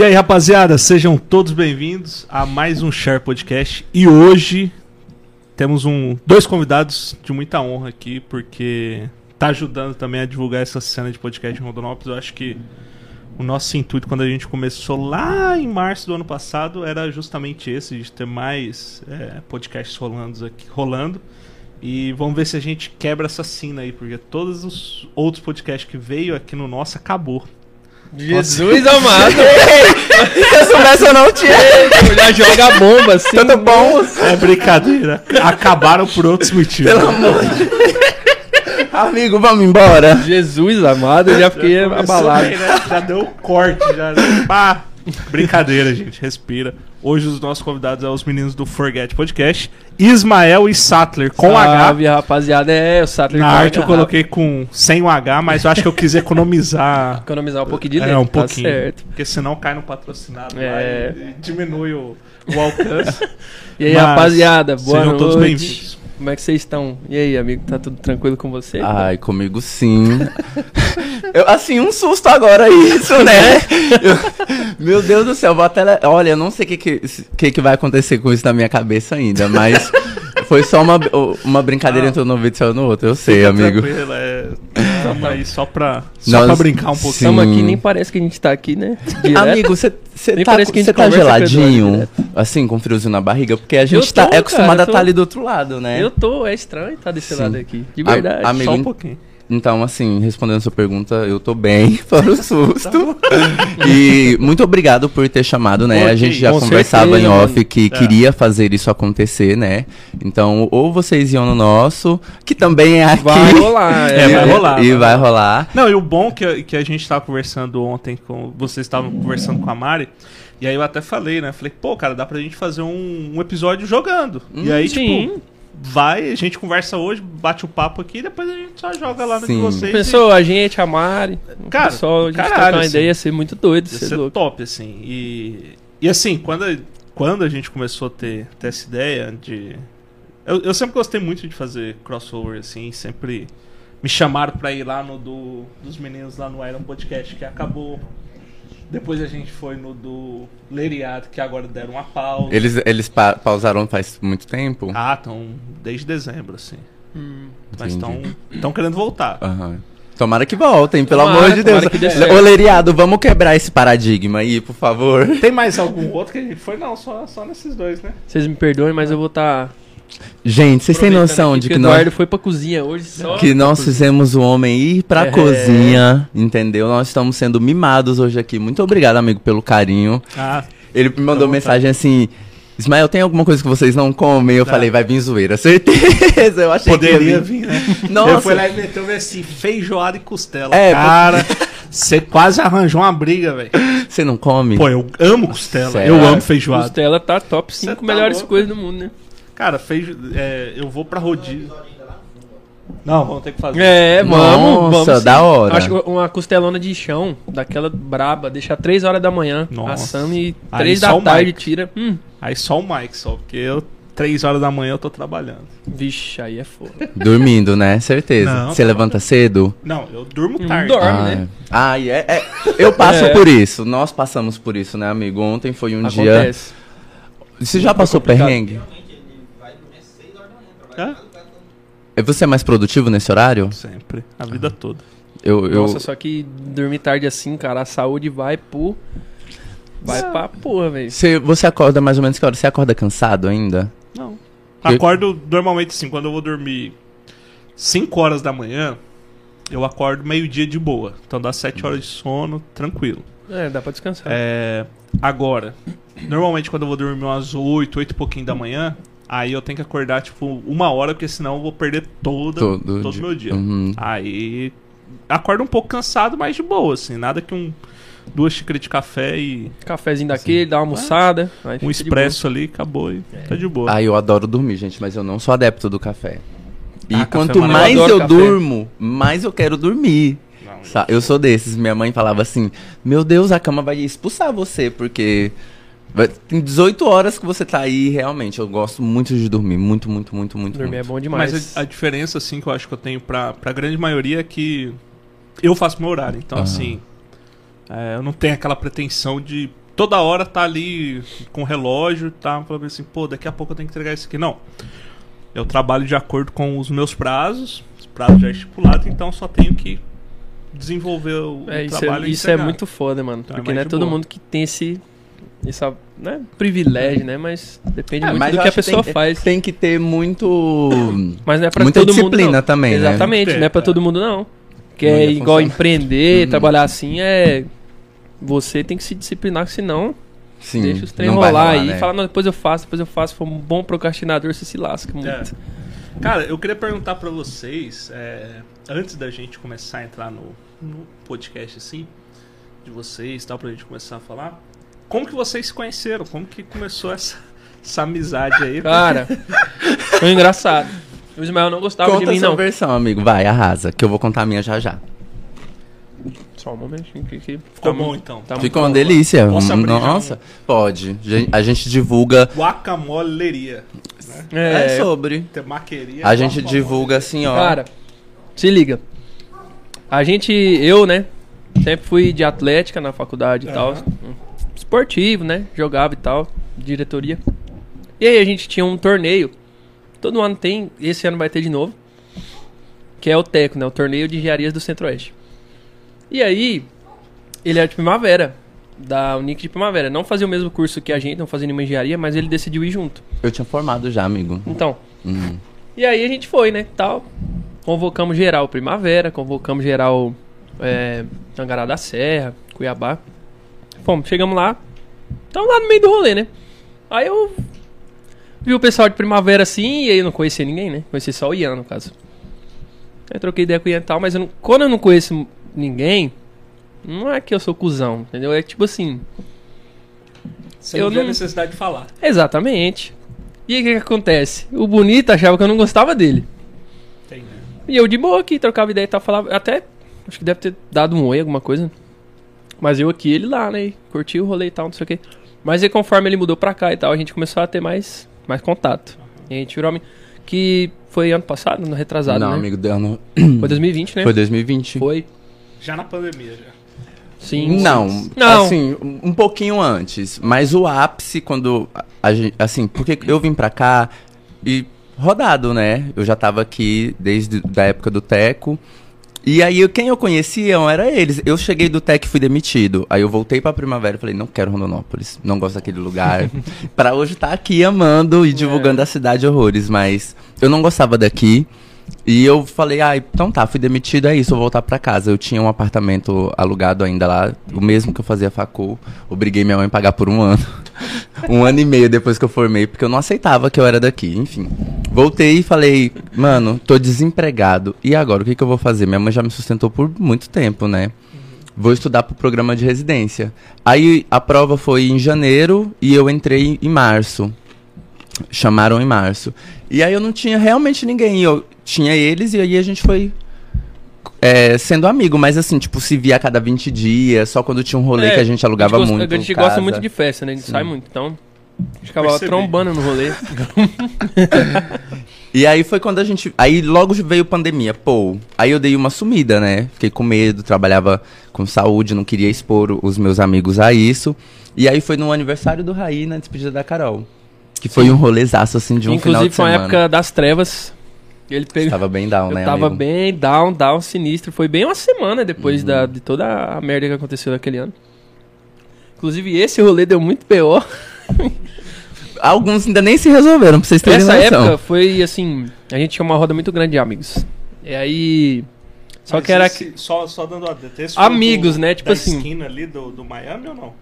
E aí, rapaziada, sejam todos bem-vindos a mais um Share Podcast. E hoje temos um, dois convidados de muita honra aqui, porque tá ajudando também a divulgar essa cena de podcast em Rondonópolis. Eu acho que o nosso intuito quando a gente começou lá em março do ano passado era justamente esse, de ter mais é, podcasts rolando aqui, rolando. E vamos ver se a gente quebra essa cena aí, porque todos os outros podcasts que veio aqui no nosso acabou. Jesus amado! Se eu soubesse, eu não tinha. Já joga bomba assim. Tudo bom? É brincadeira. Acabaram por outros motivos. Pelo amor de Amigo, vamos embora. Jesus amado, eu já fiquei Começou abalado. bem, né? Já deu corte, já. né? Pá. Brincadeira, gente. Respira. Hoje os nossos convidados são os meninos do Forget Podcast, Ismael e Sattler, com H. Salve, rapaziada. É, o Sattler Na arte eu H, coloquei com sem o H, mas eu acho que eu quis economizar. Economizar um pouquinho de É, letra, um tá pouquinho. certo. Porque senão cai no patrocinado lá É. e, e diminui o, o alcance. E aí, Mas rapaziada, boa Sejam noite. todos bem-vindos. Como é que vocês estão? E aí, amigo, tá tudo tranquilo com você? Ai, comigo sim. Eu, assim, um susto agora isso, né? Eu- meu Deus do céu, vou até... Olha, eu não sei o que, que, que, que vai acontecer com isso na minha cabeça ainda, mas foi só uma, uma brincadeira Ah. entre um ouvido e saiu no outro, eu sei, amigo. tranquilo, é, tamo aí só pra, só Nós- pra brincar um pouquinho. Estamos aqui, nem parece que a gente tá aqui, né? Direto. Amigo, você Nem tá, parece que a gente cê tá geladinho, assim, com friozinho na barriga? Porque a gente Eu tá, tô, é acostumado cara, a estar ali do outro lado, né? Eu tô, é estranho tá desse Sim. lado aqui. De A- verdade. amigo, Só um pouquinho. Então, assim, respondendo a sua pergunta, eu tô bem, fora o susto. e muito obrigado por ter chamado, né? A gente já com conversava certeza, em off que É. queria fazer isso acontecer, né? Então, ou vocês iam no nosso, que também é aqui. Vai rolar, É, vai rolar, E vai rolar. Não, e o bom que, que a gente tava conversando ontem com. Vocês estavam conversando com a Mari. E aí eu até falei, né? Falei, pô, cara, dá pra gente fazer um, um episódio jogando. e aí, sim. tipo, vai, a gente conversa hoje, bate o papo aqui, e depois a gente só joga lá no de Sim. vocês. Pensou, a gente, a Mari, Cara, o pessoal, a gente caralho, trocar uma assim. ideia, ia ser muito doido, Ia ser ser louco. top, assim. E, e assim, quando, a- quando a gente começou a ter, ter essa ideia de. Eu, eu sempre gostei muito de fazer crossover, assim, sempre me chamaram pra ir lá no do, dos meninos lá no Iron Podcast, que acabou. Depois a gente foi no do Leriado, que agora deram uma pausa. Eles, eles pa- pausaram faz muito tempo? Ah, estão desde dezembro, assim. Hum. Mas estão querendo voltar. Aham. Tomara que voltem, pelo Tomara, amor de Deus. Ô, Leriado, vamos quebrar esse paradigma aí, por favor. Tem mais algum outro que a gente foi? Não, só, só nesses dois, né? Vocês me perdoem, mas eu vou estar. Gente, vocês têm noção de que o nós... Eduardo foi pra cozinha hoje só. Que nós fizemos o homem ir pra É. cozinha, entendeu? Nós estamos sendo mimados hoje aqui. Muito obrigado, amigo, pelo carinho. Ah, Ele me mandou mensagem assim: Ismael, tem alguma coisa que vocês não comem? Eu Tá. falei, vai vir zoeira, certeza. Eu achei poderia que ia vir, né? Nossa. Eu fui lá e meteu assim, feijoada e costela. É, cara, você quase arranjou uma briga, velho. Você não come? Pô, eu amo costela. Sério? Eu amo feijoada. Costela tá top Cê 5 tá melhores louco. coisas do mundo, né? Cara, feijo, é, eu vou pra rodízio. Não, vamos ter que fazer. É, vamos, Nossa, vamos. da hora. Acho que uma costelona de chão, daquela braba, deixar 3 horas da manhã, Nossa. assando e Aí 3 só da tarde tira. Hum, Aí só o Mike, só, porque eu, três horas da manhã, eu tô trabalhando. vixe, aí é foda. Dormindo, né? Certeza. Não, Você tá. levanta cedo? Não, eu durmo Não tarde. dorme. Ah, né? é. Ai, é, é. Eu passo É. por isso. Nós passamos por isso, né, amigo? Ontem foi um dia. Acontece. Você já passou perrengue? É? E Você é mais produtivo nesse horário? Sempre, a vida toda. Eu, eu... Nossa, só que dormir tarde assim, cara, a saúde vai pro. Vai pra porra, velho. Você, você acorda mais ou menos que hora? Você acorda cansado ainda? Não. Acordo normalmente assim, quando eu vou dormir 5 horas da manhã, eu acordo meio-dia de boa. Então dá 7 horas de sono, tranquilo. É, dá pra descansar. É, agora, normalmente quando eu vou dormir umas 8, 8 e pouquinho da manhã, aí eu tenho que acordar tipo uma hora, porque senão eu vou perder toda, Todo todo o dia. meu dia. Uhum. Aí acordo um pouco cansado, mas de boa, assim. Nada que um duas xícaras de café e Cafezinho daquele, dá uma almoçada. aí um expresso ali, acabou e tá de boa. Ah, eu adoro dormir, gente, mas eu não sou adepto do café. E Ah, café quanto é mais eu Eu café. durmo, mais eu quero dormir. Não, Eu sou desses. Minha mãe falava assim: Meu Deus, a cama vai expulsar você, porque tem 18 horas que você tá aí. Realmente, eu gosto muito de dormir. Muito, muito, muito, muito. Dormir é muito. bom demais. Mas a, a diferença, assim, que eu acho que eu tenho pra, pra grande maioria é que eu faço meu horário. Então, Aham. assim, é, eu não tenho aquela pretensão de toda hora tá ali com o relógio, tá falando assim, pô, daqui a pouco eu tenho que entregar isso aqui. Não. Eu trabalho de acordo com os meus prazos, os prazos já estipulados, então só tenho que desenvolver o, É, o isso, trabalho é, e isso é entregar. muito foda, mano. Então é porque mais não é todo boa. mundo que tem esse. Essa, não é privilégio, né? Mas depende É, muito mas do que a pessoa tem, faz. Tem que ter muito. Mas não é pra muita todo mundo. disciplina não. também, né? Exatamente, ter, não é pra é. todo mundo, não. Que Não é igual funcionar. empreender, Uhum. trabalhar assim, é. Você tem que se disciplinar, senão Sim, deixa os trem vai rolar rolar, aí. né? Fala, não, depois eu faço, depois eu faço. For um bom procrastinador, você se lasca muito. É. Cara, eu queria perguntar pra vocês, é, antes da gente começar a entrar no, no podcast assim, de vocês e tal, pra gente começar a falar, como que vocês se conheceram? Como que começou essa, essa amizade aí? Cara, foi engraçado. O Ismael não gostava Conta de mim, a sua não. versão, amigo. Vai, arrasa, que eu vou contar a minha já já. Só um momentinho que, que Ficou tá bom muito- então. tá Ficou uma delícia. Posso abrir já Nossa, pode. A gente divulga. Guacamoleria. Né? É, É, sobre. Temaqueria. A gente guacamole. divulga assim, ó. Cara, se liga. A gente, eu, né? Sempre fui de atlética na faculdade e tal. Esportivo, né? Jogava e tal. Diretoria. E aí a gente tinha um torneio. Todo ano tem, esse ano vai ter de novo. Que é o TECO, né? O Torneio de Engenharias do Centro-Oeste. E aí, ele era de primavera. Da Unic de primavera. Não fazia o mesmo curso que a gente, não fazia nenhuma engenharia, mas ele decidiu ir junto. Eu tinha formado já, amigo. Então, Uhum. e aí a gente foi, né, tal. Convocamos geral Primavera, convocamos geral é, Angará da Serra, Cuiabá. Fomos, chegamos lá. Tamo lá no meio do rolê, né? Aí eu vi o pessoal de Primavera assim, e aí eu não conhecia ninguém, né? Conheci só o Ian, no caso. Aí eu troquei ideia com o Ian e tal, mas eu não- quando eu não conheço ninguém, não é que eu sou cuzão, entendeu? É tipo assim, Você eu não vê a necessidade de falar. exatamente. E aí o que, que acontece? O bonito achava que eu não gostava dele. Né? E eu de boa aqui, trocava ideia e tal, falava. Até acho que deve ter dado um oi, alguma coisa. Mas eu aqui, ele lá, né? Curti o rolê e tal, não sei o quê. Mas aí conforme ele mudou pra cá e tal, a gente começou a ter mais, mais contato. E a gente virou ami- Que foi ano passado, ano retrasado, Não, né? amigo, deu ano... Foi 2020, né? foi 2020. Foi. Já na pandemia, já. Sim. Não, Não. assim, um pouquinho antes. Mas o ápice, quando a- a gente. Assim, porque eu vim pra cá e rodado, né? Eu já tava aqui desde a época do Teco. E aí, quem eu conhecia era eles. Eu cheguei do Tec e fui demitido. Aí eu voltei pra Primavera e falei, não quero Rondonópolis. Não gosto daquele lugar. pra hoje estar aqui amando e divulgando a cidade horrores. Mas eu não gostava daqui. E eu falei, ah, então tá, fui demitido, é isso, vou voltar pra casa. Eu tinha um apartamento alugado ainda lá, o mesmo que eu fazia facul. Obriguei minha mãe a pagar por um ano. um ano e meio depois que eu formei, porque eu não aceitava que eu era daqui. Enfim. Voltei e falei, mano, tô desempregado. E agora, o que, que eu vou fazer? Minha mãe já me sustentou por muito tempo, né? Vou estudar pro programa de residência. Aí a prova foi em janeiro e eu entrei em março. Chamaram em março. E aí eu não tinha realmente ninguém. Eu tinha eles e aí a gente foi é, sendo amigo. Mas assim, tipo, se via a cada 20 dias, só quando tinha um rolê É, que a gente alugava a gente gosta, muito. A gente casa. gosta muito de festa, né? A gente Sim. sai muito, então. A gente ficava Percebi. trombando no rolê. E aí foi quando a gente. Aí logo veio pandemia, pô. Aí eu dei uma sumida, né? Fiquei com medo, trabalhava com saúde, não queria expor os meus amigos a isso. E aí foi no aniversário do Raí, na despedida da Carol. Que foi um rolezaço, assim, de um final Inclusive de foi uma semana. época das trevas. Ele pegou. Tava bem down, Eu né, tava amigo? bem down, down, sinistro. Foi bem uma semana depois Uhum. da, de toda a merda que aconteceu naquele ano. Inclusive, esse rolê deu muito pior. Alguns ainda nem se resolveram, pra vocês terem Essa noção. época foi assim. A gente tinha uma roda muito grande de amigos. E aí. Só Mas que era. esse- só, só dando a foi Amigos, do- né? Tipo da assim. esquina ali do, do Miami ou não?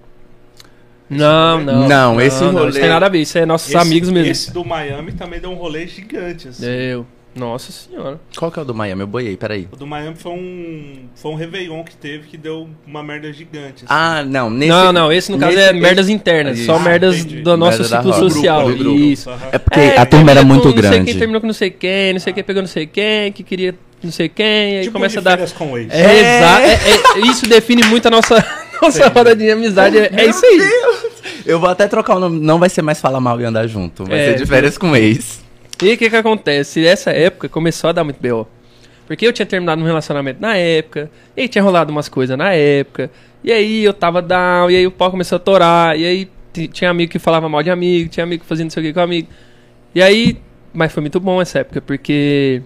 Não, não. Não, esse rolê- Isso tem nada a ver, isso é nossos Esse- amigos mesmo. Esse do Miami também deu um rolê gigante, assim. Deu. Nossa senhora. Qual que é o do Miami? Eu boiei, peraí. O do Miami foi um, foi um Réveillon que teve que deu uma merda gigante. assim. Ah, não. Nesse, não, não, esse no caso nesse- é merdas internas. Isso. Só Ah, merdas entendi. do nosso Merda da ciclo social. Do grupo. Isso. É porque É, a turma era muito com Não sei grande. quem terminou com não sei quem, não sei quem pegou não sei quem, que queria não sei quem, e aí Tipo começa de a dar. férias com o ex. É, exa- é- é- isso define muito a nossa, nossa roda de amizade. É, é isso aí. Eu vou até trocar o nome. Não vai ser mais falar mal e andar junto. Vai É. ser de férias com ex. E o que que acontece? Essa época começou a dar muito B.O. Porque eu tinha terminado um relacionamento na época, e aí tinha rolado umas coisas na época, e aí eu tava down, e aí o pau começou a torar, e aí tinha amigo que falava mal de amigo, tinha amigo fazia não sei o que com amigo. E aí, mas foi muito bom essa época, porque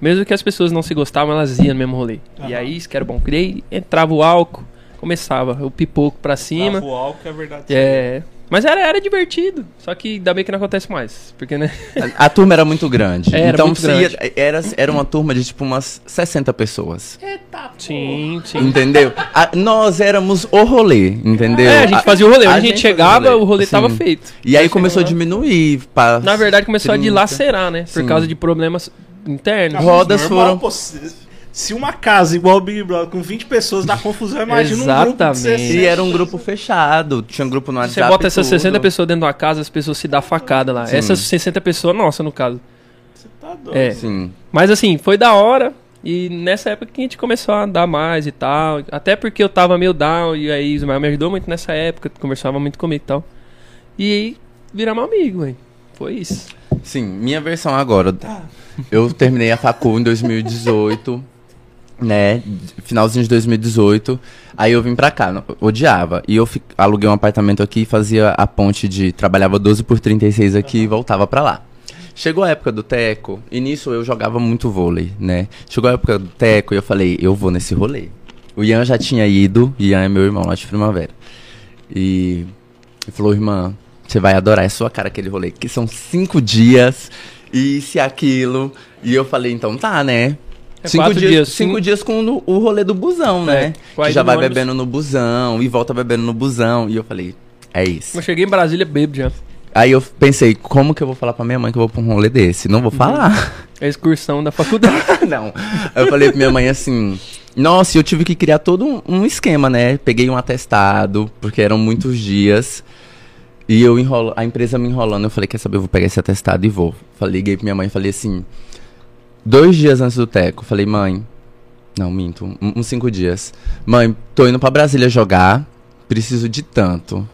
mesmo que as pessoas não se gostavam, elas iam no mesmo rolê. E aí, isso que era bom. Aí entrava o álcool, começava o pipoco pra cima. Dava o álcool, é verdade. É. Mas era, era divertido. Só que ainda bem que não acontece mais. Porque, né? A, a turma era muito grande. Era então muito grande. ia- era, era uma turma de tipo umas 60 pessoas. Sim, sim. Entendeu? A- nós éramos o rolê, entendeu? É, a gente fazia o rolê. Onde a, gente, fazia chegava, o rolê Sim. tava feito. E aí começou a diminuir. pra Na verdade, começou a 30. dilacerar, né? Por Sim. causa de problemas internos. Rodas normal, foram- pô, se, uma casa igual o Big Brother com 20 pessoas dá confusão, imagina um grupo de Exatamente. 60. E era um grupo fechado. Tinha um grupo no Você WhatsApp. bota essas tudo. 60 pessoas dentro de uma casa, as pessoas se dão facada lá. Sim. Essas 60 pessoas, nossa, no caso. Você tá doido. É. Sim. Mas assim, foi da hora. E nessa época que a gente começou a andar mais e tal. Até porque eu tava meio down. E aí o Ismael me ajudou muito nessa época. Conversava muito comigo e tal. E aí viramos amigo, velho. Foi isso. Sim, minha versão agora. Eu terminei a facul em 2018, né? Finalzinho de 2018. Aí eu vim pra cá, odiava. E eu fi- aluguei um apartamento aqui e fazia a ponte de. Trabalhava 12 por 36 aqui e voltava pra lá. Chegou a época do Teco, e nisso eu jogava muito vôlei, né? Chegou a época do Teco e eu falei, eu vou nesse rolê. O Ian já tinha ido, Ian é meu irmão lá de primavera. E ele falou, irmã, você vai adorar, é sua cara aquele rolê, que são cinco dias, isso e aquilo. E eu falei, então tá, né? É cinco dias, dias, cinco dias com o, rolê do busão, É, né? que já vai ônibus. bebendo no busão e volta bebendo no busão. E eu falei, é isso. Eu cheguei em Brasília bêbado já. Aí eu pensei, como que eu vou falar pra minha mãe que eu vou pra um rolê desse? Não vou Uhum. falar. A excursão da faculdade. não. Eu falei pra minha mãe assim. Nossa, e eu tive que criar todo um, um esquema, né? Peguei um atestado, porque eram muitos dias. E eu enrolo, a empresa me enrolando, eu falei, quer saber, eu vou pegar esse atestado e vou. Falei, liguei pra minha mãe e falei assim. Dois dias antes do Teco, falei, mãe. Não, minto, um- uns cinco dias. Mãe, tô indo pra Brasília jogar, preciso de tanto.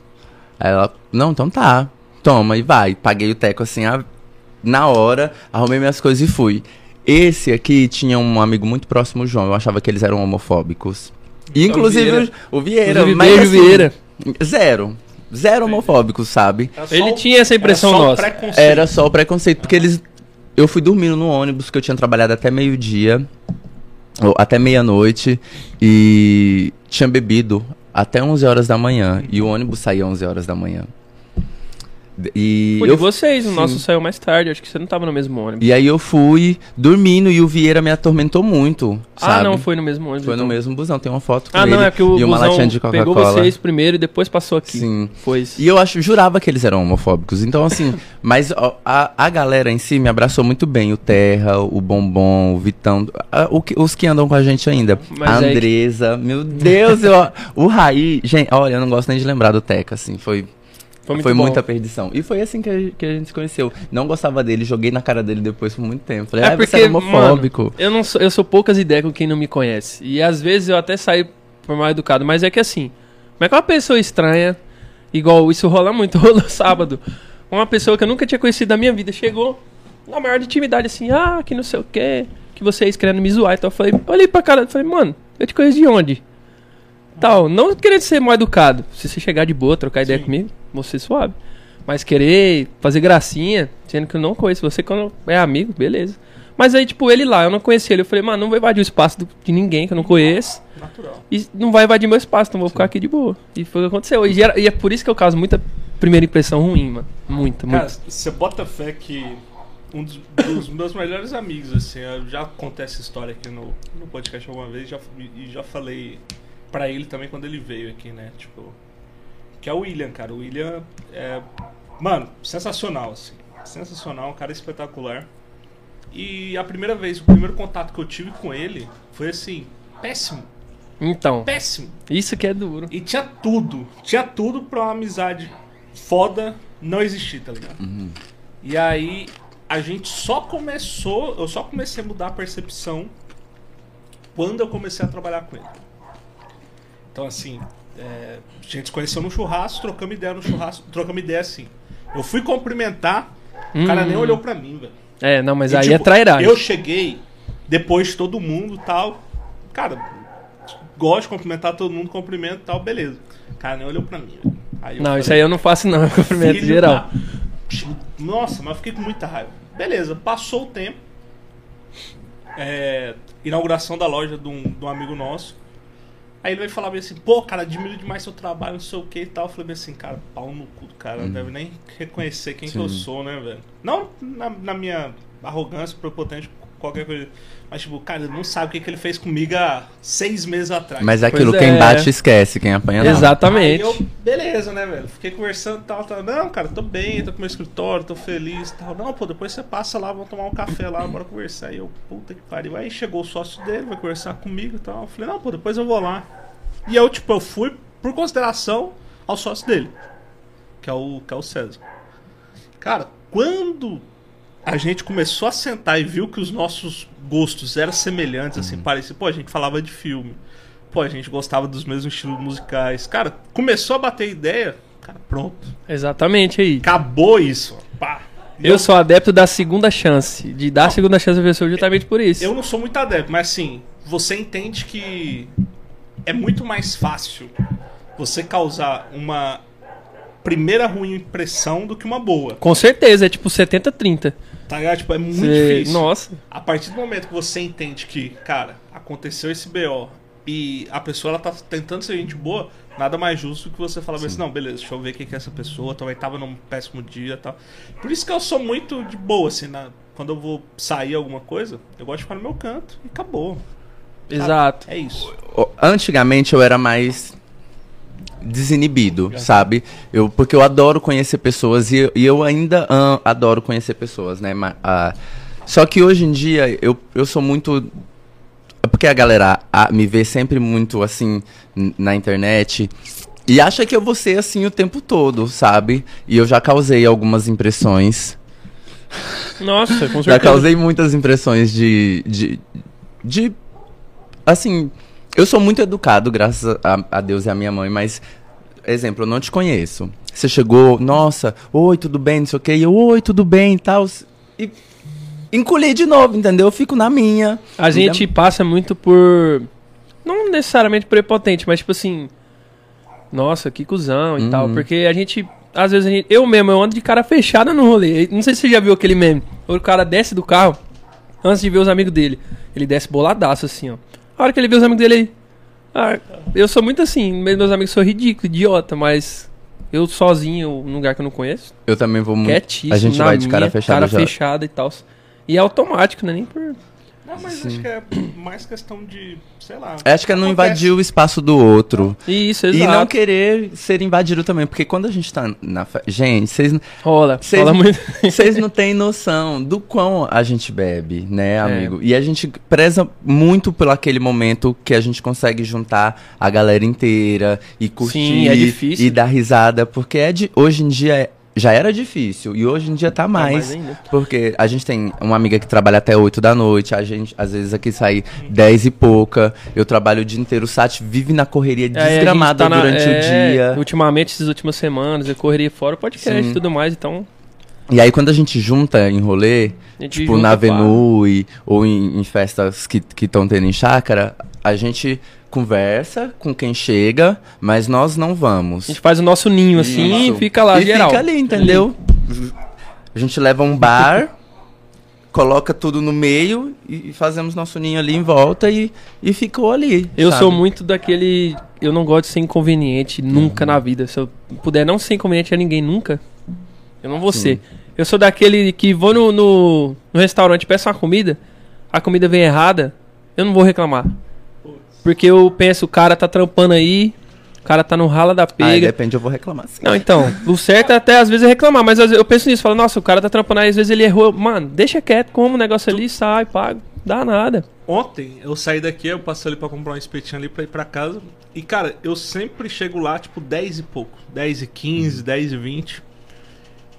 Aí ela, não, então tá, toma e vai. Paguei o Teco assim, a- na hora, arrumei minhas coisas e fui. Esse aqui tinha um amigo muito próximo, o João. Eu achava que eles eram homofóbicos. E, inclusive Vieira. o, o Vieira. Inclusive, mas, assim, Vieira. Zero. Zero homofóbicos, sabe? Ele o- tinha essa impressão era só o nossa. preconceito. Era só o preconceito, porque eles. Eu fui dormindo no ônibus, que eu tinha trabalhado até meio-dia, ou até meia-noite, e tinha bebido até 11 horas da manhã, e o ônibus saía 11 horas da manhã. E Pô, eu, vocês, o sim. nosso saiu mais tarde. Acho que você não tava no mesmo ônibus. e aí eu fui dormindo e o Vieira me atormentou muito, ah, sabe? não, foi no mesmo ônibus. Foi no então. mesmo busão, tem uma foto com Ah, não, ele é que o e uma busão de pegou vocês primeiro e depois passou aqui. Sim. Foi isso. E eu acho, jurava que eles eram homofóbicos. Então, assim, mas a, a galera em si me abraçou muito bem. O Terra, o Bombom, o Vitão, a- o os que andam com a gente ainda. Mas a é que- Andresa, meu Deus, eu, o Raí, gente, olha, eu não gosto nem de lembrar do Teca, assim, foi, Foi foi, muito bom. muita perdição. E foi assim que a, que a gente se conheceu. Não gostava dele, joguei na cara dele depois por muito tempo. Falei, É ah, porque, você é homofóbico. Eu não sou, eu sou poucas ideias com quem não me conhece. E às vezes eu até saio por mal educado, mas é que assim, como é que uma pessoa estranha, igual isso rola muito, rolou sábado, uma pessoa que eu nunca tinha conhecido na minha vida chegou na maior intimidade assim, ah, que não sei o que, que vocês querendo me zoar. Então eu falei, olhei pra cara, falei, mano, eu te conheço de onde? Tal, não querendo ser mal educado. Se você chegar de boa, trocar ideia Sim. comigo, você suave. Mas querer fazer gracinha, sendo que eu não conheço você quando é amigo, beleza. Mas aí, tipo, ele lá, eu não conhecia ele. Eu falei, mano, não vou invadir o espaço do- de ninguém que eu não conheço. Natural. E não vai invadir meu espaço, então vou ficar aqui de boa. E foi o que aconteceu. E, e é por isso que eu causo muita primeira impressão ruim, mano. Muita, Cara, muita. você bota fé que um dos, dos meus melhores amigos, assim, eu já contei essa história aqui no, no podcast alguma vez já, e já falei pra ele também quando ele veio aqui, né? Tipo, que é o William, cara. O William é, mano, sensacional, assim. Sensacional, um cara espetacular. E a primeira vez, o primeiro contato que eu tive com ele foi assim, péssimo, Então, péssimo. isso que é duro. E tinha tudo. Tinha tudo pra uma amizade foda não existir, tá ligado? E aí a gente só começou. Eu só comecei a mudar a percepção quando eu comecei a trabalhar com ele. Então assim, é, a gente se conheceu no churrasco, trocamos ideia no churrasco, trocamos ideia assim. Eu fui cumprimentar, o cara Hum. nem olhou pra mim, velho. É, não, mas E, aí tipo, é trairagem. Eu cheguei depois de todo mundo tal. Cara, gosto de cumprimentar todo mundo, cumprimento e tal, beleza. O cara nem olhou pra mim. velho. Aí eu Não, falei, isso aí eu não faço não, cumprimento Filho geral. Nossa, mas eu fiquei com muita raiva. Beleza, passou o tempo. É, inauguração da loja de um, de um amigo nosso. Aí ele veio falar bem assim, pô, cara, admiro demais seu trabalho, não sei o que e tal. Eu falei bem assim, cara, pau no cu do cara, não deve nem reconhecer quem que eu sou, né, velho? Não na, na minha arrogância, prepotente, qualquer coisa. Mas, tipo, cara, ele não sabe o que, que ele fez comigo há seis meses atrás. Mas é aquilo, Pois quem é. bate esquece, quem apanha não. Exatamente. Aí eu, beleza, né, velho? Fiquei conversando e tal, tal. Não, cara, tô bem, tô com meu escritório, tô feliz e tal. Não, pô, depois você passa lá, vamos tomar um café lá, bora conversar. Aí eu, puta que pariu. Aí chegou o sócio dele, vai conversar comigo e tal. Eu falei, não, pô, depois eu vou lá. E eu, tipo, eu fui por consideração ao sócio dele, que é o, que é o César. Cara, quando a gente começou a sentar e viu que os nossos gostos eram semelhantes, assim, parecia, pô, a gente falava de filme. Pô, a gente gostava dos mesmos estilos musicais. Cara, começou a bater ideia. Cara, pronto. Exatamente aí. Acabou isso. Pá. E Eu sou adepto da segunda chance, de dar a segunda chance à pessoa justamente por isso. Eu não sou muito adepto, mas assim, você entende que é muito mais fácil você causar uma primeira ruim impressão do que uma boa. Com certeza, é tipo 70-30. Tá ligado? Tipo, é muito Cê- difícil. Nossa. A partir do momento que você entende que, cara, aconteceu esse BO e a pessoa ela tá tentando ser gente boa, nada mais justo que você falar assim, não, beleza, deixa eu ver quem que é essa pessoa, também tava num péssimo dia e tal. Por isso que eu sou muito de boa, assim, na- quando eu vou sair alguma coisa, eu gosto de ficar no meu canto e acabou. sabe? Exato. É isso. Antigamente eu era mais desinibido, sabe? Eu, porque eu adoro conhecer pessoas e, eu- e eu ainda ah, adoro conhecer pessoas, né? Ma- ah, só que hoje em dia eu, eu sou muito. é Porque a galera ah, me vê sempre muito assim na internet e acha que eu vou ser assim o tempo todo, sabe? E eu já causei algumas impressões. Nossa, com Já certeza. causei muitas impressões de, de, de. Assim, eu sou muito educado, graças a, a Deus e a minha mãe, mas, exemplo, eu não te conheço. Você chegou, nossa, oi, tudo bem, não sei o quê, e eu, oi, tudo bem e tal. E encolhi de novo, entendeu? Eu fico na minha. A gente passa muito por. Não necessariamente prepotente, mas tipo assim. Nossa, que cuzão e Uhum. tal. Porque a gente. Às vezes a gente. Eu mesmo, eu ando de cara fechada no rolê. Não sei se você já viu aquele meme. O cara desce do carro antes de ver os amigos dele. Ele desce boladaço assim, ó. A hora que ele vê os amigos dele aí. Ah, eu sou muito assim. Meus amigos são ridículos, idiota, mas. Eu sozinho, num lugar que eu não conheço, Eu também vou muito. quietíssimo. A gente vai de cara fechada Cara já. fechada e tal. E é automático, né? Nem por. Não, mas acho que é mais questão de, sei lá. Acho que é não acontece. invadir o espaço do outro. Isso, E exato. não querer ser invadido também. Porque quando a gente tá na. Gente, vocês. Rola, Vocês- rola muito. Vocês não têm noção do quão a gente bebe, né, É. amigo? E a gente preza muito por aquele momento que a gente consegue juntar a galera inteira e curtir Sim, é difícil. e dar risada, porque é de, hoje em dia é- já era difícil e hoje em dia tá mais. mais ainda. Porque a gente tem uma amiga que trabalha até 8 da noite, a gente às vezes aqui sai 10 e pouca. Eu trabalho o dia inteiro, o Sat vive na correria É, desgramada tá na- durante é, o dia. Ultimamente, essas últimas semanas, eu correria fora o podcast Sim. e tudo mais, então. E aí quando a gente junta em rolê, tipo na pá. Venue ou em, em festas que estão tendo em chácara, a gente conversa com quem chega, mas nós não vamos. A gente faz o nosso ninho assim Isso. e fica lá, e geral. fica ali, entendeu? A gente leva um bar, coloca tudo no meio e fazemos nosso ninho ali em volta e, e ficou ali. Eu sabe? sou muito daquele. Eu não gosto de ser inconveniente nunca na vida. Se eu puder não ser inconveniente a ninguém nunca, eu não vou ser. Eu sou daquele que vou no, no, no restaurante, peço uma comida, a comida vem errada, eu não vou reclamar. Porque eu penso, o cara tá trampando aí, o cara tá no rala da Aí pega. depende, eu vou reclamar sim. Não, então, o certo é até às vezes é reclamar, mas eu penso nisso, falo, nossa, o cara tá trampando aí, às vezes ele errou. Mano, deixa quieto, como o negócio ali, sai, paga, dá nada. Ontem eu saí daqui, eu passei ali pra comprar um espetinho ali pra ir pra casa. E cara, eu sempre chego lá, tipo, 10 e pouco. 10 e 15, 10 e 20.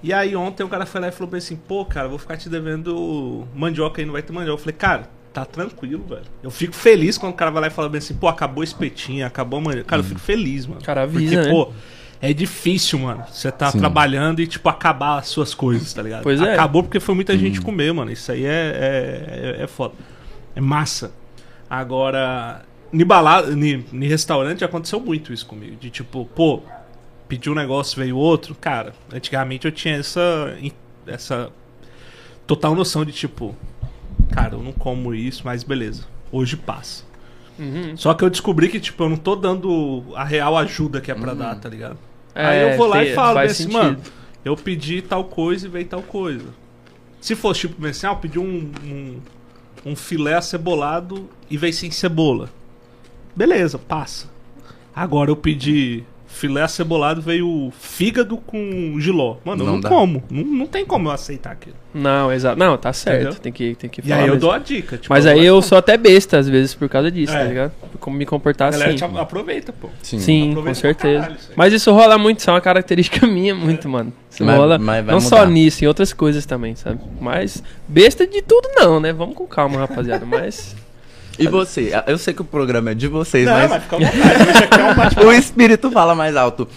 E aí ontem o cara foi lá e falou bem assim, pô, cara, vou ficar te devendo mandioca aí, não vai ter mandioca. Eu falei, cara, tá tranquilo, velho. Eu fico feliz quando o cara vai lá e fala bem assim, pô, acabou o espetinho, acabou a mandioca. Cara, eu fico feliz, mano. Cara, avisa, Porque, né? pô, é difícil, mano. Você tá Sim. trabalhando e, tipo, acabar as suas coisas, tá ligado? Pois é. Acabou porque foi muita gente comer, mano. Isso aí é, é, é, é foda. É massa. Agora, ni balada, ni, ni restaurante aconteceu muito isso comigo. De tipo, pô, pedi um negócio, veio outro. Cara, antigamente eu tinha essa. essa total noção de tipo, cara, eu não como isso, mas beleza. Hoje passa. Uhum. Só que eu descobri que, tipo, eu não tô dando a real ajuda que é pra dar, tá ligado? É, Aí eu vou lá e falo assim, mano, eu pedi tal coisa e veio tal coisa. Se fosse tipo assim, ah, eu pedi um, um, um filé acebolado e veio sem cebola. Beleza, passa. Agora eu pedi filé acebolado veio fígado com giló. Mano, eu Não não, dá. como. Não, não tem como eu aceitar aquilo. Não, exato. Não, tá certo. Entendeu? Tem que, tem que E falar. aí eu mesmo. dou a dica. Tipo, Mas aí eu como. sou até besta às vezes por causa disso, tá É. ligado? Como me comportar galera assim. te a- aproveita, pô. Sim. Sim, Aproveita com pra certeza. caralho isso aí. Mas isso rola muito, isso é uma característica minha muito, mano. Isso Mas- rola mas vai não só mudar. nisso, em outras coisas também, sabe? Mas besta de tudo não, né? Vamos com calma, rapaziada. Mas E você? Eu sei que o programa é de vocês, Não, mas mas fica à vontade. É um o espírito fala mais alto.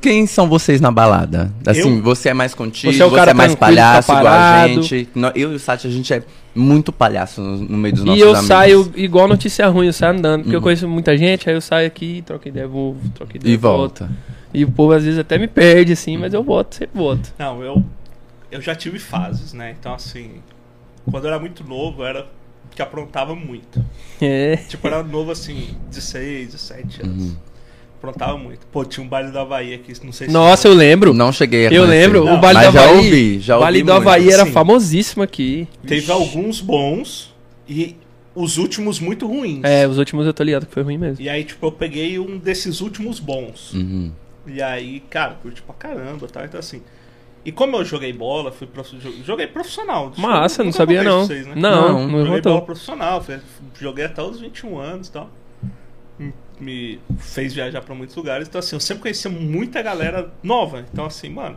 Quem são vocês na balada? Assim, Eu? você é mais contigo, Você você é é, o cara mais palhaço tá igual a gente. Eu e o Sati, a gente é muito palhaço no, no meio dos nossos e eu amigos. saio igual notícia ruim, eu saio andando, porque eu Uhum. conheço muita gente, aí eu saio aqui, troco ideia, vou, troco ideia, E volta. E o povo às vezes até me perde assim, mas eu voto, sempre voto. Não, eu, eu já tive fases, né? Então, assim, quando eu era muito novo, eu era que aprontava muito. É. Tipo, era novo, assim, 16, 17 anos. Uhum. Aprontava muito. Pô, tinha um baile do Havaí aqui, não sei se... Nossa, eu lembro. Não cheguei a Eu conhecer. lembro, Não, o Baile mas do já Havaí. ouvi, já o Baile ouvi do muito. Havaí era Sim. famosíssimo aqui. Teve Ixi. alguns bons e os últimos muito ruins. É, os últimos eu tô ligado que foi ruim mesmo. E aí, tipo, eu peguei um desses últimos bons. Uhum. E aí, cara, curti pra caramba, tá? Então, assim... E como eu joguei bola, fui prof... jo- joguei profissional. Massa, não sabia não. vocês, né? Não, Não, não, Joguei bola profissional, joguei até os 21 anos e tal. Me- fez viajar pra muitos lugares. Então, assim, eu sempre conhecia muita galera nova. Então, assim, mano,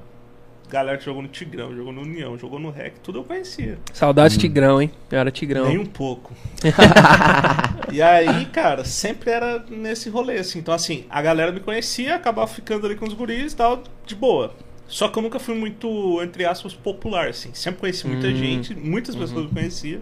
galera que jogou no Tigrão, jogou no União, jogou no REC, tudo eu conhecia. Saudade Tigrão, hein? Eu era Tigrão. Nem um pouco. e aí, cara, sempre era nesse rolê, assim. Então, assim, a galera me conhecia, acabava ficando ali com os guris e tal, de boa. Só que eu nunca fui muito, entre aspas, popular, assim. Sempre conheci muita Hum. gente, muitas pessoas me conheciam,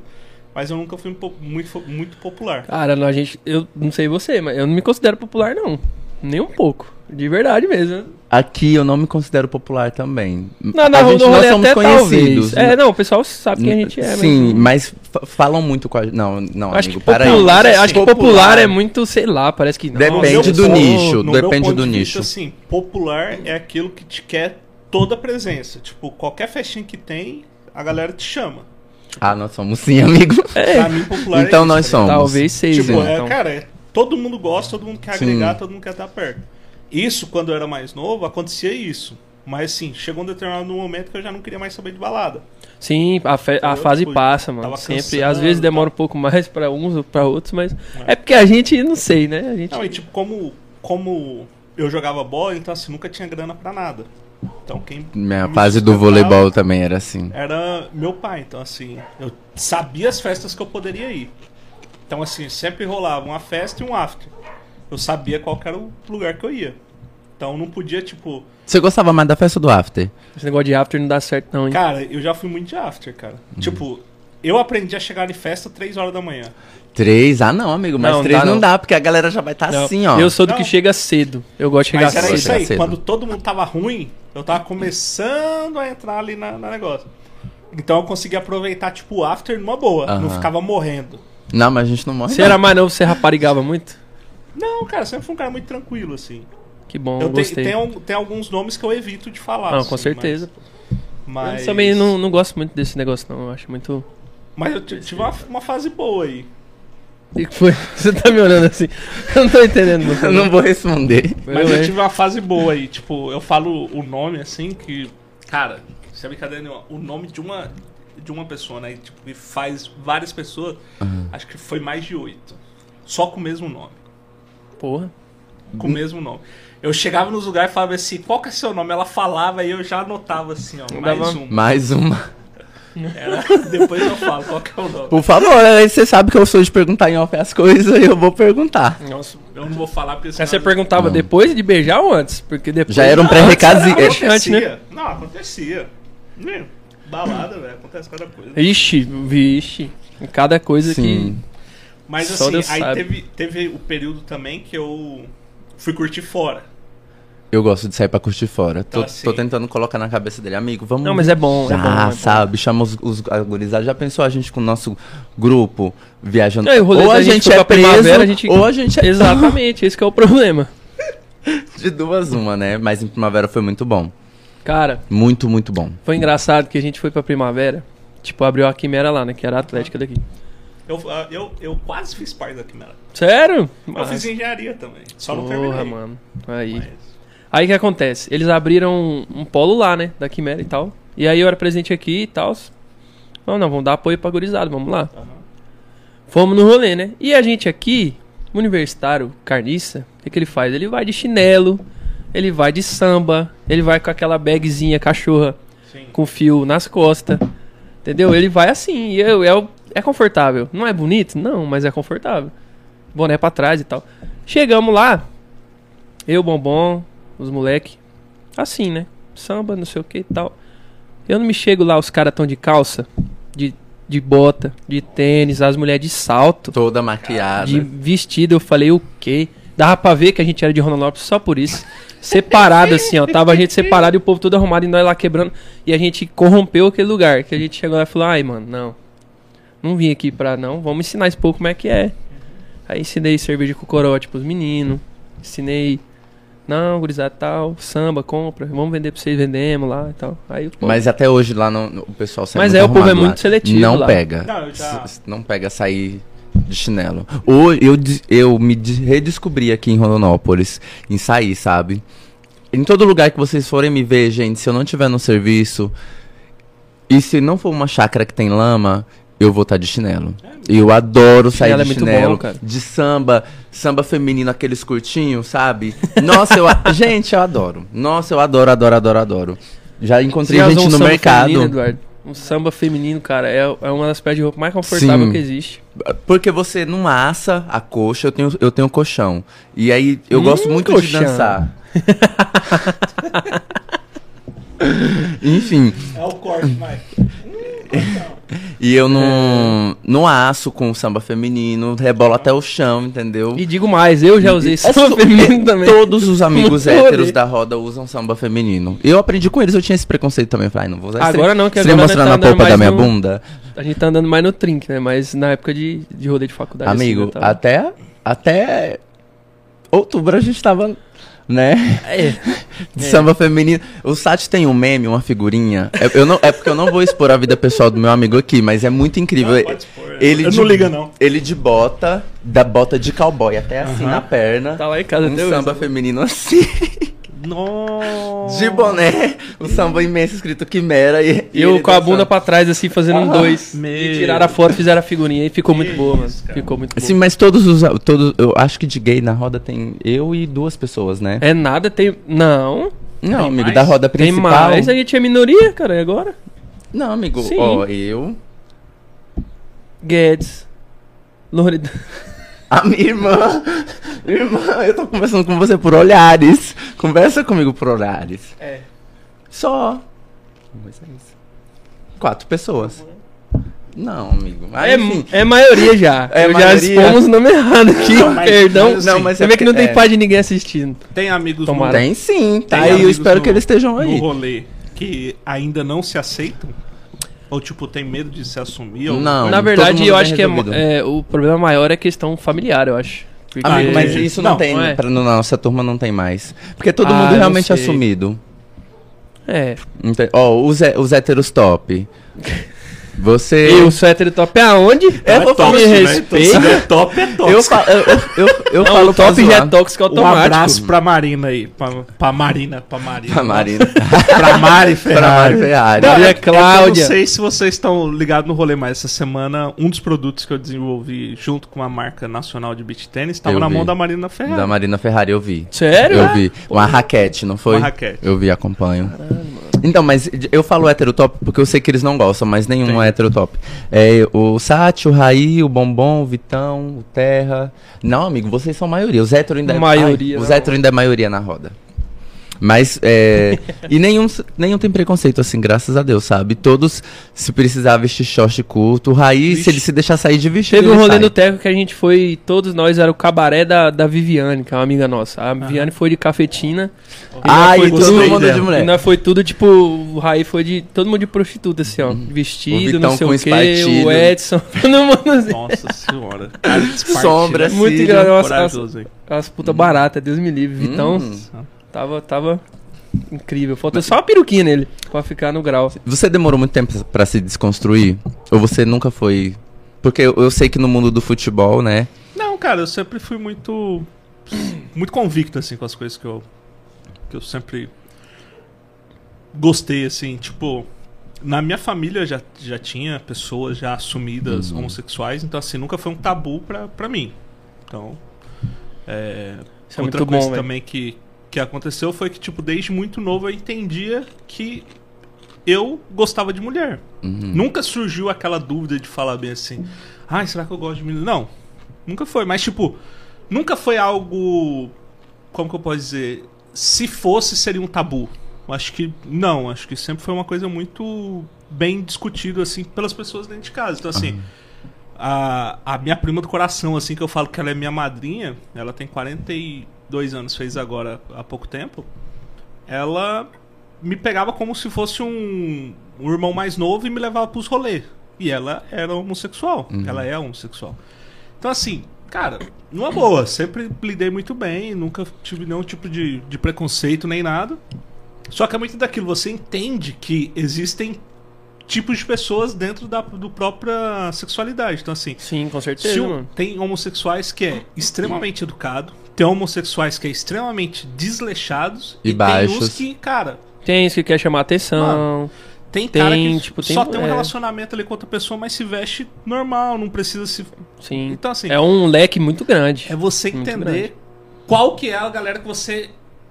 mas eu nunca fui um po- muito, muito popular. Cara, não, a gente. Eu não sei você, mas eu não me considero popular, não. Nem um pouco. De verdade mesmo. Aqui eu não me considero popular também. Não, na a rua gente, do nós somos até conhecidos. talvez. É, não, o pessoal sabe quem a gente é. Sim, mas... mas fa- falam muito com a Não, não, Acho amigo, que popular, é, acho que popular é muito, sei lá, parece que não. Depende do ponto- nicho, depende do nicho. Vista, assim, popular é aquilo que te quer toda a presença. Tipo, qualquer festinha que tem, a galera te chama. Ah, nós somos sim, amigo. Pra mim, popular Então é isso, nós tá ligado? somos. Talvez seja. Tipo, é, então. cara, é- todo mundo gosta, todo mundo quer Sim. agregar, todo mundo quer estar perto. Isso, quando eu era mais novo, acontecia isso. Mas assim, chegou um determinado momento que eu já não queria mais saber de balada. Sim, a, fe- a Entendeu? fase Tipo, passa, mano. tava Sempre. cansando, Às vezes demora um pouco mais pra uns ou pra outros, mas. É, porque a gente, não sei, né? A gente. Não, e tipo, como, como eu jogava bola, então assim, nunca tinha grana pra nada. Então quem. Minha fase do voleibol também era assim. Era meu pai, então assim, eu sabia as festas que eu poderia ir. Então assim, sempre rolava uma festa e um after. Eu sabia qual era o lugar que eu ia. Então não podia, tipo, Você gostava mais da festa ou do after? Esse negócio de after não dá certo, não, hein? Cara, eu já fui muito de after, cara. Uhum. Tipo, eu aprendi a chegar em festa 3 horas da manhã. Três? Ah, não, amigo. Mas Não, três dá não não. dá, porque a galera já vai estar Não, assim, ó. Eu sou do Não. que chega cedo. Eu gosto de chegar Mas era cedo. isso aí. cedo. Quando todo mundo tava ruim, eu tava começando a entrar ali na, na negócio. Então eu conseguia aproveitar, tipo, o after numa boa. Não Aham. ficava morrendo. Não, mas a gente não morre. Você não. era mais novo, você raparigava muito? Não, cara, sempre fui um cara muito tranquilo, assim. Que bom, eu eu te- gostei. tem, tem alguns nomes que eu evito de falar. Não, assim, com certeza. Mas, mas, Eu também não, não gosto muito desse negócio, não. Eu acho muito. mas eu tive uma, uma fase boa aí. E que foi? Você tá me olhando assim. Eu não tô entendendo. muito. Eu não vou responder. Mas Eu, tive uma fase boa aí. Tipo, eu falo o nome assim que. Cara, isso é brincadeira nenhuma. O nome de uma, de uma pessoa, né? Tipo, que faz várias pessoas. Acho que foi mais de oito. Só com o mesmo nome. Porra. Com o mesmo nome. Eu chegava nos lugares e falava assim, qual que é seu nome? Ela falava e eu já anotava assim, ó, mais Dava- um. Mais uma. Era- depois eu falo qual que é o nome. Por favor, aí você sabe que eu sou de perguntar em off as coisas e eu vou perguntar. Nossa. Eu não vou falar porque você perguntava Não. depois de beijar ou antes? Porque depois. Já era um era antes, né? Acontecia. Não, acontecia. Balada, velho, acontece cada coisa. Ixi, vixe. Em cada coisa Sim. Mas Só assim, Deus aí sabe. teve, teve o período também que eu fui curtir fora. Eu gosto de sair pra curtir fora. Tô, assim- tô tentando colocar na cabeça dele, amigo, vamos. Não, mas é bom, é Já, bom. é bom. sabe? Chama os, os agonizados. Já pensou a gente com o nosso grupo viajando? Não, ou a gente gente é preso, a gente- ou a gente é Exatamente, esse que é o problema. de duas uma, né? Mas em primavera foi muito bom. Cara, Muito, muito bom. foi engraçado que a gente foi pra primavera. Tipo, abriu a Quimera lá, né? Que era a Atlética daqui. Eu, ah, eu, eu quase fiz parte da Quimera. Sério? Eu fiz engenharia também. Só não Porra, terminei. mano. Aí. Mas- Aí o que acontece? Eles abriram um, um polo lá, né? Da Quimera e tal. E aí eu era presente aqui e tal. Não, não, vamos dar apoio pra gurizada, vamos lá. Aham. Fomos no rolê, né? E a gente aqui, universitário, carniça, o que, que ele faz? Ele vai de chinelo, ele vai de samba, ele vai com aquela bagzinha cachorra Sim. com fio nas costas. Entendeu? Ele vai assim, e eu, é, o- é confortável. Não é bonito? Não, mas é confortável. Boné pra trás e tal. Chegamos lá, eu, Bombom, os moleque, assim, né? Samba, não sei o que e tal. Eu não me chego lá, os caras tão de calça, de, de bota, de tênis, as mulheres de salto, Toda maquiada. de vestido. Eu falei, o quê? Dava pra ver que a gente era de Rondonópolis só por isso. Separado assim, ó. Tava a gente separado e o povo todo arrumado e nós lá quebrando. E a gente corrompeu aquele lugar. Que a gente chegou lá e falou, ai, mano, não. Não vim aqui pra não. Vamos ensinar esse pouco como é que é. Aí ensinei cerveja com corote pros meninos. Ensinei. Não, gurizada tal, samba, compra, vamos vender pra vocês, vendemos lá e tal. Aí o povo- Mas até hoje lá no, no- o pessoal sempre Mas muito é, o povo é lá. muito seletivo Não lá. pega. Não, já- Não pega sair de chinelo. Ou eu, eu me de- redescobri aqui em Rondonópolis, em sair, sabe? Em todo lugar que vocês forem me ver, gente, se eu não tiver no serviço, e se não for uma chácara que tem lama, eu vou estar de chinelo. E eu adoro sair Chinelo é de muito chinelo, bom, cara. de samba, samba feminino, aqueles curtinhos, sabe? Nossa, eu, a- gente, eu adoro. Nossa, eu adoro, adoro, adoro, adoro. Já encontrei já gente um no samba mercado. feminino, Eduardo? Um samba feminino, cara, é, é uma das peças de roupa mais confortáveis Sim. que existe. Porque você não assa a coxa, eu tenho, eu tenho colchão. E aí eu Hum, gosto muito de dançar. Enfim, É o corte, Mike. e eu É. não, não aço com samba feminino, rebola até o chão, entendeu? E digo mais, eu já usei É samba so- feminino também. Todos os amigos Muito héteros da roda usam samba feminino. Eu aprendi com eles, eu tinha esse preconceito também. Eu Falei, "Ai, não vou usar Agora não, que agora mostrando a tá andando polpa da minha no- bunda? A gente tá andando mais no trink, né? Mas na época de, de rolê de faculdade. Amigo, assim, tava- até, até outubro a gente tava, né? É. De samba feminino. O Sati tem um meme, uma figurinha. É, eu não, é porque eu não vou expor a vida pessoal do meu amigo aqui, mas é muito incrível. Não, pode expor. Ele Eu de, não liga, não. Ele de bota, da bota de cowboy, até assim na perna. Tá lá em casa um hoje. samba feminino assim, Nossa. de boné, o samba imenso escrito Quimera e, E eu com a bunda pra trás, assim, fazendo um dois. Meu. E tiraram a foto, fizeram a figurinha e ficou muito Que boa, mano. Ficou muito boa. Sim, mas todos os. Todos, eu acho que de gay na roda tem eu e duas pessoas, né? É nada, tem. Não. Não, Tem amigo, mais? da roda Tem principal. mais. A gente é minoria, cara, e agora? Não, amigo, Sim. ó, eu. Guedes. Loredana. A minha irmã. Irmã, eu tô conversando com você por olhares. Conversa comigo por olhares. É. Só. Mas é isso. Quatro pessoas. Não, amigo. Mas, É, enfim. é maioria já. É Eu já maioria? expomos o nome errado aqui. Não, mas- Perdão. mas Não, mas Você é vê que não porque- tem é. pai de ninguém assistindo. Tem amigos Tomara. Tem sim, tá? Tem e eu espero no- que eles estejam no aí. rolê que ainda não se aceitam? Ou, tipo, tem medo de se assumir? Ou... Não. Na verdade, eu bem acho que é, é, o problema maior é questão familiar, eu acho. Porque- Amigo, mas É. isso não, Não, tem. não é. pra- na nossa turma não tem mais. Porque todo Ah, mundo realmente assumido. É. Ó, os, hé- os héteros top. Você. E o suéter top é aonde? Eu vou falar- me né? respeita. Então, se é top, é top. Eu, fa- eu, eu, eu, Não, falo o top já é tóxico Um automático. abraço pra Marina aí. Pra, pra Marina, pra Marina. Pra Marina. pra Mari Ferrari. pra Mari Ferrari. Não, Maria é- é Cláudia. Eu não sei se vocês estão ligados no rolê, mas essa semana um dos produtos que eu desenvolvi junto com uma marca nacional de beach tênis estava na vi. mão da Marina Ferrari. Da Marina Ferrari eu vi. Sério? Eu vi. Uma raquete, não foi? Uma raquete. Eu vi, acompanho. Então, mas eu falo hétero top porque eu sei que eles não gostam, mas nenhum Sim. é hétero top. É o Sati, o Raí, o Bombom, o Vitão, o Terra. Não, amigo, vocês são maioria. Os héteros ainda é Maioria, Ai, os ainda é maioria na roda. Mas, é. e nenhum, nenhum tem preconceito, assim, graças a Deus, sabe? Todos, se precisar vestir short curto, o Raí, se ele se deixar sair de vestido. Teve um rolê sai. no Teco que a gente foi, todos nós, era o cabaré da, da Viviane, que é uma amiga nossa. A Viviane foi de cafetina. Ai, foi todo tudo- mundo de E mulher. nós foi tudo, tipo, o Raí foi de. Todo mundo de prostituta, assim, ó. O Vestido, não sei com o quê, espartilho. o Edson. todo mundo assim. Nossa senhora. Sombra, Muito cílio. engraçado. As, Corajoso, hein? as putas baratas, Deus me livre. Vitão Hum. Tava, tava incrível. Faltou só uma peruquinha nele pra ficar no grau. Você demorou muito tempo pra se desconstruir? Ou você nunca foi. Porque eu, eu sei que no mundo do futebol, né? Não, cara, eu sempre fui muito. Muito convicto, assim, com as coisas que eu. Que eu sempre. Gostei, assim, tipo. Na minha família já, já tinha pessoas já assumidas Uhum. homossexuais, então, assim, nunca foi um tabu pra, pra mim. Então. É, Isso é outra muito coisa bom, também que, que aconteceu foi que, tipo, desde muito novo eu entendia que eu gostava de mulher. Uhum. Nunca surgiu aquela dúvida de falar bem assim, ai, será que eu gosto de menino? Não, nunca foi. Mas, tipo, nunca foi algo. Como que eu posso dizer? Se fosse, seria um tabu. Acho que não, acho que sempre foi uma coisa muito bem discutido, assim, pelas pessoas dentro de casa. Então, assim, a, a minha prima do coração, assim, que eu falo que ela é minha madrinha, ela tem 42 anos, fez agora há pouco tempo. Ela me pegava como se fosse um, um irmão mais novo e me levava pros rolês. E ela era homossexual. Uhum. Ela é homossexual. Então, assim, cara, numa boa, sempre lidei muito bem, nunca tive nenhum tipo de, de preconceito nem nada. Só que é muito daquilo, você entende que existem tipos de pessoas dentro da do própria sexualidade. Então, assim, Sim, com se certeza, mano. tem homossexuais que é extremamente educado, tem homossexuais que é extremamente desleixados E tem baixos. uns que, cara, Tem isso que quer chamar atenção. tem, Tem, cara que tipo, tem- só tem um é. relacionamento ali com outra pessoa, mas se veste normal, não precisa se Sim. Então assim, É um leque muito grande. é você entender qual que é a galera que você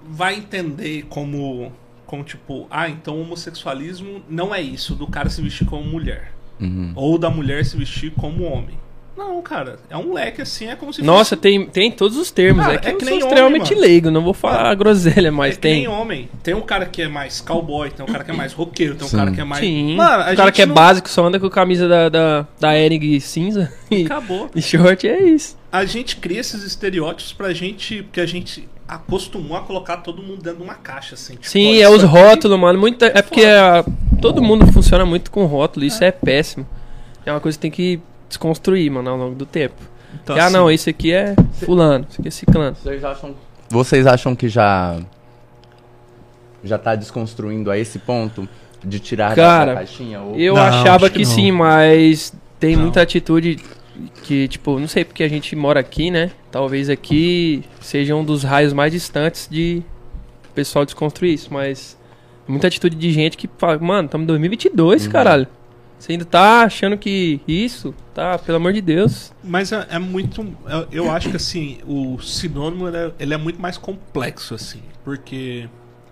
vai entender como como tipo, ah, então o homossexualismo não é isso do cara se vestir como mulher Uhum. ou da mulher se vestir como homem. Não, cara, é um leque assim, é como se Nossa, fosse tem, tem todos os termos. Cara, é que é eu que sou nem homem, extremamente mano. leigo, não vou falar groselha, mas é que tem. nem homem. Tem um cara que é mais cowboy, tem um cara que é mais roqueiro, tem um Sim. cara que é mais. Sim. Mano, a o cara que é não- básico só anda com camisa da, da, da Enig cinza e, Acabou. e short, é isso. A gente cria esses estereótipos pra gente. Porque a gente acostumou a colocar todo mundo dentro de uma caixa, assim. tipo, Sim, é os rótulos, mano. Muita, é porque a- todo mundo funciona muito com rótulo, isso é. péssimo. É uma coisa que tem que desconstruir, mano, ao longo do tempo. Então, Que, ah, assim, não, esse aqui é fulano, esse aqui é ciclano. Vocês acham... Vocês acham que já. Já tá desconstruindo a esse ponto? De tirar Cara, da caixinha? Ou... Eu Não, achava acho que que, sim, mas tem Não. muita atitude que, tipo, não sei porque a gente mora aqui, né? Talvez aqui seja um dos raios mais distantes de o pessoal desconstruir isso, mas muita atitude de gente que fala, mano, estamos em 2022, Uhum. caralho. Você ainda tá achando que isso, tá, pelo amor de Deus. Mas é, é muito. Eu, eu acho que assim, o sinônimo ele é, ele é muito mais complexo, assim. Porque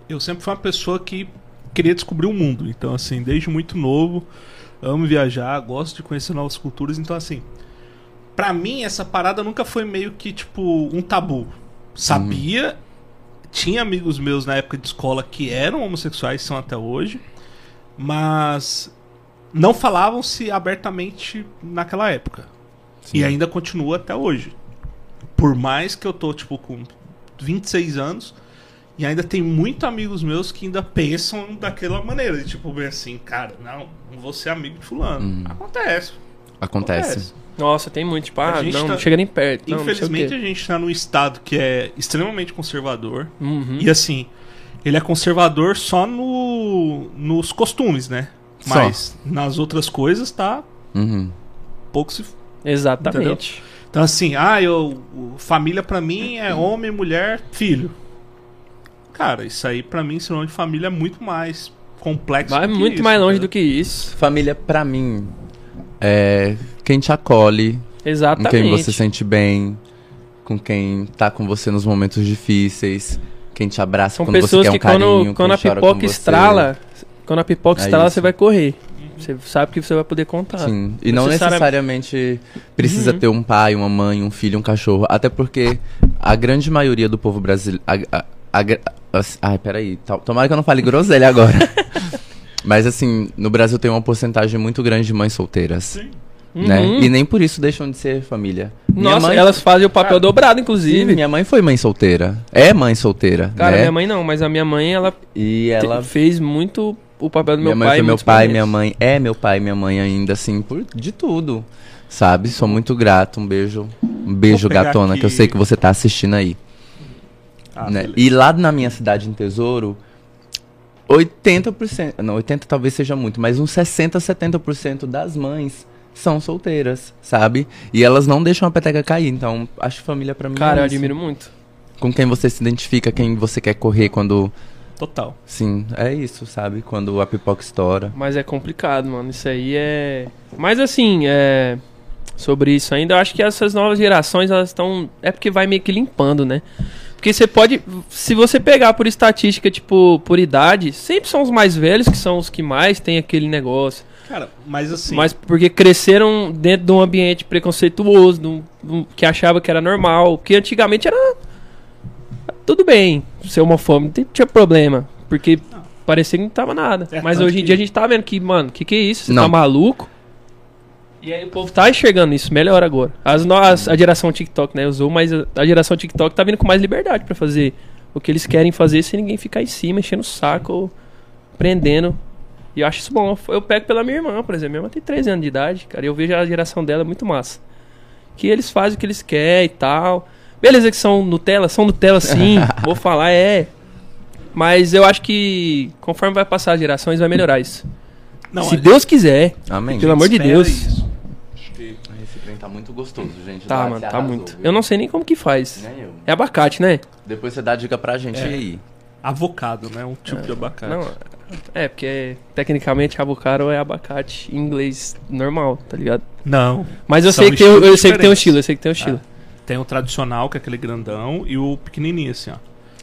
eu sempre fui uma pessoa que queria descobrir o mundo. Então, assim, desde muito novo, amo viajar, gosto de conhecer novas culturas. Então, assim, pra mim, essa parada nunca foi meio que, tipo, um tabu. Sabia. Tinha amigos meus na época de escola que eram homossexuais, são até hoje. Mas não falavam-se abertamente naquela época. E ainda continua até hoje. Por mais que eu tô, tipo, com 26 anos, e ainda tem muitos amigos meus que ainda pensam daquela maneira. De, tipo, bem assim, cara, não, não vou ser amigo de fulano. Hum. Acontece. Acontece. Nossa, tem muito, tipo, A ah, gente não, tá- não chega nem perto. Não, não sei o Infelizmente, quê. a gente tá num estado que é extremamente conservador. Uhum. E assim, ele é conservador só no, nos costumes, né? Só. Mas nas outras coisas tá Uhum. pouco se Exatamente. Então assim, ah, eu família pra mim é homem, mulher, filho. Cara, isso aí pra mim, sinônimo de família é muito mais complexo. Vai do que muito isso, mais longe entendeu? do que isso. Família, pra mim, é quem te acolhe, com Exatamente. quem você sente bem, com quem tá com você nos momentos difíceis, quem te abraça São quando você pessoas quer um que carinho, quando, quando a pipoca com você. Quando a pipoca É estrala, isso. você vai correr. Você sabe que você vai poder contar. Sim, e não Necessari- necessariamente precisa Uhum. ter um pai, uma mãe, um filho, um cachorro. Até porque a grande maioria do povo brasileiro. Assim, ai, peraí. Tomara que eu não fale groselha agora. Mas assim, no Brasil tem uma porcentagem muito grande de mães solteiras. Né? Uhum. E nem por isso deixam de ser família. Minha Nossa, mãe- elas fazem o papel Cara, dobrado, Sim, inclusive. minha mãe foi mãe solteira. É mãe solteira. Cara, né? minha mãe não, mas a minha mãe, ela, E te- ela. fez muito o papel do minha meu mãe pai. foi em meu pai, minha mãe é meu pai e minha mãe ainda, assim, por de tudo. Sabe? Sou muito grato. Um beijo. Um beijo, gatona, que eu aqui- sei que você tá assistindo aí. Ah, né? E lá na minha cidade em Tesouro, 80%, não, 80 talvez seja muito, mas uns 60, 70% das mães são solteiras, sabe? E elas não deixam a peteca cair, então acho família pra mim Cara, é eu admiro muito. Com quem você se identifica, quem você quer correr quando, Total. sim, é isso, sabe? Quando a pipoca estoura. Mas é complicado, mano. Isso aí é. Mas assim, é. Sobre isso ainda, eu acho que essas novas gerações, elas estão. É porque vai meio que limpando, né? Porque você pode. Se você pegar por estatística, tipo, por idade, sempre são os mais velhos que são os que mais tem aquele negócio. Cara, mas assim. Mas porque cresceram dentro de um ambiente preconceituoso, de um- de um- que achava que era normal. Que antigamente era. Tudo bem ser homofóbico, não tinha problema. Porque parecia que não tava nada. É, Mas hoje em que- dia a gente tá vendo que, mano, que que é isso? Você Não. tá maluco? E aí o povo tá enxergando isso melhor agora. As, as- a geração TikTok, né, usou, mas a, a geração TikTok tá vindo com mais liberdade pra fazer o que eles querem fazer sem ninguém ficar em cima, enchendo o saco, ou prendendo. E eu acho isso bom. Eu pego pela minha irmã, por exemplo. Minha irmã tem 13 anos de idade, cara, e eu vejo a geração dela muito massa. Que eles fazem o que eles querem e tal. Beleza que são Nutella, são Nutella sim, vou falar, é. Mas eu acho que conforme vai passar as gerações, vai melhorar isso. Não, Se a Deus quiser. Amém. Pelo amor de Deus. isso. Acho que- Esse trem tá muito gostoso, gente. Tá, Dá- mano, tá arrasou, muito. viu? Eu não sei nem como que faz. Nem eu. É abacate, né? Depois você dá a dica pra gente É. aí. Avocado, né? Um tipo de abacate. Não, é, porque tecnicamente avocado é abacate em inglês normal, tá ligado? Não. Mas eu sei que tem, eu estilos sei que tem um estilo, eu sei que tem um estilo. Tem o tradicional, que é aquele grandão, e o pequenininho, assim, ó.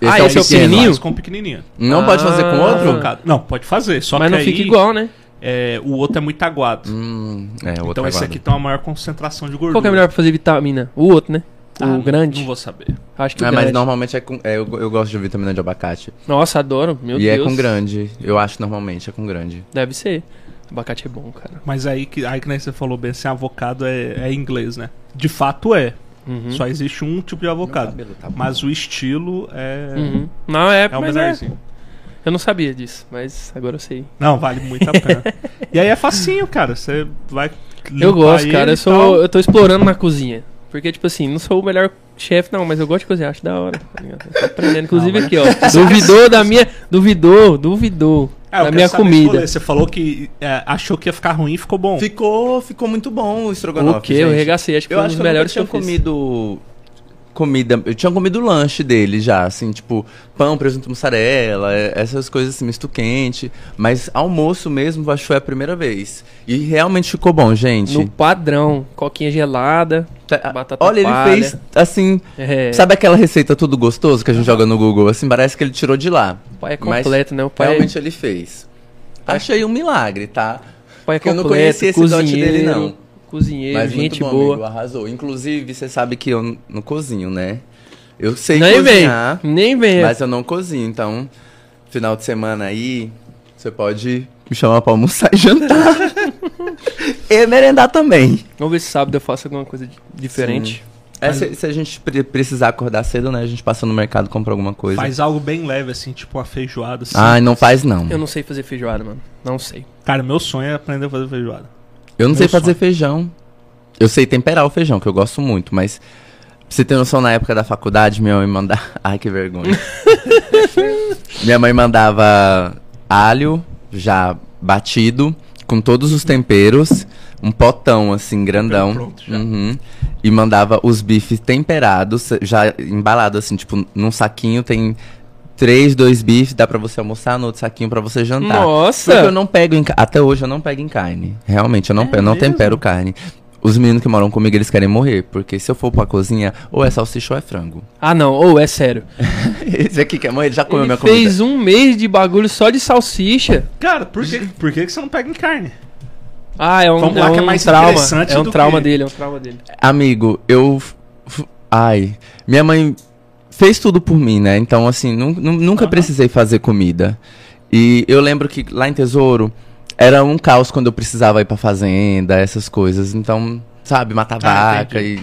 Ah, esse é o pequenininho? Mas com pequenininho. Não pode fazer com Ah. outro? Não, pode fazer, só Mas que não aí, fica igual, né? é, o outro é muito aguado. Hum, é, o outro então esse aguado. aqui tem uma maior concentração de gordura. Qual que é melhor pra fazer vitamina? O outro, né? O Ah, grande. Não vou saber. Acho que o É, mas normalmente é com. é, eu, eu gosto de vitamina de abacate. Nossa, adoro. Meu e Deus. é com grande. Eu acho normalmente é com grande. Deve ser. Abacate é bom, cara. Mas aí que, aí que nem você falou bem, assim, avocado é, é inglês, né? De fato é. Uhum. Só existe um tipo de avocado. Tá. Mas o estilo é. Uhum. Não, é, É o mas é. menorzinho. Eu não sabia disso, mas agora eu sei. Não, vale muito a pena. e aí é facinho, cara. Você vai. Eu gosto, cara. Eu sou. tal. Eu tô explorando na cozinha. Porque, tipo assim, não sou o melhor chefe, não, mas eu gosto de cozinhar, acho da hora. Tá aprendendo. Inclusive Não, aqui, ó. Duvidou da minha. Duvidou, duvidou. É, eu quero minha comida. escolher. Você falou que é, achou que ia ficar ruim e ficou bom. Ficou, ficou muito bom o estrogonofe. O quê? Eu gente. regacei, acho que Eu foi um acho dos que eu melhores que eu fiz. comido comida. Eu tinha comido o lanche dele já, assim, tipo, pão, presunto, mussarela, é- essas coisas assim, misto quente. Mas almoço mesmo, acho que foi a primeira vez. E realmente ficou bom, gente. No padrão, coquinha gelada. Tá- batata Olha, palha. ele fez assim. É, Sabe aquela receita tudo gostoso que a gente joga no Google? Assim, parece que ele tirou de lá. o pai é Mas completo, né? O pai, Realmente ele fez. Achei um milagre, tá? o pai é porque eu não conhecia esse dote dele, não. Cozinheiro, Mas gente muito bom, boa. amigo, arrasou. Inclusive, você sabe que eu não cozinho, né? Eu sei Nem vem, cozinhar, nem vem. mas eu não cozinho. Então, final de semana aí, você pode me chamar pra almoçar e jantar. e merendar também. Vamos ver se sábado eu faço alguma coisa di- diferente. É, se, se a gente pre- precisar acordar cedo, né? A gente passa no mercado e compra alguma coisa. Faz algo bem leve, assim, tipo uma feijoada. Assim. Ai, não faz não. Eu não sei fazer feijoada, mano. Não sei. Cara, meu sonho é aprender a fazer feijoada. Eu não Meu sei fazer sonho. feijão. Eu sei temperar o feijão, que eu gosto muito, mas pra você ter noção, na época da faculdade, minha mãe mandava. Ai, que vergonha. minha mãe mandava alho já batido, com todos os temperos, um potão assim, grandão. pronto. Uhum. E mandava os bifes temperados, já embalado assim, tipo, num saquinho tem. Três, dois bifes, dá pra você almoçar, no outro saquinho pra você jantar. Nossa! Porque eu não pego em Até hoje eu não pego em carne. Realmente, eu não, É pego, não tempero carne. Os meninos que moram comigo, eles querem morrer. Porque se eu for pra cozinha, ou é salsicha ou é frango. Ah, não. Ou é sério. Esse aqui quer morrer, ele já comeu Ele minha comida. fez um mês de bagulho só de salsicha. Cara, por que, por que, que você não pega em carne? Ah, é um, Vamos é lá, que é um mais trauma. interessante É um do trauma que- dele, é um trauma dele. Amigo, eu. Ai. Minha mãe fez tudo por mim, né? Então, assim, nu- nu- nunca Aham. precisei fazer comida. E eu lembro que lá em Tesouro era um caos quando eu precisava ir pra fazenda, essas coisas. Então, sabe, matar Ah, vaca e,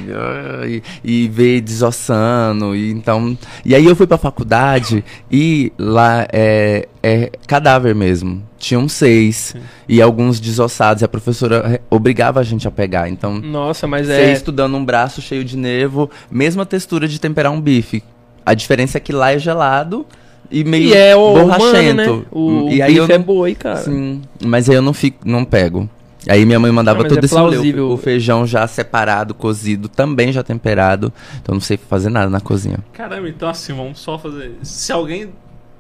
e, e ver desossando. E, então, e aí eu fui pra faculdade e lá é, é cadáver mesmo. Tinham seis e alguns desossados. E a professora obrigava a gente a pegar. Então, Nossa, mas você é. estudando um braço cheio de nervo, mesma textura de temperar um bife. A diferença é que lá é gelado e meio E é o humano, borrachento. né? O, e o aí eu é boi, cara. sim, mas aí eu não fico, não pego. Aí minha mãe mandava Ah, todo é esse o, o feijão já separado, cozido, também já temperado. Então não sei fazer nada na cozinha. Caramba, então assim, vamos só fazer. Se alguém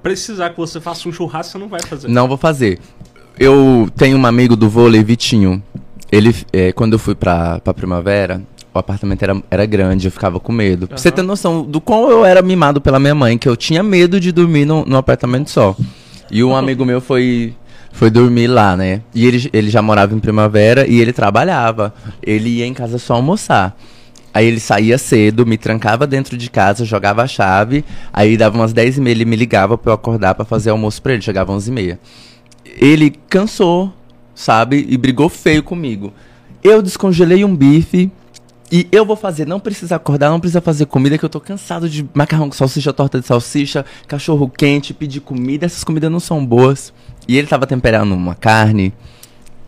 precisar que você faça um churrasco, você não vai fazer. Não vou fazer. Eu tenho um amigo do vôlei, Vitinho. Ele, é, quando eu fui pra, pra primavera, o apartamento era, era grande, eu ficava com medo. Pra você ter noção do quão eu era mimado pela minha mãe, que eu tinha medo de dormir no, no apartamento só. E um amigo meu foi, foi dormir lá, né? E ele, ele já morava em primavera e ele trabalhava. Ele ia em casa só almoçar. Aí ele saía cedo, me trancava dentro de casa, jogava a chave. Aí dava umas 10 e meia, ele me ligava pra eu acordar pra fazer almoço pra ele. Chegava 11 e meia ele cansou, sabe? E brigou feio comigo. Eu descongelei um bife e eu vou fazer. Não precisa acordar, não precisa fazer comida, que eu tô cansado de macarrão com salsicha, torta de salsicha, cachorro quente, pedir comida. Essas comidas não são boas. E ele tava temperando uma carne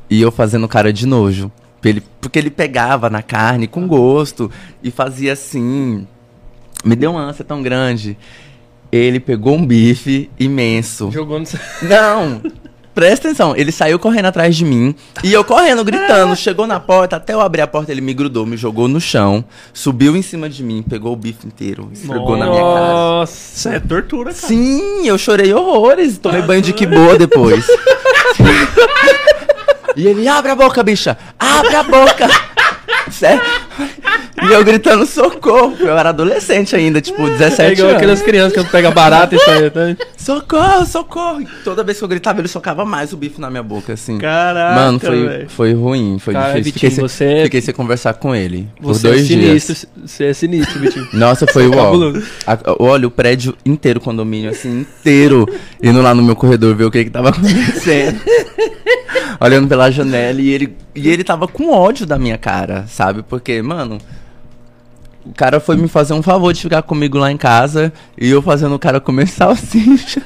e eu fazendo cara de nojo. Ele, porque ele pegava na carne com gosto e fazia assim. Me deu uma ânsia tão grande. Ele pegou um bife imenso. Jogou no. Não! Presta atenção, ele saiu correndo atrás de mim e eu correndo, gritando. Chegou na porta, até eu abrir a porta, ele me grudou, me jogou no chão, subiu em cima de mim, pegou o bife inteiro, esfregou na minha cara. Nossa. Isso é tortura, cara. Sim, eu chorei horrores, tomei banho de que boa depois. e ele, abre a boca, bicha! Abre a boca! Sério? E eu gritando socorro. Eu era adolescente ainda, tipo, 17 É igual anos. aquelas crianças que pegam barata e sai. Tá? Socorro, socorro! E toda vez que eu gritava, ele socava mais o bife na minha boca, assim. Caraca, Mano, foi, foi ruim, foi Cara, difícil. Vitinho, fiquei, sem, você- fiquei sem conversar com ele por Você dois é sinistro. dias. Você é sinistro, Vitinho. Nossa, foi. Cabuloso. a- Olha, o prédio inteiro, o condomínio, assim, inteiro, indo lá no meu corredor ver o que que tava acontecendo. Olhando pela janela e ele, e ele tava com ódio da minha cara, sabe? Porque, mano, o cara foi me fazer um favor de ficar comigo lá em casa e eu fazendo o cara comer salsicha.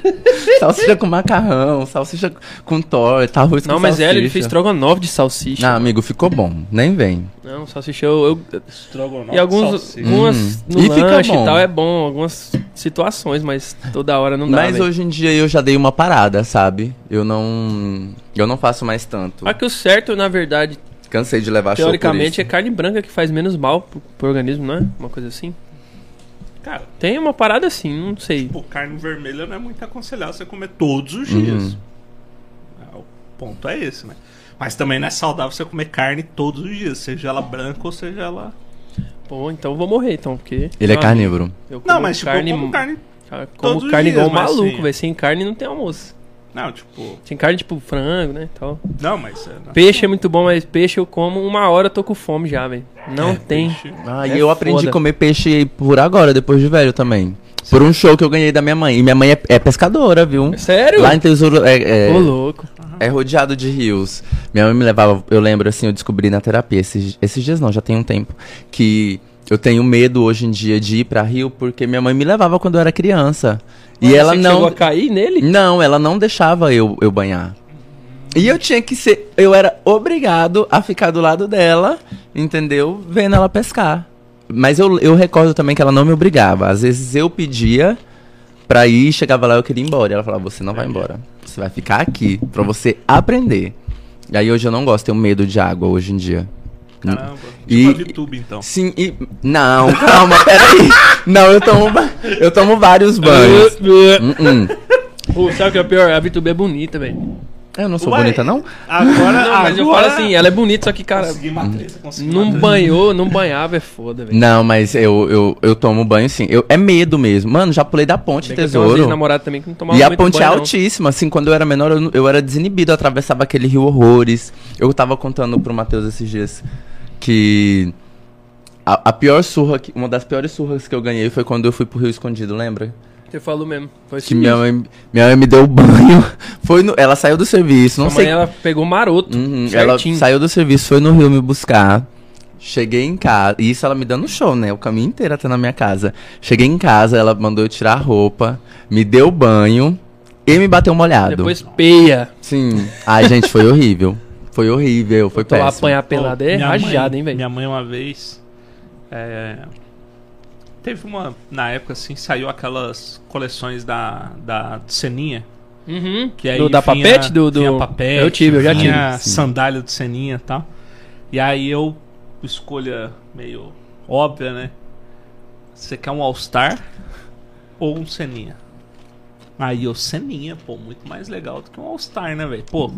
salsicha com macarrão, salsicha com torta, arroz Não, com mas salsicha. é, ele fez estrogonofe de salsicha. Não, amigo, ficou bom. Nem vem. Não, salsicha eu. eu Estrogonofe e alguns, salsicha. algumas Hum. no E fica lanche e tal é bom, algumas situações, mas toda hora não dá. Mas velho. hoje em dia eu já dei uma parada, sabe? Eu não. Eu não faço mais tanto. Só que o certo, na verdade, Cansei de levar show teoricamente, é carne branca que faz menos mal pro, pro organismo, não é? Uma coisa assim. Cara, Tem uma parada assim, não sei. pô, carne vermelha não é muito aconselhável você comer todos os Uhum. dias. É, O ponto é esse, né? Mas também não é saudável você comer carne todos os dias, seja ela branca ou seja ela. Pô, então eu vou morrer, então, porque. Ele é carnívoro. Não, mas tipo, carne, eu como carne. como carne dias, igual um maluco, assim- velho. Sem carne não tem almoço. Não, tipo. Sem carne, tipo frango, né? Tal. Não, mas. É, não. Peixe é muito bom, mas peixe eu como uma hora eu tô com fome já, velho. Não É, tem. peixe. Ah, É e eu aprendi foda. a comer peixe por agora, depois de velho também. Por um show que eu ganhei da minha mãe. E minha mãe é, é pescadora, viu? Sério? Lá em Tesouro é, é, Ô, louco. é rodeado de rios. Minha mãe me levava, eu lembro assim, eu descobri na terapia, esses, esses dias não, já tem um tempo, que eu tenho medo hoje em dia de ir pra rio porque minha mãe me levava quando eu era criança. E Você ela que não. chegou a cair nele? Não, ela não deixava eu, eu banhar. E eu tinha que ser. Eu era obrigado a ficar do lado dela, entendeu? Vendo ela pescar. Mas eu, eu recordo também que ela não me obrigava. Às vezes eu pedia pra ir, chegava lá eu queria ir embora. E ela falava: Você não vai embora. Você vai ficar aqui pra você aprender. E aí hoje eu não gosto, tenho medo de água hoje em dia. Caramba. E- Tipo a VTube, então. Sim, e. Não, calma, peraí. Não, eu tomo, eu tomo vários banhos. Hum, hum. Pô, sabe o que é pior? A VTube é bonita, velho. Eu não sou Uai, bonita, não? Agora. Não, mas eu agora- falo assim, ela é bonita, só que, cara, consegui não banhou, não banhava é foda, velho. Não, mas eu, eu, eu tomo banho sim. Eu, é medo mesmo. Mano, já pulei da ponte, Bem que eu tenho umas tesouro. ex-namoradas também que não tomavam E a muito ponte é banho, não. altíssima, assim, quando eu era menor eu, eu era desinibido, eu atravessava aquele rio horrores. Eu tava contando pro Matheus esses dias que A, a pior surra, que- uma das piores surras que eu ganhei foi quando eu fui pro Rio Escondido, lembra? Você falou mesmo. Foi Que minha mãe, minha mãe me deu banho. Foi no- ela saiu do serviço, não Sua sei. mãe, ela pegou maroto. Uhum, ela saiu do serviço, foi no Rio me buscar. Cheguei em casa. E isso ela me dando show, né? O caminho inteiro até na minha casa. Cheguei em casa, ela mandou eu tirar a roupa, me deu banho e me bateu molhado. Depois peia. Sim. Ai, gente, foi horrível. Foi horrível, foi péssimo. apanhar pelado é rajada, hein, velho. Minha mãe uma vez. é, teve uma. Na época, assim, saiu aquelas coleções da, da Seninha. Uhum. Que aí do, da vinha- papete? Do, do... vinha papete, Eu tive, eu já tive. sandália de Seninha e tal. E aí eu, escolha meio óbvia, né? Você quer um All-Star ou um Seninha? Aí eu, Seninha, pô, muito mais legal do que um All-Star, né, velho? Pô,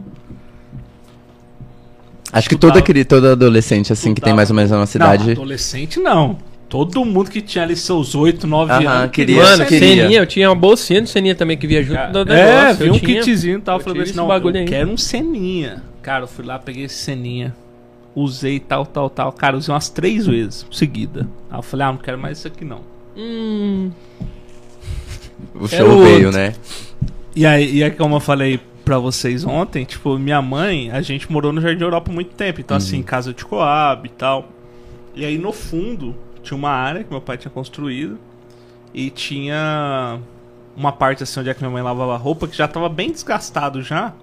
Acho que todo, aquele, todo adolescente, assim, que tem mais ou menos na Não, cidade. adolescente não. Todo mundo que tinha ali seus 8, 9 Aham, anos. queria- Mano, queria. Seninha, eu tinha uma bolsinha de Seninha também que via junto Cara, do é, negócio. vi eu um tinha. kitzinho e tal. eu Falei assim, não, bagulho eu aí. quero um Seninha. Cara, eu fui lá, peguei esse Seninha. Usei tal, tal, tal. Cara, usei umas três vezes seguida. Aí eu falei, ah, não quero mais isso aqui não. Hum, O Era show o veio, outro. né? E aí, e aí, como eu falei pra vocês ontem, tipo, minha mãe, a gente morou no Jardim Europa há muito tempo. Então, assim, casa de Coab e tal. E aí, no fundo, tinha uma área que meu pai tinha construído. E tinha uma parte, assim, onde é que minha mãe lavava a roupa, que já tava bem desgastado já.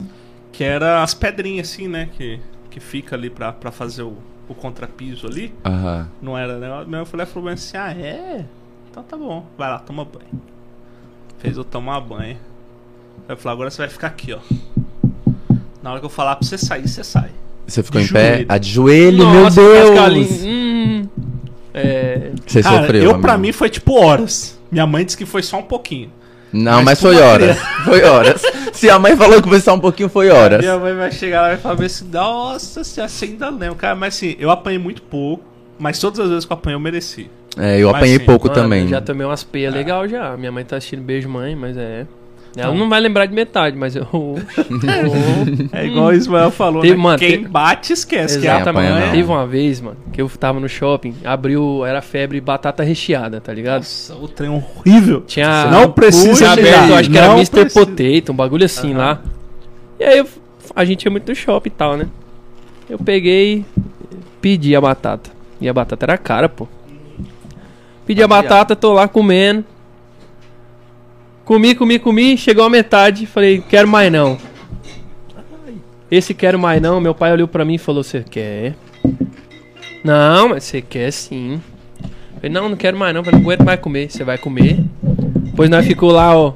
Que era as pedrinhas, assim, né? Que, que fica ali pra, pra fazer o, o contrapiso ali. Aham. Não era, né? Minha mãe falou, falou assim, ah, é? Então tá bom, vai lá, toma banho. Fez eu tomar banho. Eu falei, agora você vai ficar aqui, ó. Na hora que eu falar pra você sair, você sai. Você ficou De em pé? joelho. Ah, de joelho, meu Nossa, Cascalinho. Deus! É, Você Cara, sofreu, eu amigo. pra mim foi tipo horas. Minha mãe disse que foi só um pouquinho. Não, mas mas, pra foi horas. Foi horas. Se a mãe falou que foi só um pouquinho, foi horas. Minha mãe vai chegar lá e vai falar assim, nossa, você ainda lembra. Cara, mas assim, eu apanhei muito pouco. Mas todas as vezes que eu apanhei, eu mereci. É, eu Mas apanhei sim, pouco mano, também. já tomei umas peias legal já. Minha mãe tá assistindo Beijo Mãe, mas é. Ela não vai lembrar de metade, mas eu. É igual o Ismael falou, Teve, né? mano, Quem te- bate, esquece. Que é a Exatamente. apanha. Teve uma vez, mano, que eu tava no shopping, abriu, era febre batata recheada, tá ligado? Nossa, o trem horrível. Tinha Não precisa tinha aberto, acho que era Não Mr. precisa. Potato, um bagulho assim lá. E aí eu- a gente ia muito no shopping e tal, né? Eu peguei, pedi a batata. E a batata era cara, pô. Pedi a batata, tô lá comendo. Comi, comi, comi, chegou a metade, falei, quero mais não. Esse quero mais não, meu pai olhou pra mim e falou, você quer? Não, mas você quer sim. Falei, não, não quero mais não, falei, não aguento mais comer. Você vai comer? Depois nós ficou lá, ó,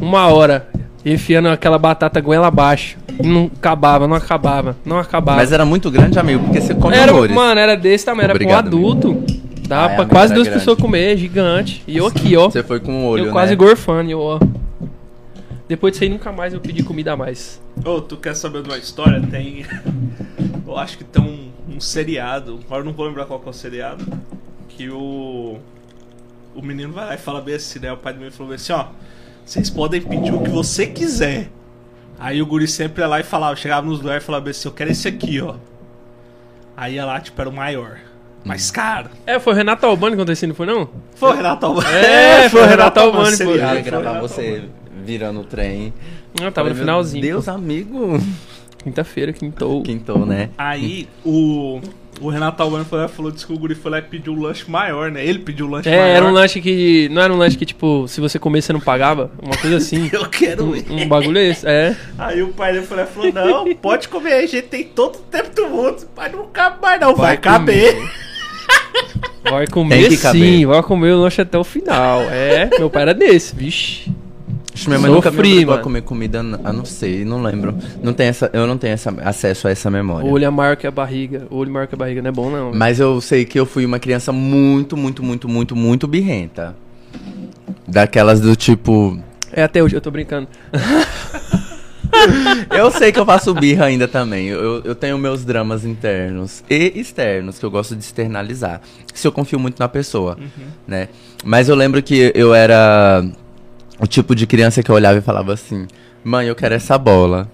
uma hora, enfiando aquela batata goela abaixo. Não acabava, não acabava, não acabava. Mas era muito grande, amigo, porque você come era, mano, era desse tamanho, era pra um Obrigado, adulto. Dá Ah, é, pra quase duas grande. pessoas comer, gigante. E eu aqui, ó. Você foi com o olho, eu quase né? gorfando, e eu, ó. Depois disso aí, nunca mais eu pedi comida a mais. Ô, tu quer saber de uma história? Tem. Eu acho que tem um, um seriado. Agora eu não vou lembrar qual que é o seriado. Que o. O menino vai lá e fala bem assim, né? O pai do menino falou bem assim: ó. Vocês podem pedir o que você quiser. Aí o guri sempre ia lá e falava, chegava nos lugares e falava bem assim: eu quero esse aqui, ó. Aí ia lá, tipo, era o maior. Mais caro. É, foi o Renato Albani que aconteceu, não foi não? Foi o Renato Albani. É, foi o Renato Albani, seriado, Eu foi ia gravar você virando o trem. Eu tava no finalzinho. Meu Deus, pô. amigo. Quinta-feira, quintou. Quintou, né? Aí o. O Renato Albani foi lá, falou disse que o guri foi lá e pediu um lanche maior, né? Ele pediu o lanche É, maior. era um lanche que. Não era um lanche que, tipo, se você comer, você não pagava? Uma coisa assim. Eu quero Um, ir. um bagulho esse, é. Aí o pai dele foi e falou: Não, pode comer aí, a gente tem todo o tempo do mundo. Mas não cabe mais, não. Vai, Vai caber. Vai comer que caber. sim, vai comer o lanche até o final. É, meu pai era desse, vixe. Acho minha mãe nunca me Sofri, obrigou a comer comida, ah, não sei, não lembro. Não tem essa, eu não tenho essa, acesso a essa memória. O olho é maior que a barriga. O olho maior que a barriga não é bom, não. Mas eu sei que eu fui uma criança muito, muito, muito, muito, muito birrenta. Daquelas do tipo. É até hoje, eu tô brincando. Eu sei que eu faço birra ainda também. Eu, eu tenho meus dramas internos e externos que eu gosto de externalizar. Se eu confio muito na pessoa, né? Mas eu lembro que eu era o tipo de criança que eu olhava e falava assim: Mãe, eu quero essa bola.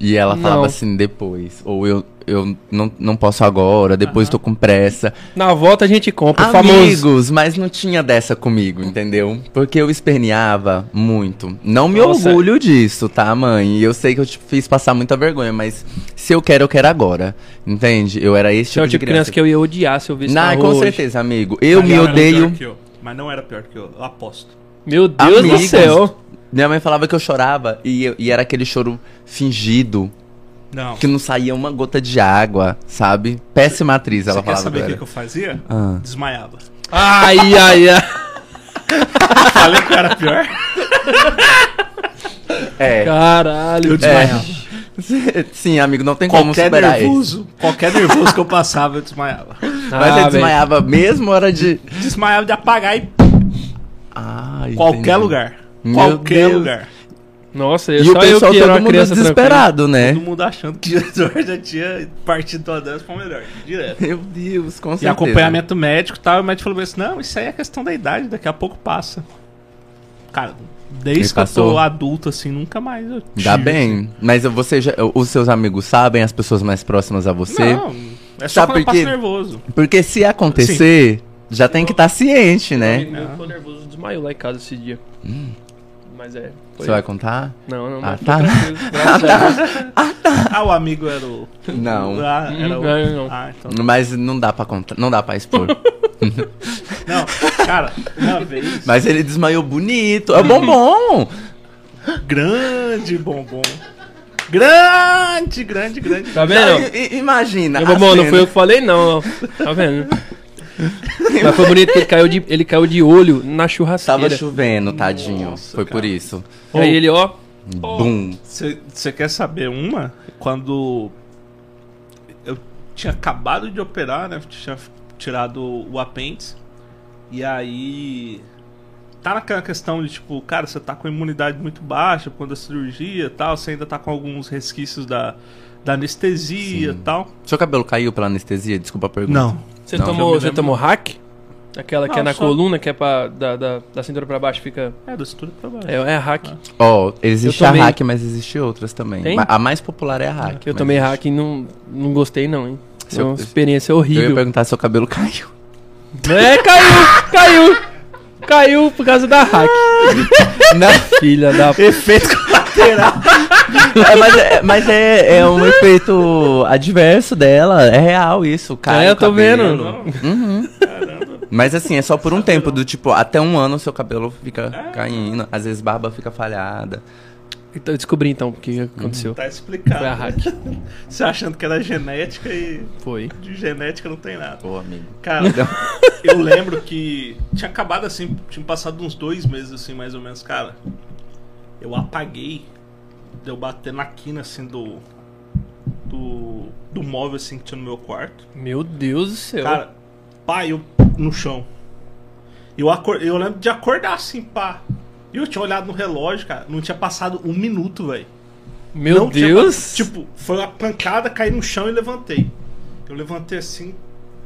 E ela Não. falava assim, depois. Ou eu, eu não, não posso agora, depois tô com pressa. Na volta a gente compra, o famoso. Amigos, mas não tinha dessa comigo, entendeu? Porque eu esperneava muito. Não me Nossa. orgulho disso, tá, mãe? E eu sei que eu te fiz passar muita vergonha, mas se eu quero, eu quero agora. Entende? Eu era esse é tipo de tipo de criança que eu ia odiar se eu visse Não, na com certeza, amigo. Eu Mas me odeio. eu. Mas não era pior que eu, eu aposto. Meu Deus Amigos. do céu. Minha mãe falava que eu chorava e, e era aquele choro fingido, Não. que não saía uma gota de água, sabe? Péssima atriz, ela Você quer falava. saber o que que, eu que eu fazia? Ah. Desmaiava. Ai, ai, ai. Falei que era pior. era. É. Caralho. Eu desmaiava. Sim, amigo, não tem como Qualquer superar isso. nervoso, qualquer nervoso que eu passava, eu desmaiava. Mas Ah, você velho. desmaiava mesmo hora de. Desmaiava de apagar em Ah, qualquer entendi. lugar. Meu qualquer Deus. lugar. Nossa, E só o eu pessoal que era todo mundo criança tranquila. desesperado, né? Todo mundo achando que Jesus já tinha partido toda delas pra melhor. Direto. Meu Deus, com E certeza. acompanhamento médico e tal, e o médico falou assim, não, isso aí é questão da idade, daqui a pouco passa. Cara, desde E que eu tô adulto, assim, nunca mais eu Dá tive, bem. Mas você já, os seus amigos sabem, as pessoas mais próximas a assim. você? Não, é só Sabe quando eu por passo nervoso. Porque se acontecer, já tem que estar ciente, Um né? amigo meu ficou nervoso, desmaiou lá em casa esse dia. Mas é. foi- Você vai contar? Não, não, Ah, tá. tá. tranquilo. Graças a Deus. Ah, o amigo era o... Não. Ah, era Hum, o... não, não. Ah, então... Mas não dá pra contar, não dá pra expor. Não, cara, uma vez... Mas ele desmaiou bonito. É bombom! Grande bombom. Grande, grande, grande. Tá Não, vendo? i- imagina. Meu a bom, não foi eu que falei, não. Tá vendo? Mas foi bonito que ele caiu de, ele caiu de olho na churrasqueira. Tava chovendo, tadinho. Nossa, foi cara. por isso. Aí ele, ó. Bum. Você quer saber uma? Quando eu tinha acabado de operar, né? Tinha tirado o apêndice. E aí. Tá naquela questão de tipo, cara, você tá com a imunidade muito baixa quando a cirurgia e tal, você ainda tá com alguns resquícios da, da anestesia e tal. Seu cabelo caiu pela anestesia? Desculpa a pergunta. Não. Você Não, tomou, você tomou hack? Aquela que Não, é na só- coluna, que é pra, da, da, da cintura pra baixo, fica. É, do estudo pra baixo. É, é hack. Ó, existe Eu a tomei- hack, mas existe outras também. Tem? A mais popular é a hack. Eu tomei existe. hack e não, não gostei, não, hein? Seu- Foi uma experiência Eu ia horrível. perguntar se seu cabelo caiu. É, caiu! Caiu! Caiu por causa da hack. Não, Filha da. Efeito colateral. É, mas, é, mas é, é um efeito adverso dela. É real isso. Cai É, eu o tô cabelo. vendo. Uhum. Mas assim, é só por um tempo, do tipo, até um ano seu cabelo fica caindo. Às vezes barba fica falhada. Então, eu descobri então o que aconteceu. Tá Foi a explicado. hack. Você achando que era genética e Foi. de genética não tem nada. Pô, amigo. Cara, eu lembro que tinha acabado assim, tinha passado uns dois meses assim, mais ou menos, cara. Eu apaguei, de eu bater na quina assim do. Do. Do móvel assim que tinha no meu quarto. Meu Deus do céu. Cara, pá, eu no chão. Eu, acor... eu lembro de acordar assim, pá. E eu tinha olhado no relógio, cara. Não tinha passado um minuto, velho. Meu Não tinha Deus. pa- tipo, foi uma pancada, caí no chão e levantei. Eu levantei assim,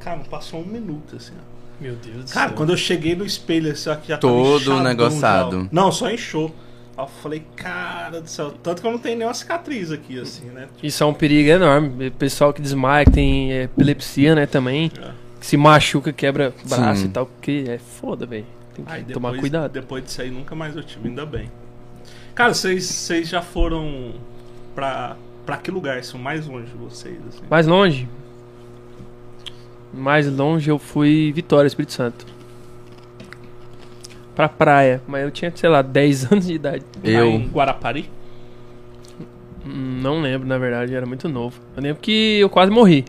cara, não passou um minuto, assim, ó. Meu Deus do Cara, céu. quando eu cheguei no espelho, assim, ó, que já tava Todo negociado. ó. Não, só inchou. Aí eu falei, cara do céu. Tanto que eu não tenho nenhuma cicatriz aqui, assim, né? Isso é um perigo enorme. Pessoal que desmaia, que tem é, epilepsia, né, também. É. Que se machuca, quebra braço Sim. e tal. Porque é foda, velho. Tem que Aí tomar depois, cuidado. depois disso aí nunca mais eu tive, ainda bem. Cara, vocês, vocês já foram pra, pra que lugar? São mais longe de vocês, assim? Mais longe? Mais longe eu fui Vitória, Espírito Santo. Pra praia. Mas eu tinha, sei lá, 10 anos de idade. Lá Eu- em Guarapari? Não lembro, na verdade, era muito novo. Eu lembro que eu quase morri.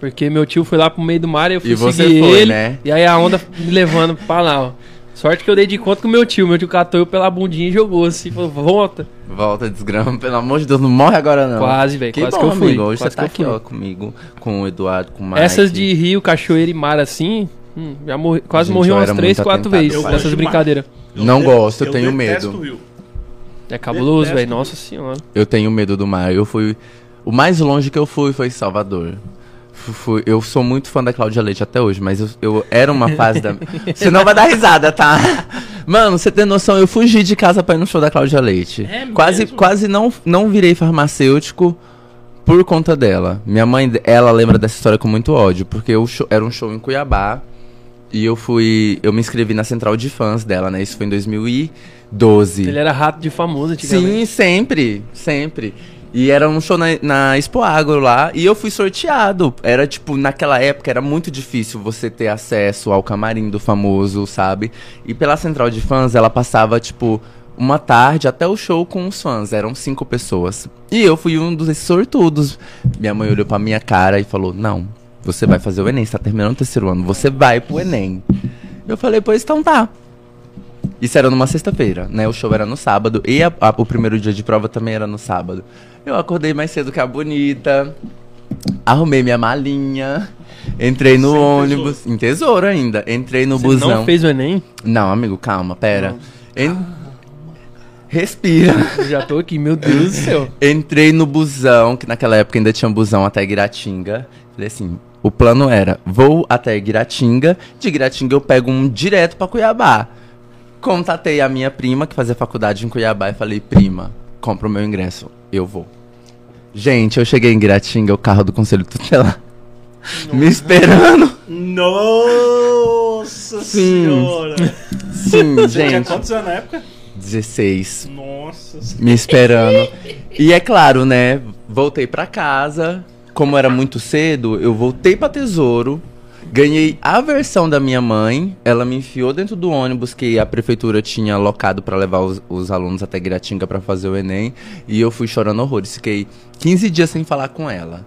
Porque meu tio foi lá pro meio do mar e eu fui E você seguir foi, ele. né? E aí a onda me levando pra lá, ó. Sorte que eu dei de conta com meu tio. Meu tio catou eu pela bundinha e jogou assim. Falou, volta. Volta, desgrama, pelo amor de Deus, não morre agora não. Quase, velho. Que Quase bom, que eu fui. amigo. Hoje quase você tá que aqui, eu fui. ó, comigo, com o Eduardo, com o Mike. Essas de rio, cachoeira e mar assim, hum, já morri, quase Gente, morri eu umas era 3, muito 4 atentado. vezes Eu nessas brincadeiras. Não gosto, eu tenho detesto medo. Rio. É cabuloso, velho. Nossa senhora. Eu tenho medo do mar. Eu fui. O mais longe que eu fui foi Salvador. Fu- fui- eu sou muito fã da Cláudia Leite até hoje, mas eu, eu era uma fase da. Você não vai dar risada, tá? Mano, você tem noção, eu fugi de casa pra ir no show da Cláudia Leite. É quase mesmo? quase não, não virei farmacêutico por conta dela. Minha mãe, ela lembra dessa história com muito ódio, porque show- era um show em Cuiabá e eu fui, eu me inscrevi na central de fãs dela, né? Isso foi em 2012. Ele era rato de famoso antigamente. Sim, sempre, sempre. E era um show na, na Expo Agro lá e eu fui sorteado. Era tipo, naquela época era muito difícil você ter acesso ao camarim do famoso, sabe? E pela central de fãs ela passava tipo uma tarde até o show com os fãs, eram cinco pessoas. E eu fui um dos sortudos. Minha mãe olhou pra minha cara e falou: Não, você vai fazer o Enem, você tá terminando o terceiro ano, você vai pro Enem. Eu falei, pois então tá. Isso era numa sexta-feira, né? O show era no sábado e a- a- o primeiro dia de prova também era no sábado. Eu acordei mais cedo que a bonita, arrumei minha malinha, entrei no Sem ônibus, em tesouro ainda, entrei no Você busão. não fez o Enem? Não, amigo, calma, pera. En- Respira. Eu já tô aqui, meu Deus do céu. Entrei no busão, que naquela época ainda tinha um busão até Guiratinga. Falei assim, o plano era, vou até Guiratinga, de Guiratinga eu pego um direto pra Cuiabá. Contatei a minha prima, que fazia faculdade em Cuiabá, e falei, prima, compra o meu ingresso, eu vou. Gente, eu cheguei em Guiratinga, o carro do Conselho Tutelar, me esperando. Nossa Sim. senhora! Sim, Você tinha gente, quantos anos na época? 16. Nossa senhora. me esperando. E é claro, né? Voltei pra casa. Como era muito cedo, eu voltei pra Tesouro. Ganhei a versão da minha mãe. Ela me enfiou dentro do ônibus que a prefeitura tinha alocado pra levar os, os alunos até Guiratinga pra fazer o Enem. E eu fui chorando horrores. Fiquei 15 dias sem falar com ela.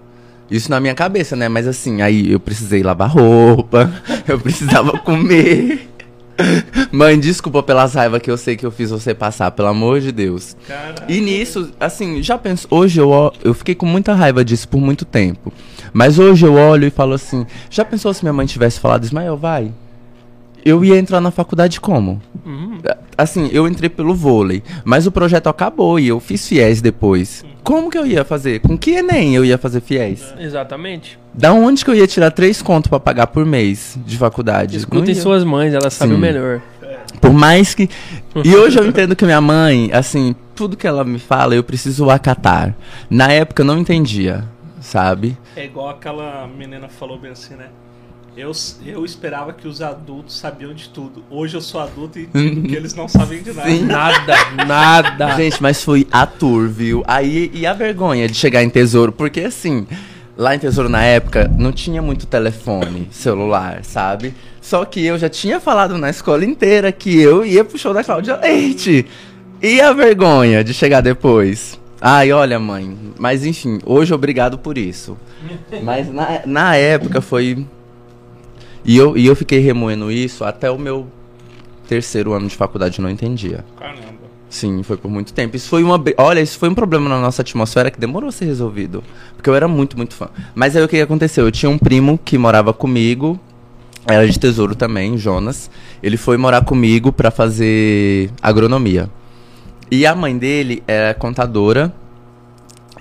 Isso na minha cabeça, né? Mas assim, aí eu precisei lavar roupa, eu precisava comer. Mãe, desculpa pelas raivas que eu sei que eu fiz você passar, pelo amor de Deus. Caraca. E nisso, assim, já penso, hoje eu, eu fiquei com muita raiva disso por muito tempo. Mas hoje eu olho e falo assim, já pensou se minha mãe tivesse falado, Ismael, vai? Eu ia entrar na faculdade como? Hum, Assim, eu entrei pelo vôlei, mas o projeto acabou e eu fiz fiéis depois. Como que eu ia fazer? Com que Enem eu ia fazer fiéis? exatamente. Da onde que eu ia tirar três contos pra pagar por mês de faculdade? Não Escutem suas mães, elas sabem o melhor. Por mais que. E hoje eu entendo que minha mãe, assim, tudo que ela me fala, eu preciso acatar. Na época eu não entendia, sabe? É igual aquela menina falou bem assim, né? Eu, eu esperava que os adultos sabiam de tudo. Hoje eu sou adulto e digo que eles não sabem de nada. Sim. Nada, nada. Gente, mas fui ator, viu? Aí, e a vergonha de chegar em Tesouro, porque assim, lá em Tesouro na época não tinha muito telefone, celular, sabe? Só que eu já tinha falado na escola inteira que eu ia pro show da Cláudia Leite. E a vergonha de chegar depois? Ai, olha, mãe. Mas enfim, hoje obrigado por isso. Mas na, na época foi. E eu, e eu fiquei remoendo isso até o meu terceiro ano de faculdade, não entendia. Caramba. Sim, foi por muito tempo. Isso foi uma. Olha, isso foi um problema na nossa atmosfera que demorou a ser resolvido. Porque eu era muito, muito fã. Mas aí o que aconteceu? Eu tinha um primo que morava comigo. Era de tesouro também, Jonas. Ele foi morar comigo pra fazer agronomia. E a mãe dele era contadora.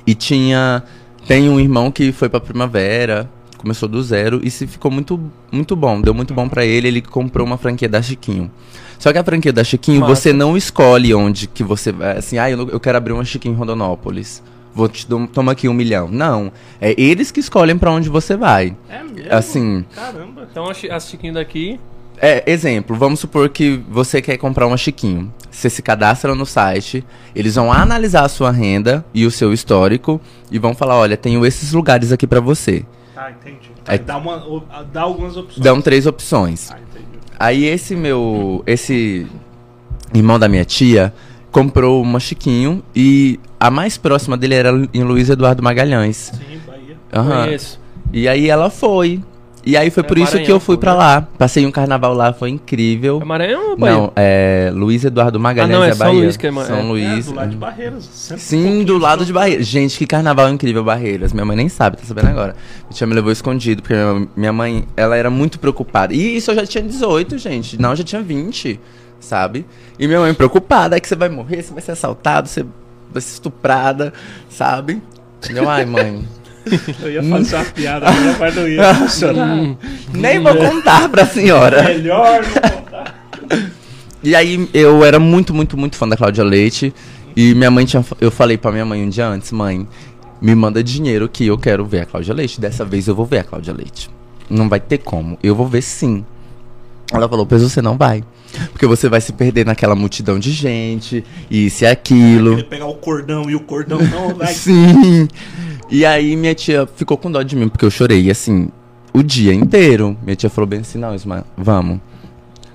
E tinha. Tem um irmão que foi pra primavera. Começou do zero e se ficou muito, muito bom. Deu muito bom pra ele. Ele comprou uma franquia da Chiquinho. Só que a franquia da Chiquinho, Massa. você não escolhe onde que você vai. Assim, ah, eu, eu quero abrir uma Chiquinho em Rondonópolis. Vou te dar, toma aqui um milhão. Não. É eles que escolhem pra onde você vai. É mesmo? Assim, Caramba. Então a Chi- a Chiquinho daqui. é, exemplo, vamos supor que você quer comprar uma Chiquinho. Você se cadastra no site, eles vão analisar a sua renda e o seu histórico e vão falar, olha, tenho esses lugares aqui pra você. Ah, entendi. É- Dá, uma, dá algumas opções. Dão três opções. Ah, entendi. Aí esse meu, esse irmão da minha tia comprou uma Chiquinho e a mais próxima dele era em Luiz Eduardo Magalhães. Sim, Bahia. Aham. Conheço. E aí ela foi. E aí foi É por isso que Maranhão, eu fui pô, pra né? lá. Passei um carnaval lá, foi incrível. É Maranhão ou Bahia? Não, é Luiz Eduardo Magalhães Ah, não, é é São Bahia. Luís que é Ma- São é. Luís. É, do lado de Barreiras. um Sim, do lado de. Barreiras. Gente, que carnaval incrível, Barreiras. Minha mãe nem sabe, tá sabendo agora. Minha tia me levou escondido, porque minha- mãe, ela era muito preocupada. E isso eu já tinha 18, gente. Não, eu já tinha 20, sabe? E minha mãe preocupada, é que você vai morrer, você vai ser assaltado, você vai ser estuprada, sabe? Eu, ai, mãe. Eu ia fazer uma piada, mas não ia funcionar. Nem vou contar pra senhora. Melhor não contar. E aí eu era muito, muito, muito fã da Cláudia Leite. E minha mãe tinha. Eu falei pra minha mãe um dia antes, mãe, me manda dinheiro que eu quero ver a Cláudia Leite. Dessa vez eu vou ver a Cláudia Leite. Não vai ter como. Eu vou ver sim. Ela falou, pois você não vai. Porque você vai se perder naquela multidão de gente, isso e aquilo. Ele pegar o cordão e o cordão não vai. Sim. E aí minha tia ficou com dó de mim, porque eu chorei, assim, o dia inteiro. Minha tia falou bem assim, não, Ismael, vamos.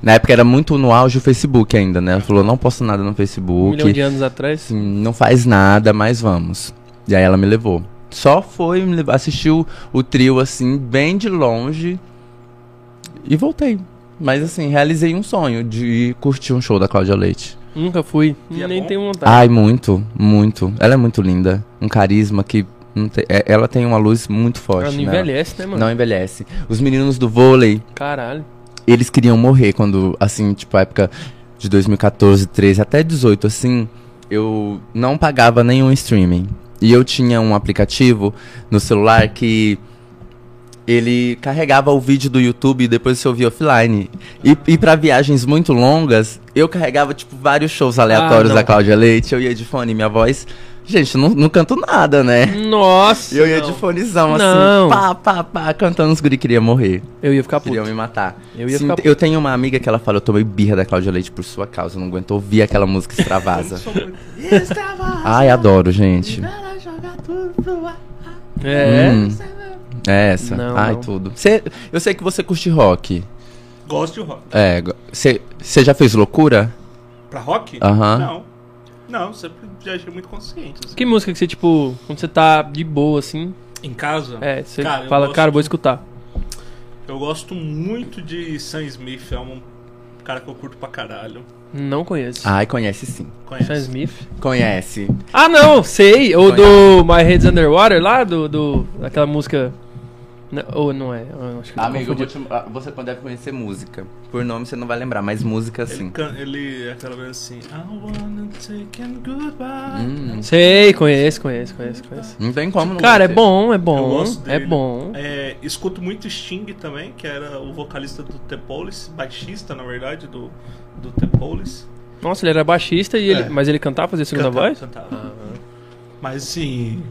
Na época era muito no auge o Facebook ainda, né? Ela falou, não posto nada no Um Facebook. milhão de anos atrás. Assim, não faz nada, mas vamos. E aí ela me levou. Só foi, me levou, assistiu o trio, assim, bem de longe. E voltei. Mas assim, realizei um sonho de curtir um show da Cláudia Leite. Nunca fui. E é Nem bom? tenho vontade. Ai, muito, muito. Ela é muito linda. Um carisma que. é- ela tem uma luz muito forte. Ela não envelhece, né, mano? Não envelhece. Os meninos do vôlei, Caralho. eles queriam morrer quando, assim, tipo, a época de 2014, 13 até 18, assim, eu não pagava nenhum streaming. E eu tinha um aplicativo no celular que ele carregava o vídeo do YouTube e depois você ouvia offline. E, e para viagens muito longas, eu carregava, tipo, vários shows aleatórios Ah, da Cláudia Leite. Eu ia de fone, minha voz. Gente, não, não canto nada, né? Nossa. Eu ia não. de fonezão, Não. assim, pá, pá, pá, cantando os guri queria morrer. Eu ia ficar puto. Queriam me matar. Eu ia Sim, ficar eu tenho uma amiga que ela fala, eu tomei birra da Cláudia Leite por sua causa, eu não aguento ouvir aquela música extravasa. Ai, adoro, gente. É. Hum, é essa. Não, Ai, não. tudo. Cê- eu sei que você curte rock. Gosto de rock. É, você já fez loucura? Pra rock? Aham. Não. Não, sempre já achei muito consciente. assim. Que música que você, tipo, quando você tá de boa, assim, Em casa, é, você Cara, fala, gosto cara, vou escutar. eu gosto muito de Sam Smith, é um cara que eu curto pra caralho. Não conheço. Ai, conhece sim. Conhece? Sam Smith? Conhece. Ah, não, sei. O do My Head's Underwater lá, do, do daquela música. Não, ou não é? Eu acho que eu tô Amigo, eu vou confundindo. te- ah, você deve conhecer música. Por nome você não vai lembrar, mas música Ele, sim. can, ele é aquela vez assim, I wanna take and goodbye. Hum, Sei, conheço, conheço, conheço, conheço. não tem como não Cara, é bom, é Eu bom. É bom. É, escuto muito Sting também, que era o vocalista do The Police, baixista, na verdade, do, do The Police. Nossa, ele era baixista, e ele, É. mas ele cantava, fazia segunda Cantava, voz? cantava. Mas assim.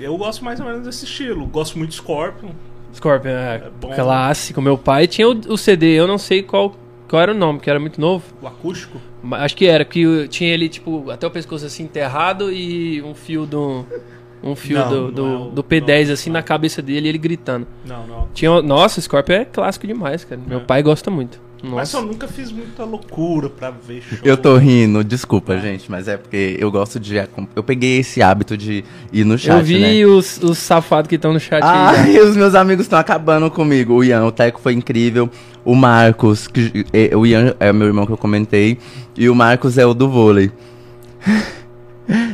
Eu gosto mais ou menos desse estilo. Gosto muito de Scorpion. Scorpion, é, É bom. clássico. Meu pai tinha o, o CD, eu não sei qual, qual era o nome, que era muito novo. O acústico. Acho que era, que tinha ele, tipo, até o pescoço assim enterrado e um fio do. Um fio Não, do, não do, é o- do P10 não, assim não. na cabeça dele e ele gritando. Não, não. Tinha, nossa, Scorpion é clássico demais, cara. Meu É. pai gosta muito. Mas Nossa. eu nunca fiz muita loucura pra ver show. Eu tô rindo, desculpa, gente, mas é porque eu gosto de. Eu peguei esse hábito de ir no chat. Eu vi né? os, os safados que estão no chat aí. Ai, os meus amigos estão acabando comigo. O Ian, o Teco foi incrível. O Marcos, que, é, o Ian é meu irmão que eu comentei. E o Marcos é o do vôlei.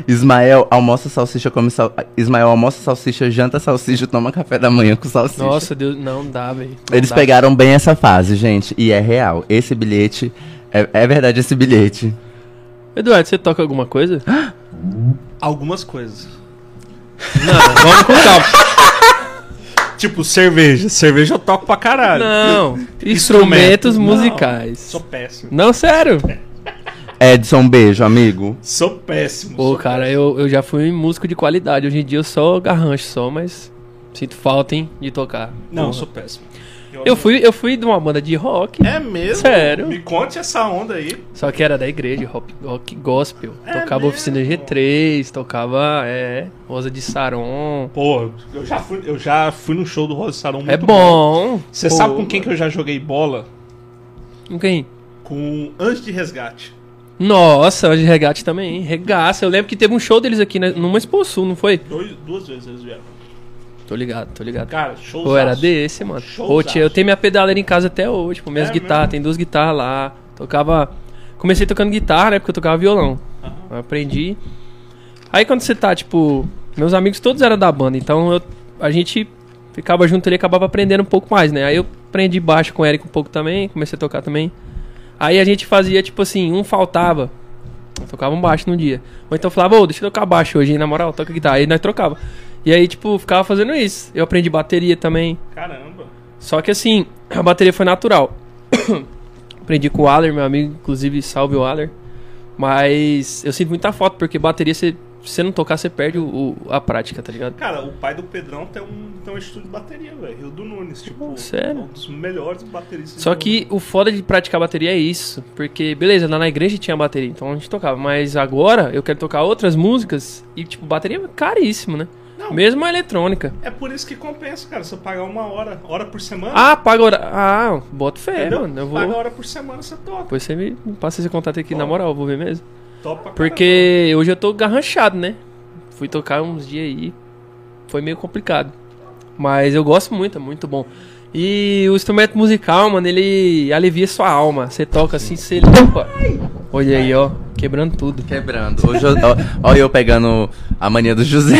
Ismael almoça salsicha, come sal... Ismael almoça salsicha, janta salsicha, toma café da manhã com salsicha. Nossa, Deus, não dá, velho. Não Eles dá. pegaram bem essa fase, gente. E é real. Esse bilhete. É, é verdade esse bilhete. Eduardo, você toca alguma coisa? Algumas coisas. Não, vamos com calma. Tipo, cerveja. Cerveja eu toco pra caralho. Não, instrumentos Não, musicais. Sou péssimo. Não, sério. Edson, beijo, amigo. Sou péssimo. Pô, sou cara, eu, eu já fui músico de qualidade. Hoje em dia eu só garrancho só, mas sinto falta, hein, de tocar. Não, Porra. sou péssimo. Eu fui, eu fui de uma banda de rock, É mesmo? Sério? Me conte essa onda aí. só que era da igreja, rock, rock gospel. É tocava mesmo? oficina G3, tocava, é, Rosa de Saron. Pô, eu já fui, eu já fui no show do Rosa Sarão muito É bom. Você sabe com quem que eu já joguei bola? Com quem? Com Anjo de Resgate. Nossa, de regate também, hein? Regaça. Eu lembro que teve um show deles aqui né, numa Expo Sul, não foi? Dois, duas vezes eles vieram. Tô ligado, tô ligado. Cara, show Pô, era desse, mano. Pô, tia, eu tenho minha pedaleira em casa até hoje, pô. Minhas É guitarras, mesmo? tem duas guitarras lá. Tocava. Comecei tocando guitarra, né? Porque eu tocava violão. Eu aprendi. Aí quando você tá, tipo. Meus amigos todos eram da banda, então eu, a gente ficava junto ali e acabava aprendendo um pouco mais, né? Aí eu aprendi baixo com o Eric um pouco também, comecei a tocar também. Aí a gente fazia, tipo assim, um faltava. Tocava um baixo no dia. Ou então falava, ô, deixa eu tocar baixo hoje, hein, na moral, toca guitarra. Aí nós trocava. E aí, tipo, ficava fazendo isso. Eu aprendi bateria também. Caramba. Só que assim, a bateria foi natural. Aprendi com o Aller, meu amigo, inclusive salve o Aller. Mas eu sinto muita falta, porque bateria, você, se você não tocar, você perde o, o- a prática, tá ligado? Cara, o pai do Pedrão tem um, tem um estúdio de bateria, velho. Rio do Nunes, tipo, Sério? um dos melhores bateristas. Só que o foda de praticar bateria é isso. Porque, beleza, lá na igreja tinha bateria, então a gente tocava. Mas agora eu quero tocar outras músicas e, tipo, bateria é caríssimo, né? Não. Mesmo a eletrônica. É por isso que compensa, cara. Você pagar uma hora, hora por semana. Ah, paga hora. Ah, bota fé, entendeu? mano. Eu vou. Paga hora por semana, você toca. Depois você me passa esse contato aqui, Ó. na moral, eu vou ver mesmo. Topa pra Porque hoje eu tô garranchado, né? Fui tocar uns dias aí. Foi meio complicado. Mas eu gosto muito, é muito bom. E o instrumento musical, mano, ele alivia sua alma. Você toca assim, você limpa. Olha aí, ó. Quebrando tudo. Quebrando. Hoje eu, ó, ó eu pegando a mania do José.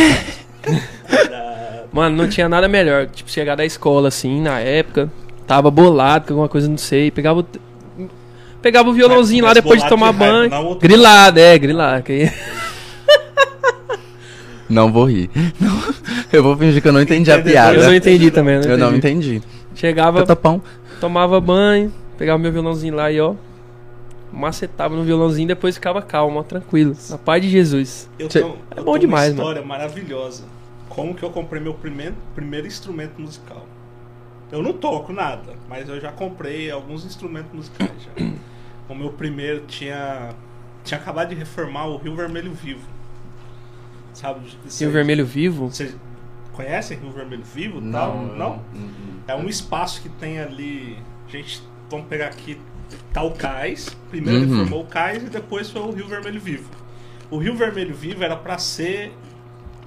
Mano, não tinha nada melhor. Tipo, chegar da escola, assim, na época. Tava bolado com alguma coisa, não sei. Pegava o. Pegava o violãozinho Mas- lá mas depois de tomar de banho. não outro- Grilado, é, grilado. que Não vou rir. Não, eu vou fingir que eu não entendi a piada. Eu não entendi também. Eu não Eu não entendi. Chegava, Tata pão. tomava banho, pegava meu violãozinho lá e ó. Macetava no violãozinho depois ficava calmo, ó, tranquilo. Na paz de Jesus. Eu tenho, É eu bom tenho demais, uma história maravilhosa. Como que eu comprei meu primeiro, primeiro instrumento musical. Eu não toco nada, mas eu já comprei alguns instrumentos musicais já. O meu primeiro tinha tinha acabado de reformar o Rio Vermelho Vivo. Sabe? Isso Rio Vermelho Vivo. Vocês conhecem Rio Vermelho Vivo? Tal? Não? É um espaço que tem ali. Gente, vamos pegar aqui. Tá o cais. Primeiro Uhum. reformou o cais e depois foi o Rio Vermelho Vivo. O Rio Vermelho Vivo era pra ser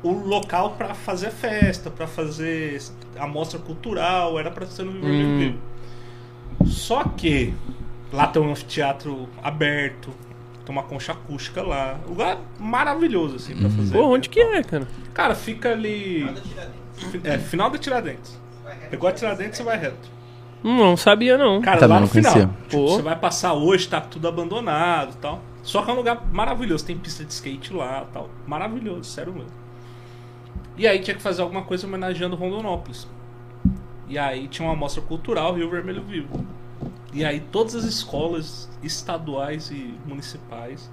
o local pra fazer festa, pra fazer amostra cultural, era pra ser no Rio Vermelho Hum. Vivo. Só que lá tem um anfiteatro aberto, tem uma concha acústica lá. Lugar maravilhoso, assim, pra fazer. Pô, onde que e é, cara? Cara, fica ali. Fi- É, final da Tiradentes. Pegou a Tiradentes, você vai reto. Hum, Não sabia não. Cara, Também lá no não conhecia. final. Tipo, você vai passar hoje, tá tudo abandonado e tal. Só que é um lugar maravilhoso. Tem pista de skate lá e tal. Maravilhoso, sério mesmo. E aí tinha que fazer alguma coisa homenageando Rondonópolis. E aí tinha uma amostra cultural Rio Vermelho Vivo. E aí todas as escolas estaduais e municipais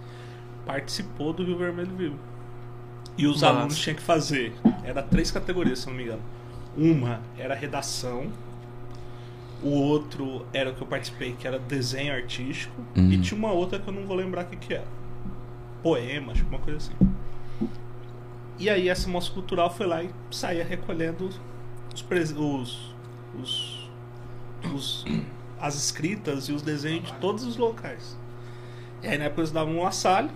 participou do Rio Vermelho Vivo. E os Massa. alunos tinham que fazer. Era três categorias, se não me engano. Uma era redação. O outro era o que eu participei, que era desenho artístico. Uhum. E tinha uma outra que eu não vou lembrar o que, que era. Poema, acho que uma coisa assim. E aí essa moça cultural foi lá e saía recolhendo os, os, os, os- as escritas e os desenhos de todos os locais. E aí na época eles davam um assalho.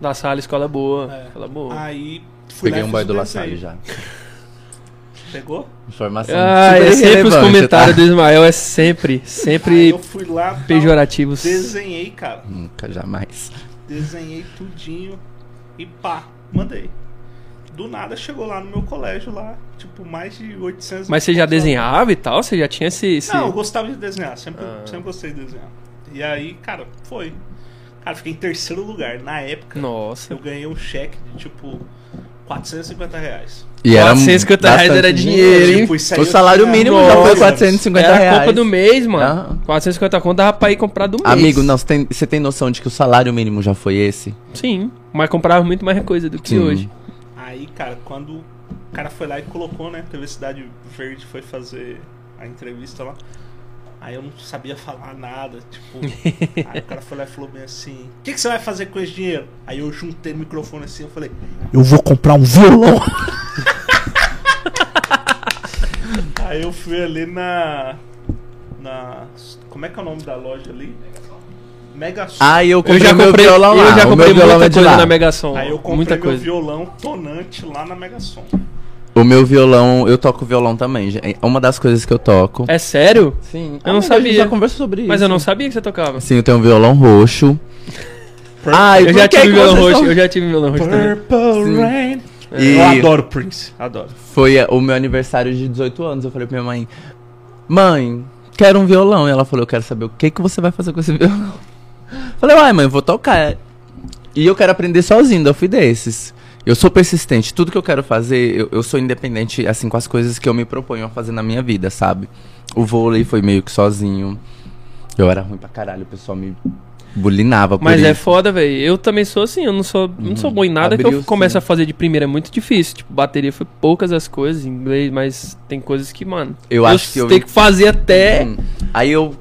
Da sala, escola boa. É. Escola boa. Aí fui Peguei um boy do La. Salle já. Pegou? Informação Ah, é sempre os comentários tá? do Ismael, é sempre, sempre eu fui lá, pejorativos. desenhei, cara. Nunca, jamais. Desenhei tudinho e pá, mandei. Do nada chegou lá no meu colégio lá, tipo, mais de 800 Mas você já desenhava e tal? Você já tinha esse... esse... Não, eu gostava de desenhar, sempre, Ah. sempre gostei de desenhar. E aí, cara, foi. Cara, fiquei em terceiro lugar. Na época, Nossa. eu ganhei um cheque de tipo 450 reais. E era 450 reais era dinheiro, hein? Tipo, O salário tinha mínimo nove já foi anos. 450 Era a reais. compra do mês, mano. Aham. 450 conto dava pra ir comprar do mês. Amigo, não, você tem, você tem noção de que o salário mínimo já foi esse? Sim, mas comprava muito mais coisa do que Sim. hoje. Aí, cara, quando o cara foi lá e colocou, né? TV Cidade Verde foi fazer a entrevista lá. Aí eu não sabia falar nada, tipo. aí o cara foi lá e falou bem assim: O que, que você vai fazer com esse dinheiro? Aí eu juntei o microfone assim eu falei: Eu vou comprar um violão. aí eu fui ali na. Na. Como é que é o nome da loja ali? Mega Sul. Ah, eu Eu comprei já meu comprei, violão lá. eu já o comprei meu violão muita é coisa lá. na Mega Som. Aí eu comprei muita meu coisa. violão tonante lá na Mega Som. O meu violão, eu toco violão também. É uma das coisas que eu toco. É sério? Sim. Eu não a gente sabia. já conversou sobre isso. Mas eu não sabia que você tocava. Sim, eu tenho um violão roxo. Ah, eu já tive que violão roxo, são- eu já tive violão roxo também. Purple Sim. Rain. E- Eu adoro Prince, adoro. Foi é, o meu aniversário de 18 anos. Eu falei pra minha mãe: Mãe, quero um violão. E ela falou: Eu quero saber o que, que você vai fazer com esse violão. Falei: Uai, mãe, eu vou tocar. E eu quero aprender sozinho. Eu fui desses. Eu sou persistente. Tudo que eu quero fazer, eu, eu sou independente, assim, com as coisas que eu me proponho a fazer na minha vida, sabe? O vôlei foi meio que sozinho. Eu era ruim pra caralho, o pessoal me bulinava por Mas é isso. foda, velho. Eu também sou assim, eu não sou, não sou bom em nada que eu Abriu, começo sim. a fazer de primeira. É muito difícil. Tipo, bateria foi poucas as coisas em inglês, mas tem coisas que, mano. Eu acho que eu- tenho que fazer até. Hum. Aí eu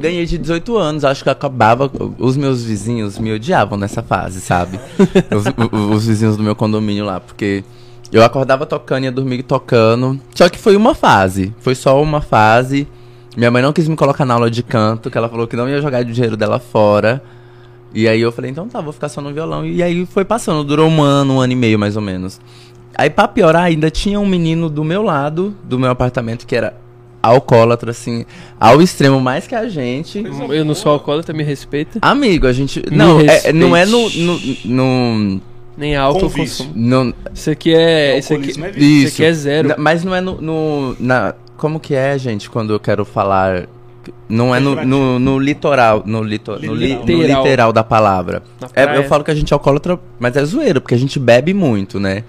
ganhei de 18 anos, acho que acabava. Os meus vizinhos me odiavam nessa fase, sabe? os, os vizinhos do meu condomínio lá, porque eu acordava tocando e ia dormir tocando. Só que foi uma fase, foi só uma fase. Minha mãe não quis me colocar na aula de canto, que ela falou que não ia jogar o dinheiro dela fora. E aí eu falei, então tá, vou ficar só no violão. E aí foi passando, durou um ano, um ano e meio mais ou menos. Aí pra piorar, ainda tinha um menino do meu lado, do meu apartamento, que era alcoólatra, assim, ao extremo mais que a gente. Eu não sou alcoólatra, me respeita. Amigo, a gente. Me Não, é- não é no. no, no, Nem álcool consumo. no- Isso aqui é. Isso aqui, é isso isso. aqui é zero. Mas não é no. no- na, como que é, gente, quando eu quero falar. Não é no, no, no litoral. No, lito, no, li- no Literal. da palavra. É, eu falo que a gente é alcoólatra, mas é zoeira, porque a gente bebe muito, né?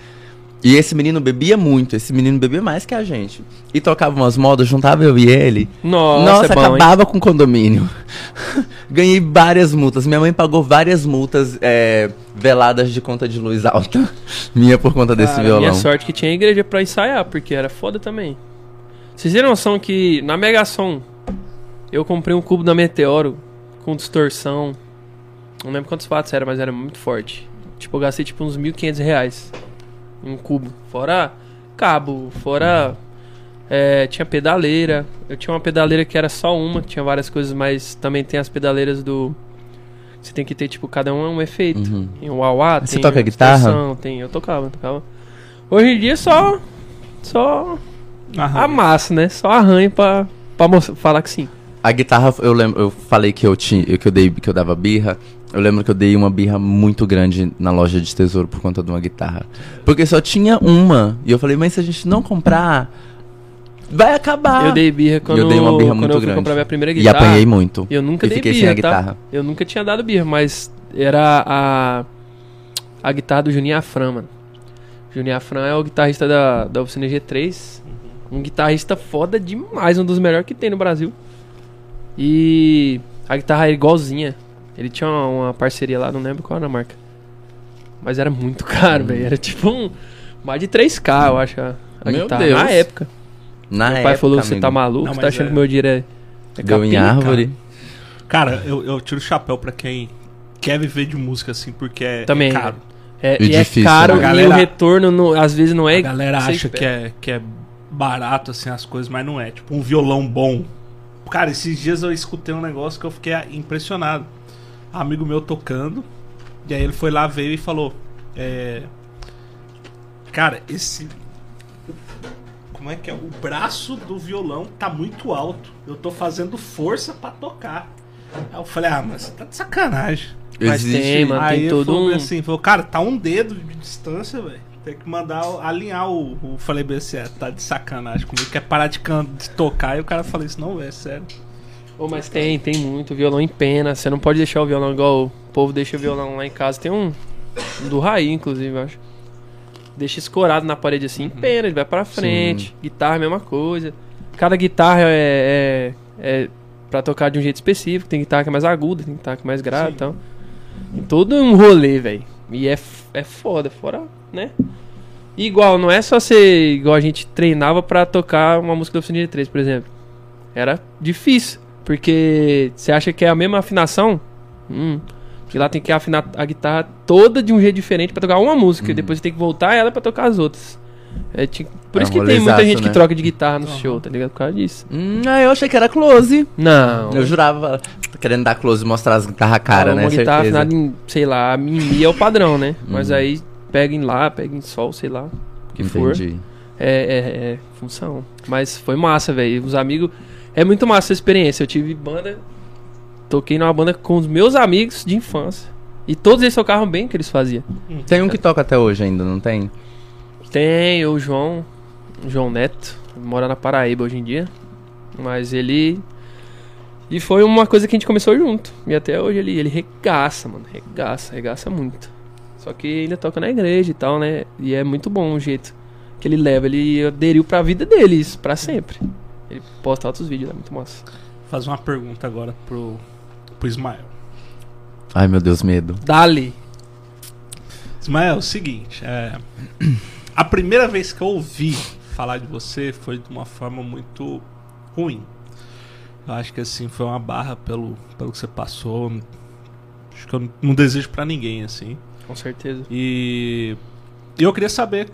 E esse menino bebia muito, esse menino bebia mais que a gente. E tocava umas modas, juntava eu e ele. Nossa, Nossa, é bom, hein? acabava com o condomínio. Ganhei várias multas. Minha mãe pagou várias multas é, veladas de conta de luz alta. Minha por conta desse Cara, violão. Minha sorte que tinha igreja pra ensaiar, porque era foda também. Vocês têm noção que na Mega Som eu comprei um cubo da Meteoro com distorção. Não lembro quantos watts era, mas era muito forte. Tipo, eu gastei tipo uns 1.500 reais em um cubo. Fora cabo, fora. é, tinha pedaleira. Eu tinha uma pedaleira que era só uma, tinha várias coisas, mas também tem as pedaleiras do. Você tem que ter, tipo, cada um é um efeito. Uhum. Tem o wah Você toca guitarra? Tem, eu tocava, eu tocava. Hoje em dia só. Só Aham. amassa, né? Só arranho pra, pra mostrar- falar que sim. A guitarra, eu lembro, eu falei que eu tinha, que eu dei, que eu dava birra. Eu lembro que eu dei uma birra muito grande na loja de tesouro por conta de uma guitarra. Porque só tinha uma. E eu falei, mas se a gente não comprar, vai acabar. eu dei birra quando, eu dei uma birra quando muito eu fui grande. comprar minha primeira E guitarra. apanhei muito. Eu nunca E dei fiquei birra, sem a tá? guitarra. Eu nunca tinha dado birra, mas era a a guitarra do Juninho Afran, mano. Juninho Afran é o guitarrista da, da oficina G3. Um guitarrista foda demais, um dos melhores que tem no Brasil. E a guitarra era igualzinha. Ele tinha uma, uma parceria lá, não lembro qual era a marca. Mas era muito caro, Hum. velho. Era tipo um. Mais de 3K, eu acho, a, a Meu guitarra. Deus. Na época. Na meu época, pai falou: você tá maluco? Você tá achando é- que meu dinheiro é. é Deu em capim?" árvore. Cara, eu, eu tiro o chapéu pra quem quer viver de música assim, porque é, é Também, caro. É, E e é difícil, caro né? e Galera- o retorno não- às vezes não é. A galera acha que é, que é barato, assim, as coisas, mas não é. Tipo, um violão bom. Cara, esses dias eu escutei um negócio que eu fiquei impressionado. Amigo meu tocando, e aí ele foi lá, veio e falou: é, Cara, esse. Como é que é? O braço do violão tá muito alto. Eu tô fazendo força pra tocar. Aí eu falei: Ah, mas você tá de sacanagem. Mas Existe- tem, mano. Aí tem todo falou um- assim, falou, cara, tá um dedo de distância, velho. Tem que mandar alinhar o. o falei bem assim, é, tá de sacanagem comigo. Quer parar de, can- de tocar e o cara falou isso, não, é sério. Ô, mas tem, tem muito violão em pena. Você não pode deixar o violão igual o povo deixa o violão lá em casa. Tem um, do Raí, inclusive, eu acho. Deixa escorado na parede assim, em pena, ele vai pra frente. Guitarra, mesma coisa. Cada guitarra é, é, é pra tocar de um jeito específico. Tem guitarra que é mais aguda, tem guitarra que é mais grave e Sim. tal. Tem todo um rolê, velho. E é, é foda, fora, né? E igual, não é só ser igual a gente treinava pra tocar uma música da Oficina de 3, por exemplo. Era difícil. Porque você acha que é a mesma afinação? Hum. Porque lá tem que afinar a guitarra toda de um jeito diferente pra tocar uma música. E depois você tem que voltar ela pra tocar as outras. É, ti- Por É isso que tem muita gente que né? troca de guitarra no Aham. show, tá ligado? Por causa disso. Hum, ah, eu achei que era close. Não. Eu jurava, querendo dar close e mostrar as guitarras cara, uma né? guitarra Certeza. afinada em, sei lá, a é o padrão, né? Mas Uhum. aí pega em Lá, pega em Sol, sei lá. O que for. Entendi. É, é, é função. Mas foi massa, velho. Os amigos. É muito massa essa experiência. Eu tive banda. Toquei numa banda com os meus amigos de infância. E todos eles tocavam bem o que eles faziam. Tem um que toca até hoje ainda, não tem? Tem o João. o João Neto. Mora na Paraíba hoje em dia. Mas ele. E foi uma coisa que a gente começou junto. E até hoje ele, ele regaça, mano. Regaça, regaça muito. Só que ainda toca na igreja e tal, né? E é muito bom o jeito que ele leva. Ele aderiu pra vida dele, isso, pra sempre. Ele posta altos vídeos, é muito massa. fazer uma pergunta agora pro, pro Ismael. Ai, meu Deus, medo. Dali. Ismael, é o seguinte, é, a primeira vez que eu ouvi falar de você foi de uma forma muito ruim. Eu acho que assim foi uma barra pelo, pelo que você passou. Acho que eu não desejo pra ninguém assim. Com certeza. E eu queria saber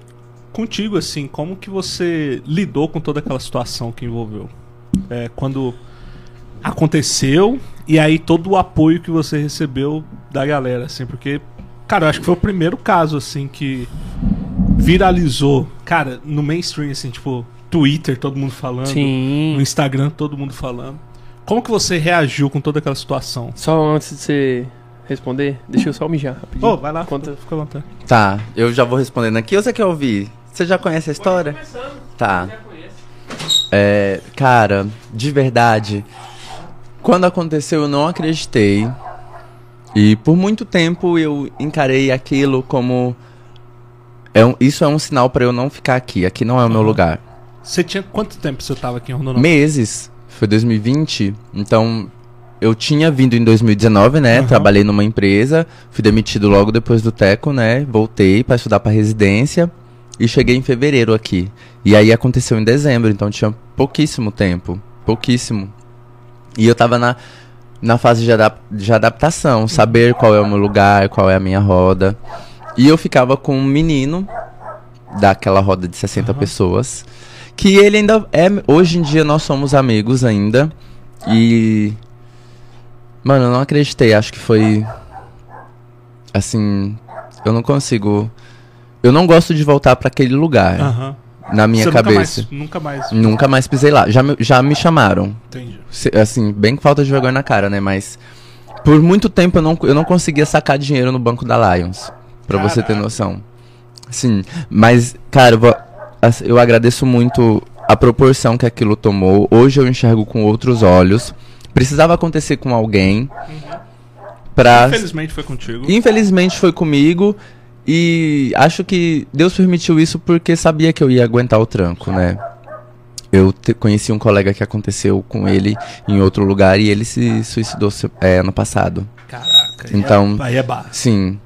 contigo assim, como que você lidou com toda aquela situação que envolveu? É, quando aconteceu e aí todo o apoio que você recebeu da galera, assim, porque cara, eu acho que foi o primeiro caso assim que viralizou, cara, no mainstream assim, tipo, Twitter, todo mundo falando, Sim. no Instagram, todo mundo falando. Como que você reagiu com toda aquela situação? Só antes de você responder, deixa eu só mijar rapidinho. Ô, vai lá, Conta. fica à vontade. Tá, eu já vou respondendo aqui. Ou você quer ouvir? Você já conhece a história? Tá. É, cara, de verdade, quando aconteceu eu não acreditei. E por muito tempo eu encarei aquilo como é um- isso é um sinal pra eu não ficar aqui. Aqui não é o meu Aham. lugar. Você tinha quanto tempo você tava aqui em Rondonópolis? Meses. Foi 2020. Então eu tinha vindo em 2019, né? Aham. Trabalhei numa empresa, fui demitido logo depois do Teco, né? Voltei pra estudar pra residência e cheguei em fevereiro aqui. E aí aconteceu em dezembro, então tinha pouquíssimo tempo, pouquíssimo. E eu tava na na fase de, adap- de adaptação, saber qual é o meu lugar, qual é a minha roda. E eu ficava com um menino daquela roda de 60 Aham. pessoas, que ele ainda é, hoje em dia nós somos amigos ainda. E mano, eu não acreditei, acho que foi assim, eu não consigo eu não gosto de voltar pra aquele lugar na minha Você cabeça. Nunca mais, nunca mais. Nunca mais pisei lá. Já me, já me chamaram. Entendi. Se- Assim, bem com falta de vergonha na cara, né? Mas por muito tempo eu não, eu não conseguia sacar dinheiro no banco da Lions. Pra você ter Caraca. noção. Sim, mas, cara, eu, vou- eu agradeço muito a proporção que aquilo tomou. Hoje eu enxergo com outros olhos. Precisava acontecer com alguém. Pra, Infelizmente foi contigo. Infelizmente foi comigo e acho que Deus permitiu isso porque sabia que eu ia aguentar o tranco, né? Eu te- conheci um colega que aconteceu com ele em outro lugar e ele se suicidou é, ano passado. Caraca. aí Então- é- Aí é barra. Sim.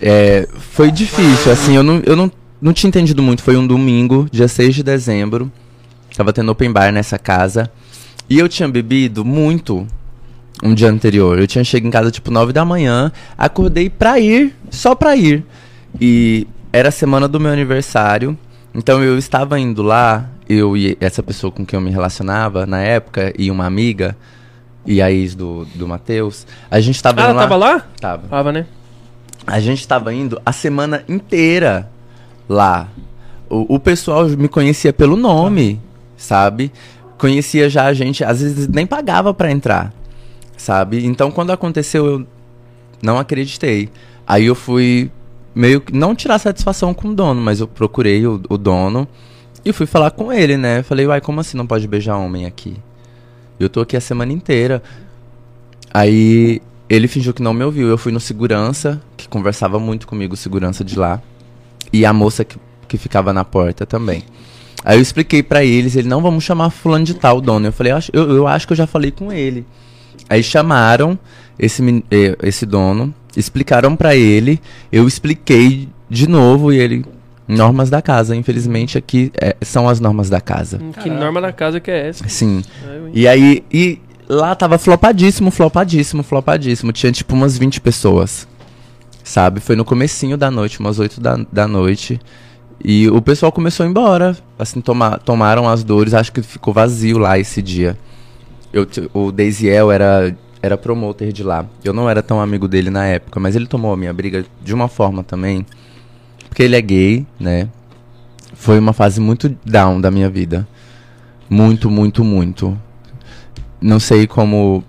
É, foi difícil, assim, eu, não, eu não, não tinha entendido muito. Foi um domingo, dia 6 de dezembro. Tava tendo open bar nessa casa. E eu tinha bebido muito um dia anterior. Eu tinha chegado em casa tipo 9 da manhã. Acordei pra ir, só pra ir. E era a semana do meu aniversário. Então eu estava indo lá, eu e essa pessoa com quem eu me relacionava na época, e uma amiga, e a ex do, do Matheus. A gente tava Ah, indo ela lá. tava lá? Tava. Tava, né? A gente tava indo a semana inteira lá. O, o pessoal me conhecia pelo nome, sabe? Conhecia já a gente, às vezes nem pagava pra entrar, sabe? Então quando aconteceu eu não acreditei. Aí eu fui meio que não tirar satisfação com o dono, mas eu procurei o, o dono e fui falar com ele, né? Falei, uai, como assim não pode beijar homem aqui? Eu tô aqui a semana inteira. Aí ele fingiu que não me ouviu. Eu fui no segurança, que conversava muito comigo, segurança de lá. E a moça que, que ficava na porta também. Aí eu expliquei pra eles, ele, não, vamos chamar fulano de tal, dono. Eu falei, eu, acho- eu, eu acho que eu já falei com ele. Aí chamaram esse, eh, esse dono, explicaram pra ele, eu expliquei de novo e ele... Normas da casa, infelizmente aqui eh, são as normas da casa. Hum, Que Caraca. norma da casa que é essa? Sim. Hein? E aí, e lá tava flopadíssimo, flopadíssimo, flopadíssimo. Tinha tipo umas 20 pessoas. Sabe? Foi no comecinho da noite, umas 8 da, da noite. E o pessoal começou a ir embora. Assim, toma, tomaram as dores. Acho que ficou vazio lá esse dia. Eu, o Daisiel era, era promoter de lá. Eu não era tão amigo dele na época, mas ele tomou a minha briga de uma forma também. Porque ele é gay, né? Foi uma fase muito down da minha vida. Muito, muito, muito. Não sei como.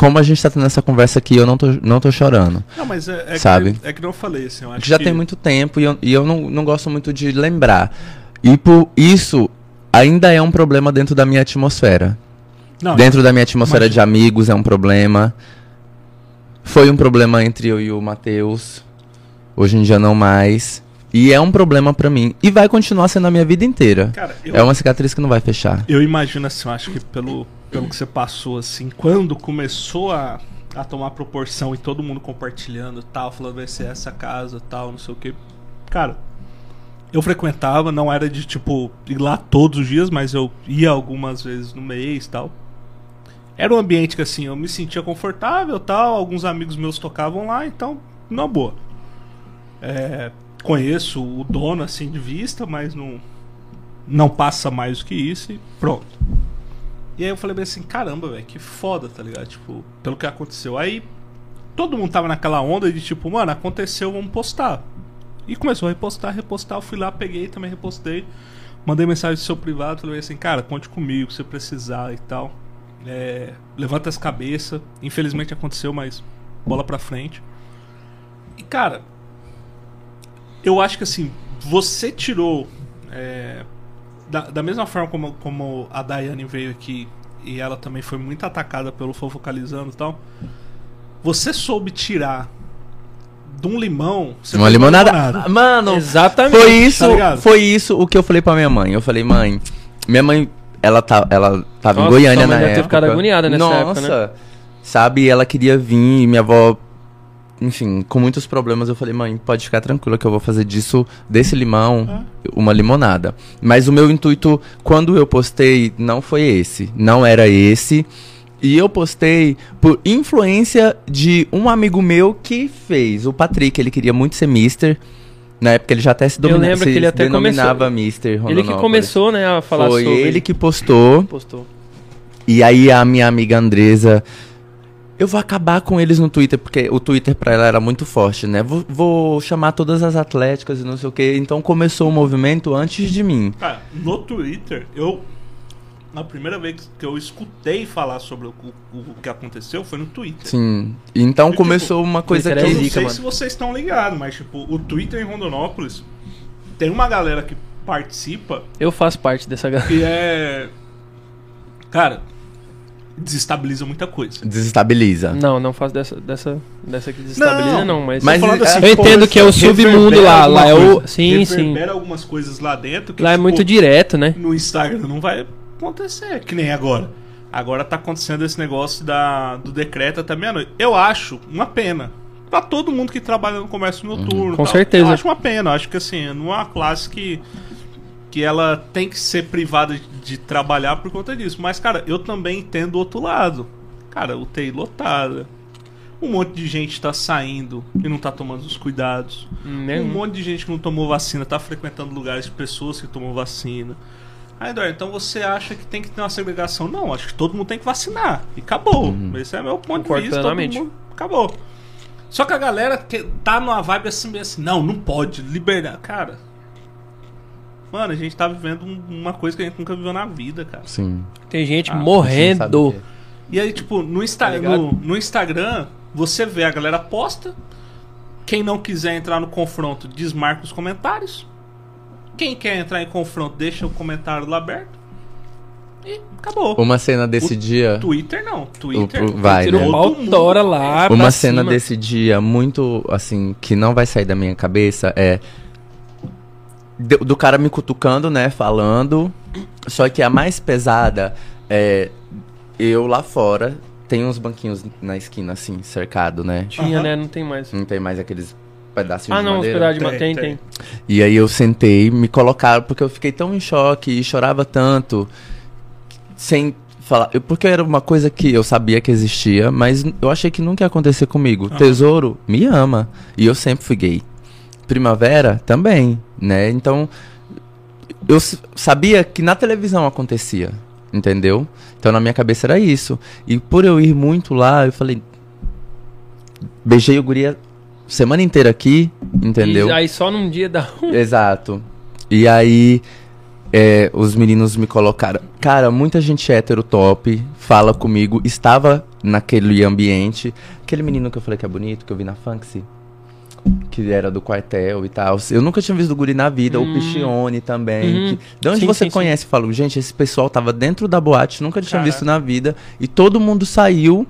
Como a gente tá tendo essa conversa aqui, eu não tô, não tô chorando. Não, mas é, é Sabe? Que, é que não eu falei, assim. Eu acho Já que tem muito tempo e eu, e eu não, não gosto muito de lembrar. E por isso ainda é um problema dentro da minha atmosfera. Não, dentro da minha atmosfera de amigos é um problema. Foi um problema entre eu e o Matheus. Hoje em dia não mais. E é um problema pra mim. E vai continuar sendo a minha vida inteira. Cara, eu, É uma cicatriz que não vai fechar. eu imagino assim, eu acho que pelo, pelo que você passou, assim, quando começou a, a tomar proporção e todo mundo compartilhando tal, falando vai ser essa casa, tal, não sei o que. Cara, eu frequentava, não era de tipo ir lá todos os dias, mas eu ia algumas vezes no mês tal. Era um ambiente que assim, eu me sentia confortável tal, alguns amigos meus tocavam lá, então, na boa. É, conheço o dono assim de vista, mas não não passa mais do que isso e pronto. E aí eu falei bem assim, caramba, velho, que foda, tá ligado? Tipo, pelo que aconteceu. Aí todo mundo tava naquela onda de tipo, mano, aconteceu, vamos postar. E começou a repostar, repostar, eu fui lá, peguei, também repostei. Mandei mensagem do seu privado, falei assim, cara, conte comigo se precisar e tal. É, levanta as cabeças. Infelizmente aconteceu, mas bola pra frente. E cara, eu acho que assim, você tirou. É, da, da mesma forma como, como a Daiane veio aqui e ela também foi muito atacada pelo fofocalizando e tal. Você soube tirar de um limão. Você Uma fez limonada. Mano, Exatamente. foi isso, tá foi isso o que eu falei pra minha mãe. Eu falei, mãe, minha mãe, ela, tá, ela tava em Nossa, Goiânia sua mãe na época. ficado agoniada nessa Nossa, época, né? sabe, ela queria vir e minha avó, enfim, com muitos problemas, eu falei, mãe, pode ficar tranquila que eu vou fazer disso, desse limão, uma limonada. Mas o meu intuito, quando eu postei, não foi esse, não era esse. E eu postei por influência de um amigo meu que fez, o Patrick, ele queria muito ser Mister. Na época ele já até se, Eu domina, lembro se que ele até denominava começou- Mister Ele que começou, né, a falar Foi sobre. ele que postou. postou. E aí a minha amiga Andresa, eu vou acabar com eles no Twitter, porque o Twitter pra ela era muito forte, né? Vou, vou chamar todas as atléticas e não sei o que. Então começou o movimento antes de mim. Cara, no Twitter, eu. Na primeira vez que eu escutei falar sobre o, o- o que aconteceu foi no Twitter. Sim. Então E, tipo, começou uma coisa Twitter Eu é que. não sei mano. se vocês estão ligados, mas tipo, o Twitter em Rondonópolis tem uma galera que participa Eu faço parte dessa galera. que é. Cara, desestabiliza muita coisa. Desestabiliza. Não, não faço dessa, dessa, dessa que desestabiliza, Não, não, mas. mas falando é- assim, eu entendo que é o submundo lá, lá é o. Sim, sim. Reverbera algumas coisas lá dentro que Lá é tipo, muito direto, né? no Instagram não vai acontecer, que nem agora. Agora tá acontecendo esse negócio da, do decreto até meia-noite. Eu acho uma pena. Pra todo mundo que trabalha no comércio noturno. Uhum. Com tal. certeza. Eu acho uma pena. Eu acho que assim, não é uma classe que, que ela tem que ser privada de, de trabalhar por conta disso. Mas, cara, eu também entendo o outro lado. Cara, UTI lotada. Um monte de gente tá saindo e não tá tomando os cuidados. Né? Um monte de gente que não tomou vacina tá frequentando lugares de pessoas que tomam vacina. Aí, Eduardo, então você acha que tem que ter uma segregação? Não, acho que todo mundo tem que vacinar. E acabou. Esse é meu ponto Concordo de vista. Todo mundo, acabou. Só que a galera que tá numa vibe assim, meio assim, não, não pode, liberdade. Cara, mano, a gente tá vivendo um- uma coisa que a gente nunca viveu na vida, cara. Sim. Tem gente Ah, morrendo. E aí, tipo, no, Insta Tá no, no Instagram, você vê a galera posta. Quem não quiser entrar no confronto, desmarca os comentários. Quem quer entrar em confronto, deixa o comentário lá aberto. E acabou. Uma cena desse O dia. Twitter não. Twitter. O- o- vai, Tira né? o todo pau mundo tora é. lá. Uma cena cima. desse dia muito, assim, que não vai sair da minha cabeça é. De- Do cara me cutucando, né? Falando. Só que a mais pesada é. Eu lá fora. Tem uns banquinhos na esquina, assim, cercado, né? Tinha, Aham. né? Não tem mais. Não tem mais aqueles pedacinhos Ah, de não, madeira. hospedagem de Tem, mantém, tem. tem. E aí eu sentei, me colocaram, porque eu fiquei tão em choque e chorava tanto, sem falar. eu- Porque era uma coisa que eu sabia que existia, mas eu achei que nunca ia acontecer comigo. Tesouro me ama. E eu sempre fui gay. Primavera também, né? Então, eu sabia que na televisão acontecia, entendeu? Então na minha cabeça era isso. E por eu ir muito lá, eu falei. Beijei o guria semana inteira aqui, entendeu? E aí só num dia dá um. Exato. E aí, é, os meninos me colocaram. Cara, muita gente hétero top fala comigo, estava naquele ambiente. Aquele menino que eu falei que é bonito, que eu vi na Funksy, que era do quartel e tal. Eu nunca tinha visto o Guri na vida, o Hum. Pichione também. Uhum. que- de onde Sim, você sim, sim. conhece? Falo, gente, esse pessoal tava dentro da boate, nunca tinha Caraca. visto na vida. E todo mundo saiu,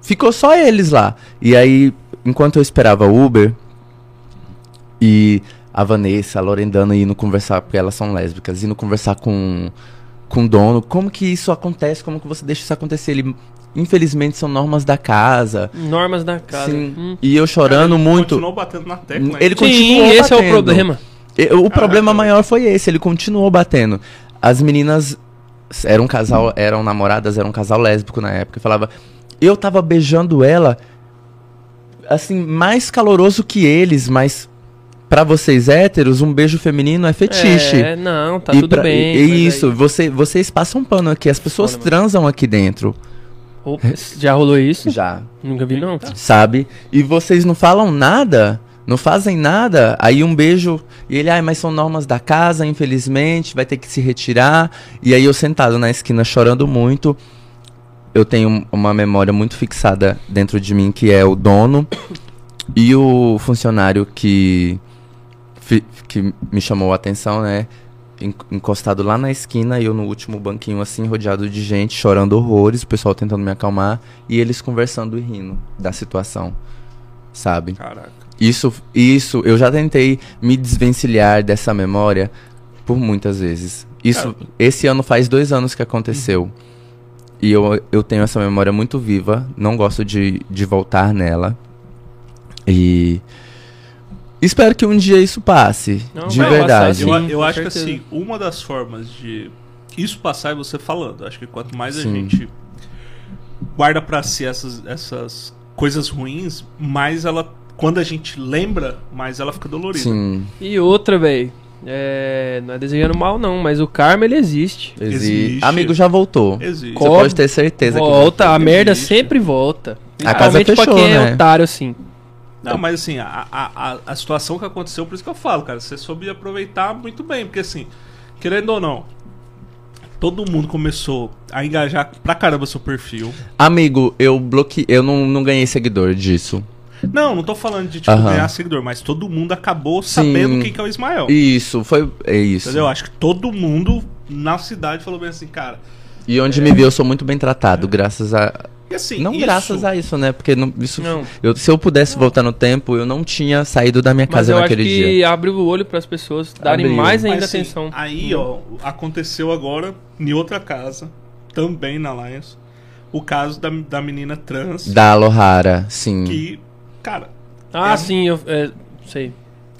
ficou só eles lá. E aí, enquanto eu esperava o Uber, e a Vanessa, a Lorendana indo conversar, porque elas são lésbicas, indo conversar com, com o dono. Como que isso acontece? Como que você deixa isso acontecer? Ele, infelizmente, são normas da casa. Normas da casa. Sim. Hum. E eu chorando Ele muito. Continuou batendo na tecla. Ele hein? continuou Sim, esse é o batendo. problema. E- O problema maior foi esse, ele continuou batendo. As meninas eram um casal, eram namoradas, eram um casal lésbico na época, falava, eu tava beijando ela assim, mais caloroso que eles, mas pra vocês héteros, um beijo feminino é fetiche. É, não, tá E tudo pra- bem. e isso, aí- você, vocês passam pano aqui, as pessoas mano. transam aqui dentro, Opa, já rolou isso? já. Nunca vi, não. sabe? E vocês não falam nada, não fazem nada. Aí um beijo e ele, ai, mas são normas da casa, infelizmente, vai ter que se retirar. E aí eu sentado na esquina chorando muito. Eu tenho uma memória muito fixada dentro de mim que é o dono e o funcionário que que me chamou a atenção, né? en- Encostado lá na esquina eu no último banquinho assim, rodeado de gente, chorando horrores, o pessoal tentando me acalmar e eles conversando e rindo da situação, sabe? Caraca. Isso, isso, eu já tentei me desvencilhar dessa memória por muitas vezes. Isso, Cara. esse ano faz dois anos que aconteceu. E eu, eu tenho essa memória muito viva, não gosto de, de voltar nela. E espero que um dia isso passe, Não, de verdade. passar, Eu, Sim, eu acho que certeza. assim, uma das formas de isso passar é você falando. Acho que quanto mais a Sim. gente guarda pra si essas, essas coisas ruins, mais ela. Quando a gente lembra, mais ela fica dolorida. Sim, E outra, velho. É, não é desejando mal, não, mas o karma ele existe. existe. Existe. Amigo já voltou. Existe. Você pode ter certeza que volta, a existe. merda sempre volta. A casa Principalmente pra fechou, quem né? é otário assim. Não, mas assim, a, a, a, situação que aconteceu, por isso que eu falo, cara, você soube aproveitar muito bem, porque assim, querendo ou não, todo mundo começou a engajar pra caramba seu perfil. Amigo, eu bloqueei, eu não, não ganhei seguidor disso. Não, não tô falando de tipo Aham. ganhar seguidor, mas todo mundo acabou Sim. sabendo quem que é o Ismael. Isso, foi. É isso. Entendeu? Acho que todo mundo na cidade falou bem assim, cara. E onde me viu, eu sou muito bem tratado, graças a. E assim, não isso- graças a isso, né? Porque não, isso. Não. Eu, se eu pudesse voltar no tempo, eu não tinha saído da minha Mas casa eu acho naquele que dia. abre o olho pras pessoas darem Abriu. mais ainda Mas, assim, atenção. Aí, ó, aconteceu agora em outra casa, também na Lions, o caso da, da menina trans Da Lohara, sim. que, cara, Ah, é- sim, eu é, sei.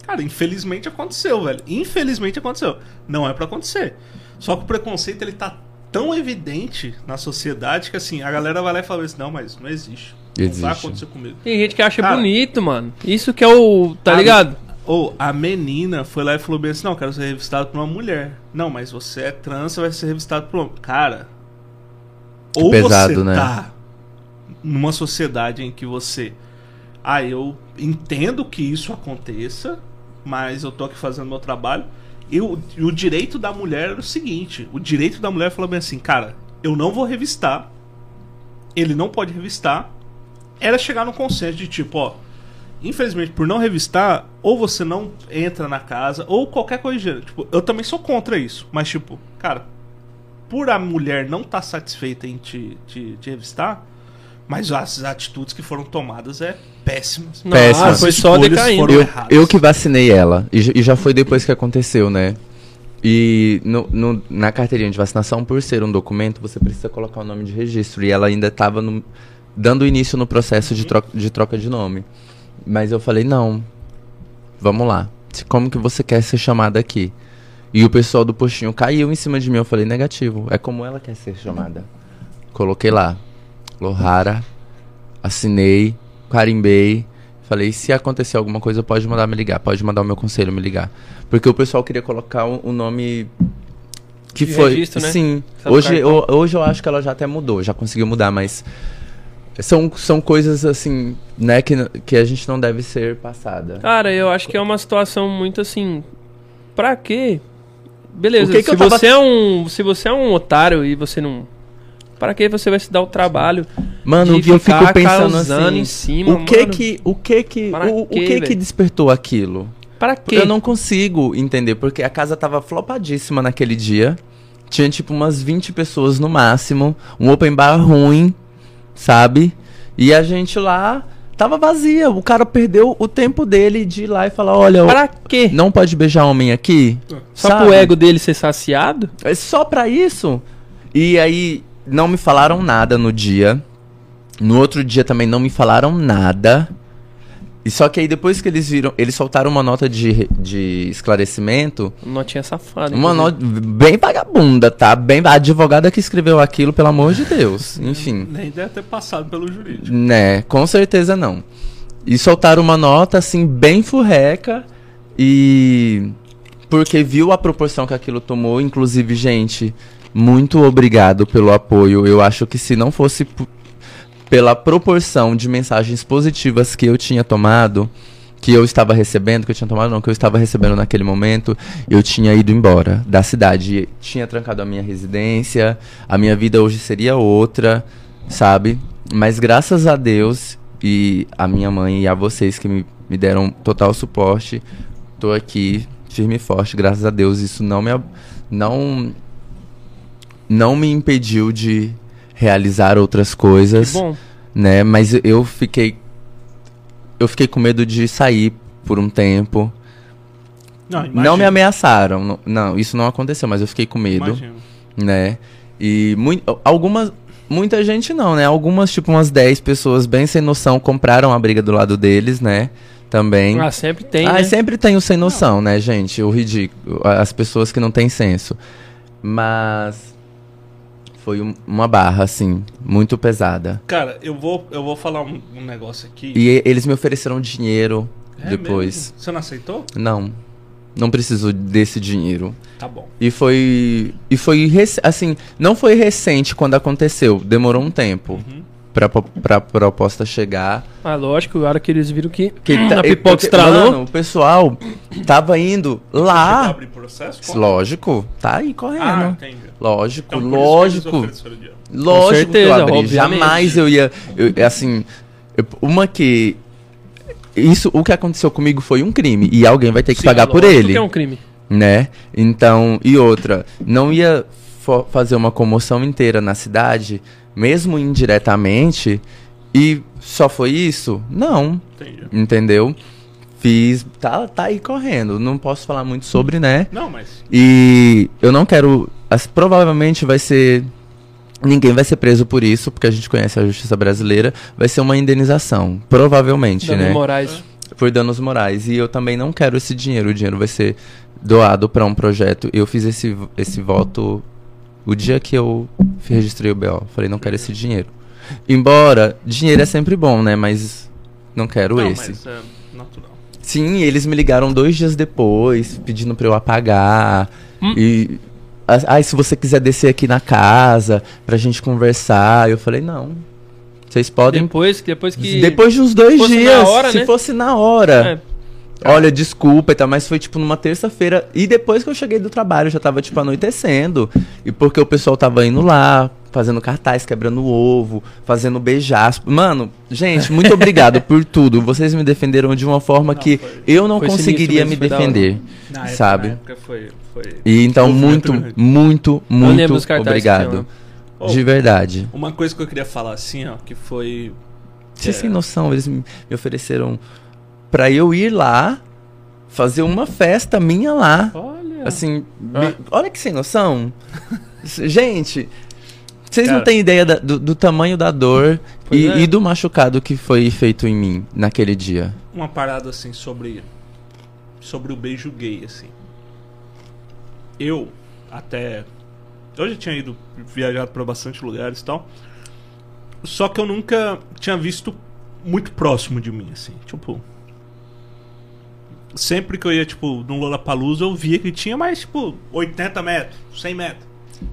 cara, infelizmente aconteceu, velho. Infelizmente aconteceu. Não é pra acontecer. Só que o preconceito ele tá tão evidente na sociedade que assim, a galera vai lá e fala assim: "Não, mas não existe. Não vai acontecer comigo". Tem gente que acha Cara, bonito, mano. Isso que é o. Tá a- ligado? Ou a menina foi lá e falou bem assim: não, quero ser revistado por uma mulher. Não, mas você é trans, você vai ser revistado por um homem. Cara, ou pesado, você né? tá numa sociedade em que você. Ah, eu entendo que isso aconteça, mas eu tô aqui fazendo meu trabalho. E o, direito da mulher era o seguinte: o direito da mulher falou bem assim, cara, eu não vou revistar, ele não pode revistar. Era chegar no consenso de tipo, ó, infelizmente, por não revistar, ou você não entra na casa, ou qualquer coisa. Tipo, eu também sou contra isso. Mas, tipo, cara, por a mulher não estar satisfeita em te, te, te revistar, mas as atitudes que foram tomadas é péssimas. Não, Péssimo. ah, foi só decaindo. Eu, eu que vacinei ela. E, e já foi depois que aconteceu, né? E no, no- na carteirinha de vacinação, por ser um documento, você precisa colocar o nome de registro. E ela ainda estava dando início no processo de, troca, de troca de nome. Mas eu falei, não. Vamos lá. Se- Como que você quer ser chamada aqui? E o pessoal do postinho caiu em cima de mim. Eu falei, negativo. É como ela quer ser chamada. Coloquei lá. Lohara. Assinei. Carimbei. Falei, se acontecer alguma coisa, pode mandar me ligar. Pode mandar o meu conselho me ligar. Porque o pessoal queria colocar o, o nome que De foi. registro, né? Sim. Sabe Hoje, ho- hoje eu acho que ela já até mudou, já conseguiu mudar, mas são, são coisas assim, né, que, que a gente não deve ser passada. Cara, eu acho que é uma situação muito assim. Pra quê? Beleza, que que se eu tava- você é um. Se você é um otário e você não. Pra que você vai se dar o trabalho Mano, de eu fico pensando assim, em cima, o que mano? que o que que Para o, o quê, que que despertou aquilo? Pra quê? Eu não consigo entender, porque a casa tava flopadíssima naquele dia. Tinha tipo umas 20 pessoas no máximo, um open bar ruim, sabe? E a gente lá Tava vazia. O cara perdeu o tempo dele de ir lá e falar: olha, Pra quê? não pode beijar homem aqui. Só sabe? pro ego dele ser saciado? É só pra isso. E aí, não me falaram nada no dia. No outro dia também não me falaram nada. E só que aí depois que eles viram, eles soltaram uma nota de, de esclarecimento. Notinha safada. Uma nota bem vagabunda, tá? Bem a advogada que escreveu aquilo, pelo amor de Deus. Enfim. Nem deve ter passado pelo jurídico. Né, com certeza não. E soltaram uma nota assim bem furreca e porque viu a proporção que aquilo tomou, inclusive, gente, muito obrigado pelo apoio. Eu acho que se não fosse pela proporção de mensagens positivas que eu tinha tomado, que eu estava recebendo, que eu tinha tomado não, que eu estava recebendo naquele momento, eu tinha ido embora da cidade, tinha trancado a minha residência, a minha vida hoje seria outra, sabe? Mas graças a Deus e a minha mãe e a vocês que me, me deram total suporte, tô aqui firme e forte, graças a Deus, isso não me não não me impediu de realizar outras Que coisas bom. né? Mas eu fiquei eu fiquei com medo de sair por um tempo. Não, Não me ameaçaram, não, não, isso não aconteceu, mas eu fiquei com medo, Imagino. né? E mui- algumas muita gente não, né? Algumas tipo umas 10 pessoas bem sem noção compraram a briga do lado deles, né? Também. Ah, sempre tem, Ah, né? sempre tem o sem noção, né, gente? O ridículo. As pessoas que não têm senso. Mas foi um- uma barra, assim, muito pesada. Cara, eu vou, eu vou falar um, um negócio aqui. E eles me ofereceram dinheiro É depois. mesmo? Você não aceitou? Não. Não preciso desse dinheiro. Tá bom. E foi. E foi. Assim, não foi recente quando aconteceu. Demorou um tempo Uhum. Pra, pra proposta chegar. Ah, lógico, a hora que eles viram que, Que tá- a pipoca porque, estralou. Mano, o pessoal tava indo lá. abrir processo? Lógico, tá aí correndo. Ah, entendi. Lógico, Então, lógico. Lógico certeza, que eu abri. obviamente. Jamais eu ia. eu- assim. eu- uma que. Isso, o que aconteceu comigo foi um crime. E alguém vai ter que Sim, pagar é por ele. que é um crime. né? Então, e outra, não ia fazer uma comoção inteira na cidade, mesmo indiretamente, e só foi isso? Não, Entendi. entendeu? Fiz, tá, tá aí correndo, não posso falar muito sobre, né? Não, mas. E eu não quero, as- provavelmente vai ser Ninguém vai ser preso por isso, porque a gente conhece a justiça brasileira. Vai ser uma indenização, provavelmente, Danos né? Moraes. por danos morais. E eu também não quero esse dinheiro. O dinheiro vai ser doado para um projeto. Eu fiz esse, esse voto o dia que eu registrei o BO. Falei, não quero esse dinheiro. Embora dinheiro é sempre bom, né? Mas não quero não, esse. mas é natural. Sim, eles me ligaram dois dias depois, pedindo pra eu apagar. Hum. E. ah, Ai, se você quiser descer aqui na casa pra gente conversar. Eu falei, não. Vocês podem. Depois, depois que. Depois de uns dois dias. hora, se né? fosse na hora. É, Olha, desculpa e tal, mas foi tipo numa terça-feira. E depois que eu cheguei do trabalho, já tava tipo anoitecendo. E porque o pessoal tava indo lá, fazendo cartaz, quebrando ovo, fazendo beijar. Mano, gente, muito obrigado por tudo. Vocês me defenderam de uma forma Não, que foi- eu não conseguiria me defender. Na época, Sabe? Na época foi. foi... E então, muito, muito, muito que obrigado. Oh, De verdade. Uma coisa que eu queria falar assim, ó, que foi. Vocês É. têm noção, eles me ofereceram pra eu ir lá, fazer uma festa minha lá. Olha. Assim, Ah. me- olha que sem noção. Gente, vocês não Cara. têm ideia da- do, do tamanho da dor e, é. e do machucado que foi feito em mim naquele dia. uma parada assim sobre sobre o beijo gay assim. Eu até eu já tinha ido viajado para bastante lugares e tal. Só que eu nunca tinha visto muito próximo de mim assim, tipo sempre que eu ia tipo num Lollapalooza eu via que tinha mais tipo 80 metros, 100 metros.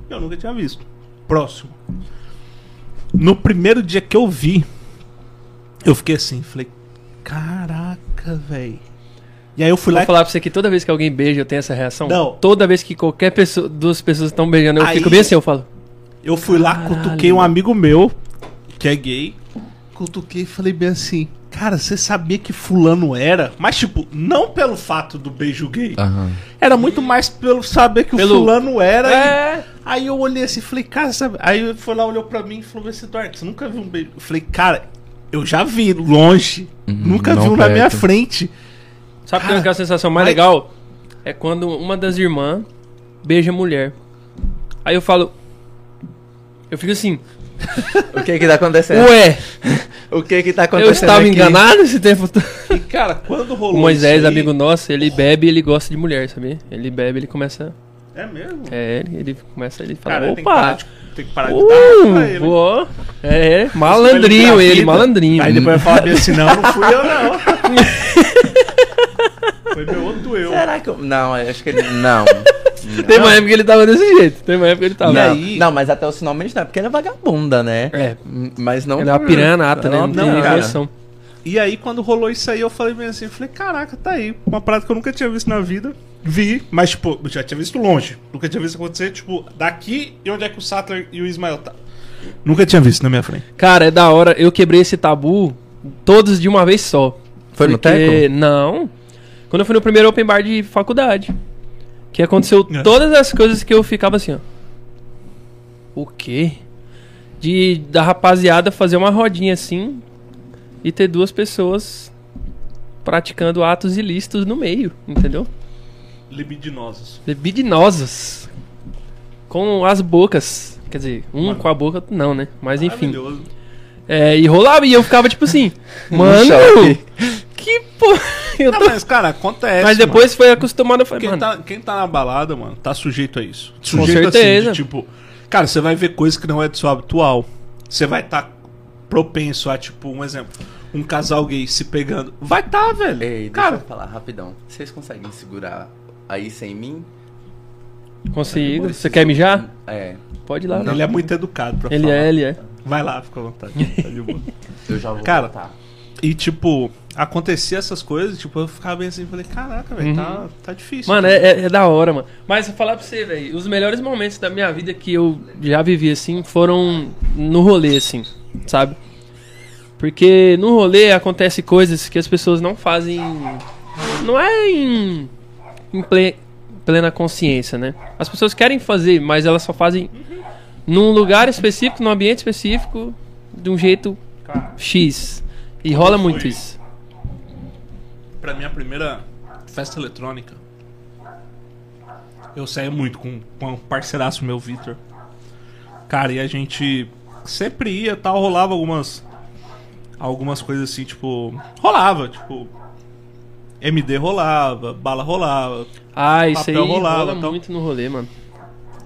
Eu nunca tinha visto próximo. No primeiro dia que eu vi, eu fiquei assim, falei, caraca, velho. E aí eu fui lá Vou falar pra você que toda vez que alguém beija eu tenho essa reação. Não. Toda vez que qualquer pessoa, duas pessoas estão beijando, eu Aí- fico bem assim, eu falo. Eu fui lá, Caralho. cutuquei um amigo meu, que é gay. Cutuquei e falei bem assim, cara, você sabia que fulano era? Mas, tipo, não pelo fato do beijo gay. Aham. Era muito mais pelo saber que Pelo- o fulano era. e- É. Aí eu olhei assim e falei, cara, sabe? Aí ele foi lá, olhou pra mim e falou assim, Eduardo, você nunca viu um beijo? Eu falei, cara, eu já vi longe. Uhum, nunca vi um na minha frente. Sabe Cara, qual é a sensação mais ai- legal? É quando uma das irmãs beija a mulher. Aí eu falo. Eu fico assim, O que que tá acontecendo? ué, O que que tá acontecendo eu estava aqui? enganado esse tempo todo. E, cara, quando rolou O Moisés, isso aí- amigo nosso, ele bebe e ele gosta de mulher, sabia? Ele bebe, ele começa. É mesmo? É, ele, ele começa, ele fala, Cara, tem que parar opa! de, tem que parar de dar pra ele. Uh, ó, é, Isso malandrinho ele, vida. malandrinho. Aí depois vai falar bem assim, não, não fui eu não. Foi meu outro eu. Será que eu... Não, eu acho que ele... Não. Tem uma época que ele tava desse jeito, tem uma época que ele tava. Não, aí? não, mas até o finalmente não é porque ele é vagabunda, né? É, Mas não... ele é uma piranha nata, né? Não, Não, tem cara. noção. E aí, quando rolou isso aí, eu falei bem assim, eu falei, caraca, tá aí. Uma parada que eu nunca tinha visto na vida. Vi, mas, tipo, eu já tinha visto longe. Nunca tinha visto acontecer, tipo, daqui e onde é que o Sattler e o Ismael tá. Nunca tinha visto na minha frente. Cara, é da hora, eu quebrei esse tabu todos de uma vez só. Foi no Porque- teco? Não. Quando eu fui no primeiro open bar de faculdade. Que aconteceu É. todas as coisas que eu ficava assim, ó. O quê? De da rapaziada fazer uma rodinha assim e ter duas pessoas praticando atos ilícitos no meio, entendeu? Libidinosos. Libidinosos. Com as bocas. Quer dizer, um Mano. com a boca, não, né? Mas enfim. É, e rolava e eu ficava tipo assim, mano, choque. Que porra. Eu Não, tô- mas, cara, acontece. Mas depois foi acostumado, eu falei, Quem mano, tá, quem tá na balada, mano, tá sujeito a isso. Com Sujeito assim, certeza. de, tipo, cara, você vai ver coisa que não é do seu habitual. Você vai estar propenso a, tipo, um exemplo, um casal gay se pegando. Vai tá, velho. Ei, deixa cara, eu falar rapidão. Vocês conseguem segurar aí sem mim? consigo. Você quer mijar? É, Pode ir lá. ele é muito educado pra Ele falar. é, ele é. Vai lá, fica à vontade. Tá de boa. eu já vou Cara, voltar. E, tipo, acontecia essas coisas, tipo, eu ficava bem assim, falei, caraca, velho, Uhum. tá, tá difícil. Mano, é, é- é da hora, mano. Mas eu falar pra você, velho, os melhores momentos da minha vida que eu já vivi, assim, foram no rolê, assim, sabe? Porque no rolê acontece coisas que as pessoas não fazem. Não é em, em ple- plena consciência, né? As pessoas querem fazer, mas elas só fazem num lugar específico, num ambiente específico, de um jeito X. E rola muito isso. pra minha primeira festa eletrônica, eu saía muito com, com um parceiraço meu, Vitor. Cara, e a gente sempre ia tal, rolava algumas. Algumas coisas assim, tipo. Rolava, tipo. MD rolava, bala rolava. Ah, isso aí rolava, rola então. muito no rolê, mano.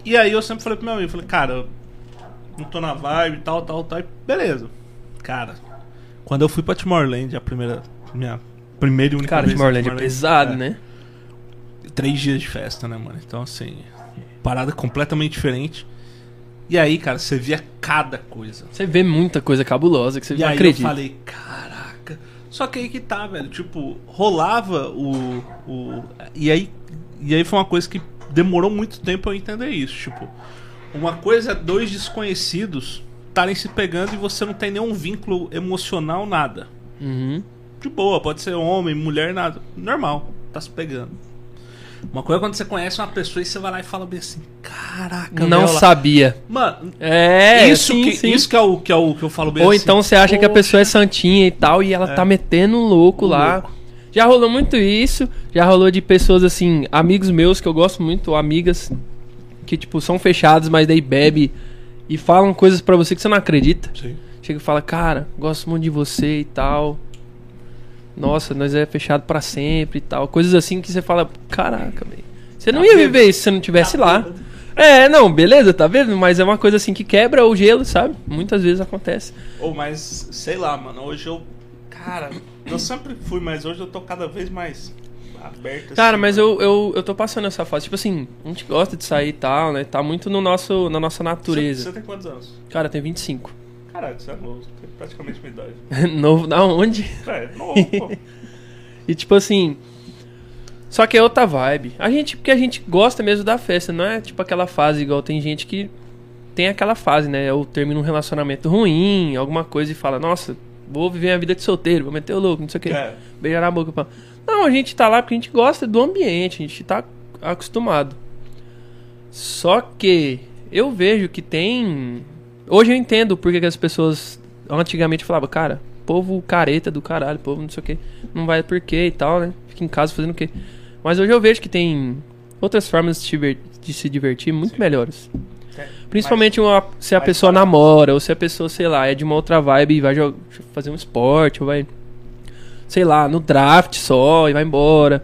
E aí eu sempre falei pro meu amigo, falei, cara, não tô na vibe, tal, tal, tal. E beleza. Cara, quando eu fui pra Tomorrowland, a primeira. Minha primeira e única Cara, vez. Tomorrowland é pesado, é, né? Três dias de festa, né, mano? Então, assim, parada completamente diferente. E aí, cara, você via cada coisa. Você vê muita coisa cabulosa que você E não aí acredita. eu falei, caraca. Só que aí que tá, velho. Tipo, rolava o. o e, aí, e aí foi uma coisa que demorou muito tempo eu entender isso. Tipo, uma coisa é dois desconhecidos estarem se pegando e você não tem nenhum vínculo emocional, nada. Uhum. De boa, pode ser homem, mulher, nada. Normal, tá se pegando. Uma coisa é quando você conhece uma pessoa e você vai lá e fala bem assim, caraca, Não sabia. Mano, É, isso, sim, que, sim. isso que é o que, é o que eu falo bem Ou assim. então você acha que a Poxa, pessoa é santinha e tal e ela É. tá metendo um louco lá. louco. Já rolou muito isso. Já rolou de pessoas assim, amigos meus que eu gosto muito, amigas que tipo são fechados, mas daí bebe e falam coisas pra você que você não acredita. Sim. Chega e fala, cara, gosto muito de você e tal. Nossa, nós é fechado pra sempre e tal. Coisas assim que você fala, caraca, velho. Você não Tá ia viver isso se você não tivesse Tá lá. vendo? É, não, beleza, tá vendo? Mas é uma coisa assim que quebra o gelo, sabe? Muitas vezes acontece. Ou mas, sei lá, mano, hoje eu. Cara, eu sempre fui, mas hoje eu tô cada vez mais aberto. Cara, assim, mas mano. eu, eu, eu tô passando essa fase. Tipo assim, a gente gosta de sair e tal, né? Tá muito no nosso, na nossa Você, natureza. você tem quantos anos? Cara, tem 25. Caralho, você é novo, tem praticamente minha idade. Novo da onde? É, novo, pô. E tipo assim. Só que é outra vibe. A gente, porque a gente gosta mesmo da festa, não é tipo aquela fase igual tem gente que tem aquela fase, né? Ou termina um relacionamento ruim, alguma coisa e fala, nossa, vou viver a vida de solteiro, vou meter o louco, não sei o que. É. Beijar na boca. Pá. Não, a gente tá lá porque a gente gosta do ambiente, a gente tá acostumado. Só que eu vejo que tem. Hoje eu entendo porque que as pessoas antigamente falavam, cara, povo careta do caralho, povo não sei o que, não vai por quê e tal, né? Fica em casa fazendo o quê? Mas hoje eu vejo que tem outras formas de se, diver- de se divertir muito Sim. melhores. Principalmente uma- se a mas pessoa para- namora, ou se a pessoa, sei lá, é de uma outra vibe e vai jo- fazer um esporte, ou vai, sei lá, no draft só e vai embora.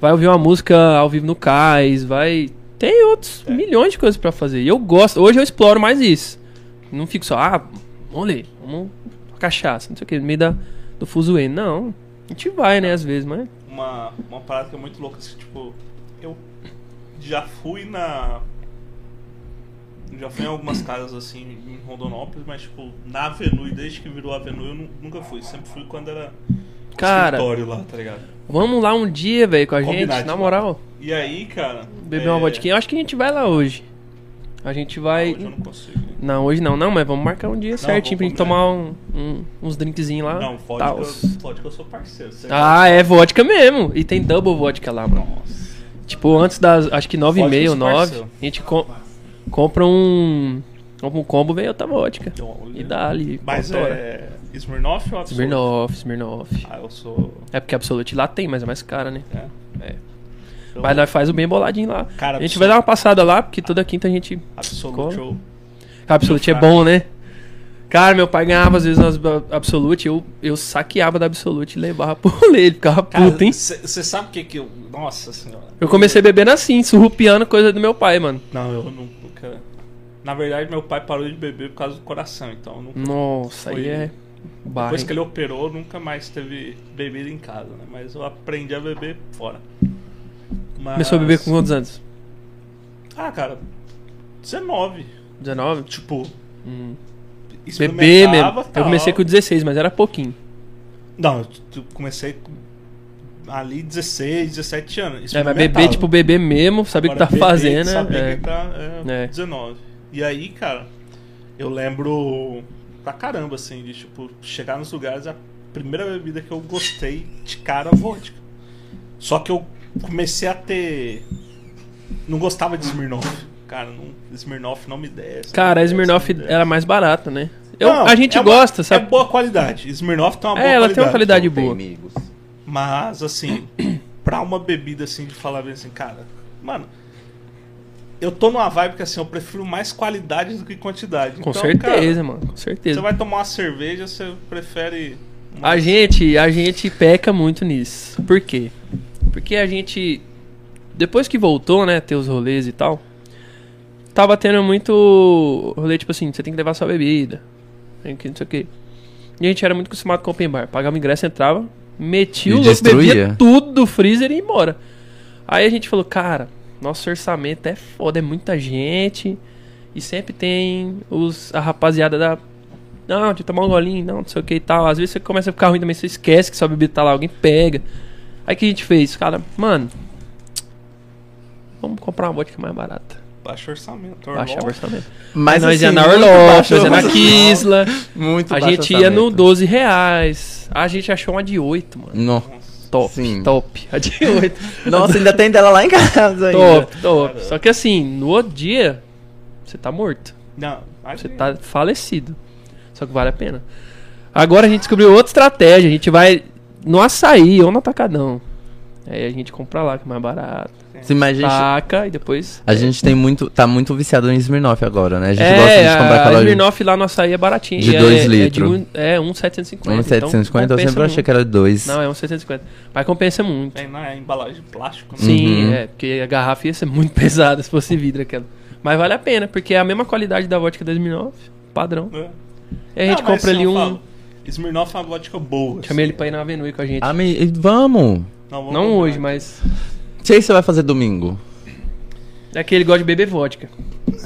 Vai ouvir uma música ao vivo no cais, vai. Tem outros É. milhões de coisas pra fazer. E eu gosto, hoje eu exploro mais isso. Não fico só, ah, vamos ler, vamos cachaça, não sei o que, no meio da, do fuzuê. Não, a gente vai, né, às vezes, mas. uma, uma parada que é muito louca, assim, tipo, eu já fui na. Já fui em algumas casas assim em Rondonópolis, mas tipo, na Avenue, desde que virou Avenue, eu nu- nunca fui. Sempre fui quando era Cara, escritório lá, tá ligado? vamos lá um dia, velho, com a gente, na moral. E aí, cara. Beber é, uma vodka. Eu acho que a gente vai lá hoje. A gente vai. Hoje eu não consigo. Não, hoje não, não, mas vamos marcar um dia certinho pra gente tomar um, um- uns drinkzinhos lá. Não, vodka, vodka eu sou parceiro. Ah, é vodka mesmo. E tem double vodka lá, mano. Nossa. Tipo, antes das. Acho que 9 e Vodka sou 9. parceiro. A gente compra um. Compra um combo, vem outra vodka. Olha. E dá ali. Mas autora. é. Smirnoff ou Absolute? Smirnoff, Smirnoff. Ah, eu sou. É porque Absolute lá tem, mas é mais cara, né? É. É. Eu- Mas nós faz o bem boladinho lá. Cara, a gente Absolute- vai dar uma passada lá, porque toda quinta a gente. Absolute. Show. Absolute é bom, né? Cara, meu pai ganhava às vezes nas Absolute, eu, eu saqueava da Absolute e levava pro rolê, ele ficava puto, hein? Você sabe o que que eu. Nossa senhora. Eu comecei bebendo assim, surrupiando coisa do meu pai, mano. Não, eu não-. Na verdade, meu pai parou de beber por causa do coração, então nunca. Nossa, aí Foi- é barra. Depois que ele operou, nunca mais teve bebida em casa, né? Mas eu aprendi a beber fora. Mas... Começou a beber com quantos anos? Ah, cara, 19. 19? Tipo, Hum. Beber mesmo. Eu comecei tal. com 16, mas era pouquinho. Não, eu comecei com ali 16, 17 anos. É, mas beber, tipo, beber mesmo, saber o que tá beber, fazendo, saber né? que tá, é, É. 19. E aí, cara, eu lembro pra caramba, assim, de tipo, chegar nos lugares, a primeira bebida que eu gostei de cara, vodka. Só que eu comecei a ter. Não gostava de Smirnoff. Cara, não, Smirnoff não me desce. Cara, a Smirnoff desce. era mais barata, né? Eu, Não, a gente é uma- gosta, sabe? É boa qualidade. Smirnoff tem uma boa É, ela tem uma qualidade. qualidade boa. amigos. Mas, assim, pra uma bebida assim, de falar bem assim, cara, mano, eu tô numa vibe que assim, eu prefiro mais qualidade do que quantidade. Com Então, certeza, cara, mano, com você certeza. vai tomar uma cerveja, você prefere. uma- A gente, a gente peca muito nisso. Por quê? Porque a gente depois que voltou, né, ter os rolês e tal, tava tendo muito rolê tipo assim, você tem que levar sua bebida. Tem que não sei o quê. E a gente era muito acostumado com open bar. Pagava o ingresso, entrava, metia E o louco, destruía. bebia tudo do freezer e ia embora. Aí a gente falou, cara, nosso orçamento é foda, é muita gente. E sempre tem os, a rapaziada da. Não, de tomar um golinho, não, não sei o que e tal. Às vezes você começa a ficar ruim também, você esquece que sua bebida tá lá, alguém pega. Aí o que a gente fez? Cara, mano, vamos comprar uma vodka mais barata. Baixo orçamento. Baixar o Orlov. orçamento. Mas nós assim, ia na baixo nós ia na orçamento. Kisla. Muito A baixo gente ia no orçamento. 12 reais. A gente achou uma de 8, mano. No- Top, Sim. top. A de 8. Nossa, ainda tem dela lá em casa ainda. top, top. Só que assim, no outro dia, você tá morto. Não, Você tá falecido. Só que vale a pena. Agora a gente descobriu outra estratégia. A gente vai no açaí ou no atacadão. Aí a gente compra lá, que é mais barato. Sim, mas a gente, Taca e depois. a gente tem muito, tá muito viciado em Smirnoff agora, né? A gente é, gosta de comprar a aquela Smirnoff lá no açaí é baratinho. De e é- dois é, litros. de um, é, 1,750. um 750, eu sempre achei que era dois. Não, é 1,750. Mas compensa muito. Tem na embalagem de plástico, né? Sim, Uhum. é, porque a garrafa ia ser muito pesada se fosse vidro aquela. Mas vale a pena, porque é a mesma qualidade da vodka 2009, padrão. É. E a gente Não, compra ali um. falo, Smirnoff é uma vodka boa. Chamei assim. ele pra ir na Avenue com a gente. Ah, me- vamos! vamos Não hoje, mas. Sei que você vai fazer domingo. É que ele gosta de beber vodka.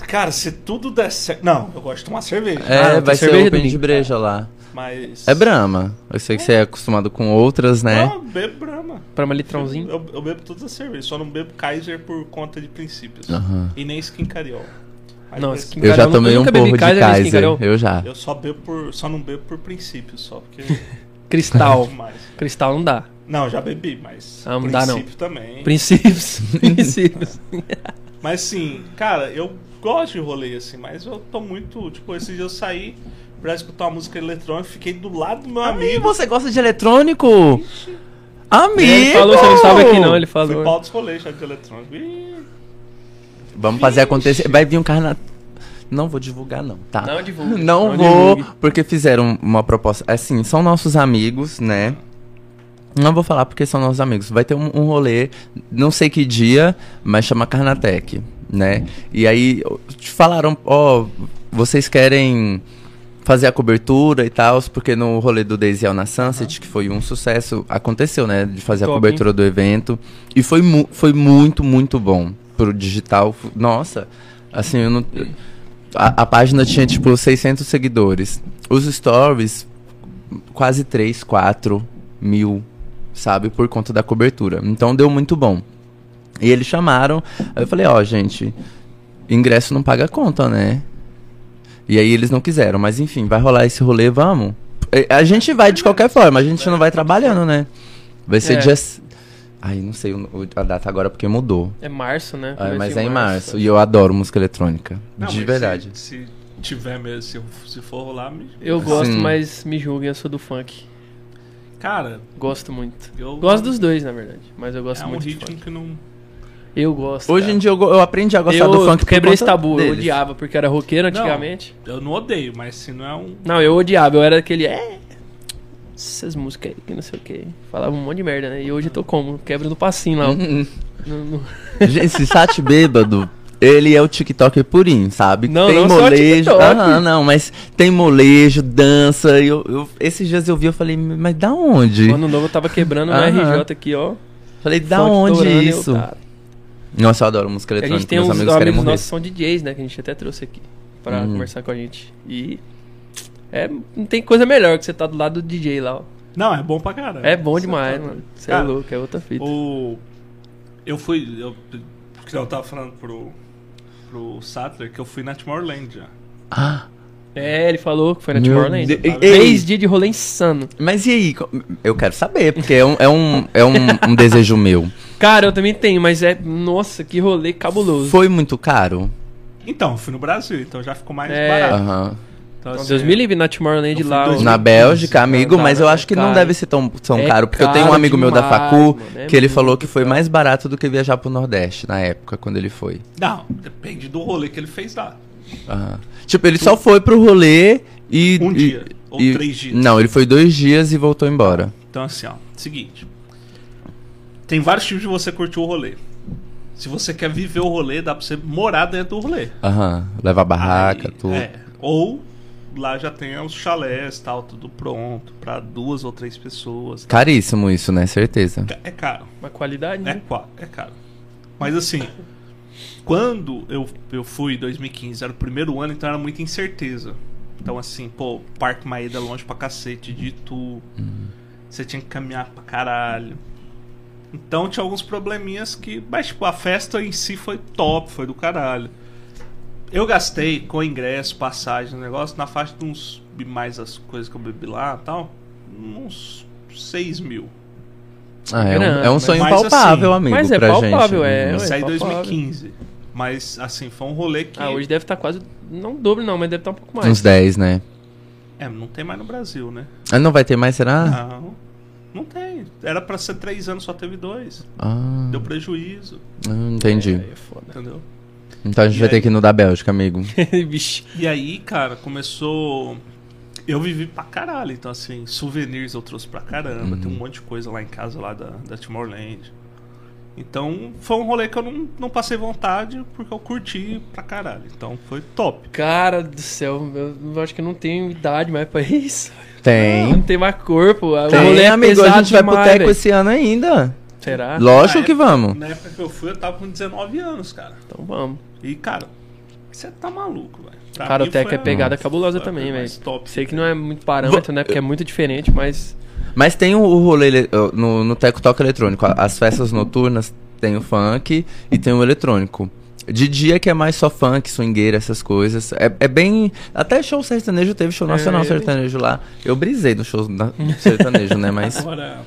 Cara, se tudo der certo. Não, eu gosto de tomar cerveja. É, Ah, vai ser cerveja open de breja lá. Mas. É Brahma. Eu sei que você é acostumado com outras, né? Não, eu bebo Brahma. Pra uma litrãozinho. Eu, eu bebo todas as cervejas, só não bebo Kaiser por conta de princípios. E nem Skin Cariol. Não, Eu já Carol, tomei eu um porro de Kaiser Kaiser. Eu já. Eu só bebo por. Só não bebo por princípios, só, porque. Cristal. demais. Cristal não dá. Não, já bebi, mas. Ah, não dá, não. princípio também. Princípios. Princípios. Mas sim, cara, eu gosto de rolê assim, mas eu tô muito. Tipo, esses dias eu saí pra escutar uma música eletrônica, fiquei do lado do meu Amigo, amigo. você gosta de eletrônico? Amigo! Ele falou, você não estava aqui não, ele Fui falou. pra altos rolês já de eletrônico. Ih, Vamos fazer acontecer. Vai vir um carnaval. Não vou divulgar, não, tá? Não divulgue, Não, não vou, divulgue. porque fizeram uma proposta. Assim, são nossos amigos, né? Não vou falar porque são nossos amigos. Vai ter um, um rolê, não sei que dia, mas chama Carnatec, né? E aí te falaram, ó, vocês querem fazer a cobertura e tal, porque no rolê do Daisy na Sunset, que foi um sucesso, aconteceu, né? De fazer a Top, cobertura do evento. E foi, mu foi muito, muito bom pro digital. Nossa, assim, eu não. A, a página tinha, tipo, 600 seguidores. Os stories, quase 3, 4 mil, sabe? Por conta da cobertura. Então deu muito bom. E eles chamaram. Aí eu falei, ó, gente, ingresso não paga conta, né? E aí eles não quiseram, mas enfim, vai rolar esse rolê, vamos. A gente vai de qualquer forma, a gente não vai trabalhando, né? Vai ser É. dia. Ai, não sei a data agora porque mudou. É março, né? Ah, Começo mas é em março. E eu adoro música eletrônica. não, de verdade. Se, se tiver mesmo, se, se for rolar, me... Eu gosto, Sim. mas me julguem, eu sou do funk. Cara, Gosto muito. eu. Gosto dos dois, na verdade. Mas eu gosto É um muito de ritmo funk. que não. Eu gosto. Hoje cara. em dia eu, eu aprendi a gostar eu do funk quebrei esse tabu, eu deles. odiava, porque era roqueiro Não. antigamente. Eu não odeio, mas se não é um. Não, eu odiava, eu era aquele. É. Essas músicas aí, que não sei o que. Falava um monte de merda, né? E hoje eu tô como? Quebra no passinho lá. Uhum. No- no- Gente, esse Sat bêbado, ele é o TikTok purinho, sabe? Não, tem não molejo. Aham, não, mas tem molejo, dança. Eu, eu- esses dias eu vi, eu falei, mas da onde? O ano novo eu tava quebrando Aham. RJ aqui, ó. falei, da onde eu, isso? cara. Nossa, eu adoro música A eletrônica. gente tem uns amigos amigos, nossos são DJs, né? Que a gente até trouxe aqui pra Uhum. conversar com a gente. E. É, não tem coisa melhor que você tá do lado do DJ lá, ó. Não, é bom pra caralho. É bom Você demais, tá- mano. Você é Cara, louco, é outra fita. O... Eu fui. Eu, porque eu tava falando pro, pro Sattler que eu fui na Tomorrowland já. Ah, É, ele falou que foi na Tomorrowland. Três dias de rolê insano. mas e aí? Eu quero saber, porque é um, é um, é um, um desejo meu. Cara, eu também tenho, mas é. Nossa, que rolê cabuloso. Foi muito caro? Então, eu fui no Brasil, então já ficou mais É. barato. Aham. Então, Não, assim, Deus me livre na Tomorrowland lá. em ó. 2015. Na Bélgica, amigo, Cara, mas eu acho que não deve ser tão, tão É caro, porque eu tenho um caro amigo meu da demais, Facu mano, é que ele falou que foi caro. mais barato do que viajar pro Nordeste na época, quando ele foi. Não, depende do rolê que ele fez lá. Tipo, ele só foi pro rolê e. Um e- dia, ou e- três dias. Não, ele foi dois dias e voltou embora. Então, assim, ó, seguinte. Tem vários tipos de você curtir o rolê. Se você quer viver o rolê, dá pra você morar dentro do rolê. Aham. Leva a barraca, Aí, tudo. é. Ou lá já tem os chalés, tal, tudo pronto, pra duas ou três pessoas. Caríssimo isso, né? Certeza. É caro. Uma qualidade, É, né? qua- é caro. Mas assim, quando eu, eu fui em 2015, era o primeiro ano, então era muita incerteza. Então assim, pô, Parque Maída é longe pra cacete de Itu. Você tinha que caminhar pra caralho. Então tinha alguns probleminhas que. Mas tipo, a festa em si foi top, foi do caralho. Eu gastei com ingresso, passagem, negócio, na faixa de uns. Mais as coisas que eu bebi lá e tal. Uns 6 mil. Ah, é, um, é um sonho mas palpável, assim- amigo, Mas é pra palpável, gente. é, Isso aí em palpável. 2015. Mas, assim, foi um rolê que. Ah, hoje deve estar quase. Não dobro, não, mas deve estar um pouco mais. Uns 10, né? É, não tem mais no Brasil, né? Ah, não vai ter mais, será? Não. Não tem. Era pra ser três anos, só teve dois. Ah, Deu prejuízo, ah, entendi. É, é foda. entendeu? Então a gente E vai ter aí? que ir no da Bélgica, amigo. E aí, cara, começou. Eu vivi pra caralho, então assim, souvenirs eu trouxe pra caramba, tem um monte de coisa lá em casa lá da, da Timorland. Então foi um rolê que eu não, não passei vontade porque eu curti pra caralho. Então foi top. Cara do céu, eu acho que eu não tenho idade mais pra isso. Não Tem. tem mais corpo. O rolê Tem, é amigo. A gente vai pro Teco esse ano ainda. Será? Lógico Na que época- vamos. Na época que eu fui, eu tava com 19 anos, cara. Então vamos. E, cara, você tá maluco, velho. Cara, o Teco foi é pegada a- cabulosa também, velho. Sei que não é muito parâmetro, né? Porque é muito diferente, mas. Mas tem o, rolê no, no Teco Toca Eletrônico. As festas noturnas tem o funk e tem o eletrônico. De dia que é mais só funk, swingueira, essas coisas. É, é bem. Até show sertanejo teve show É, nacional eu- sertanejo lá. Eu brisei no show na- sertanejo, né? Mas. Agora,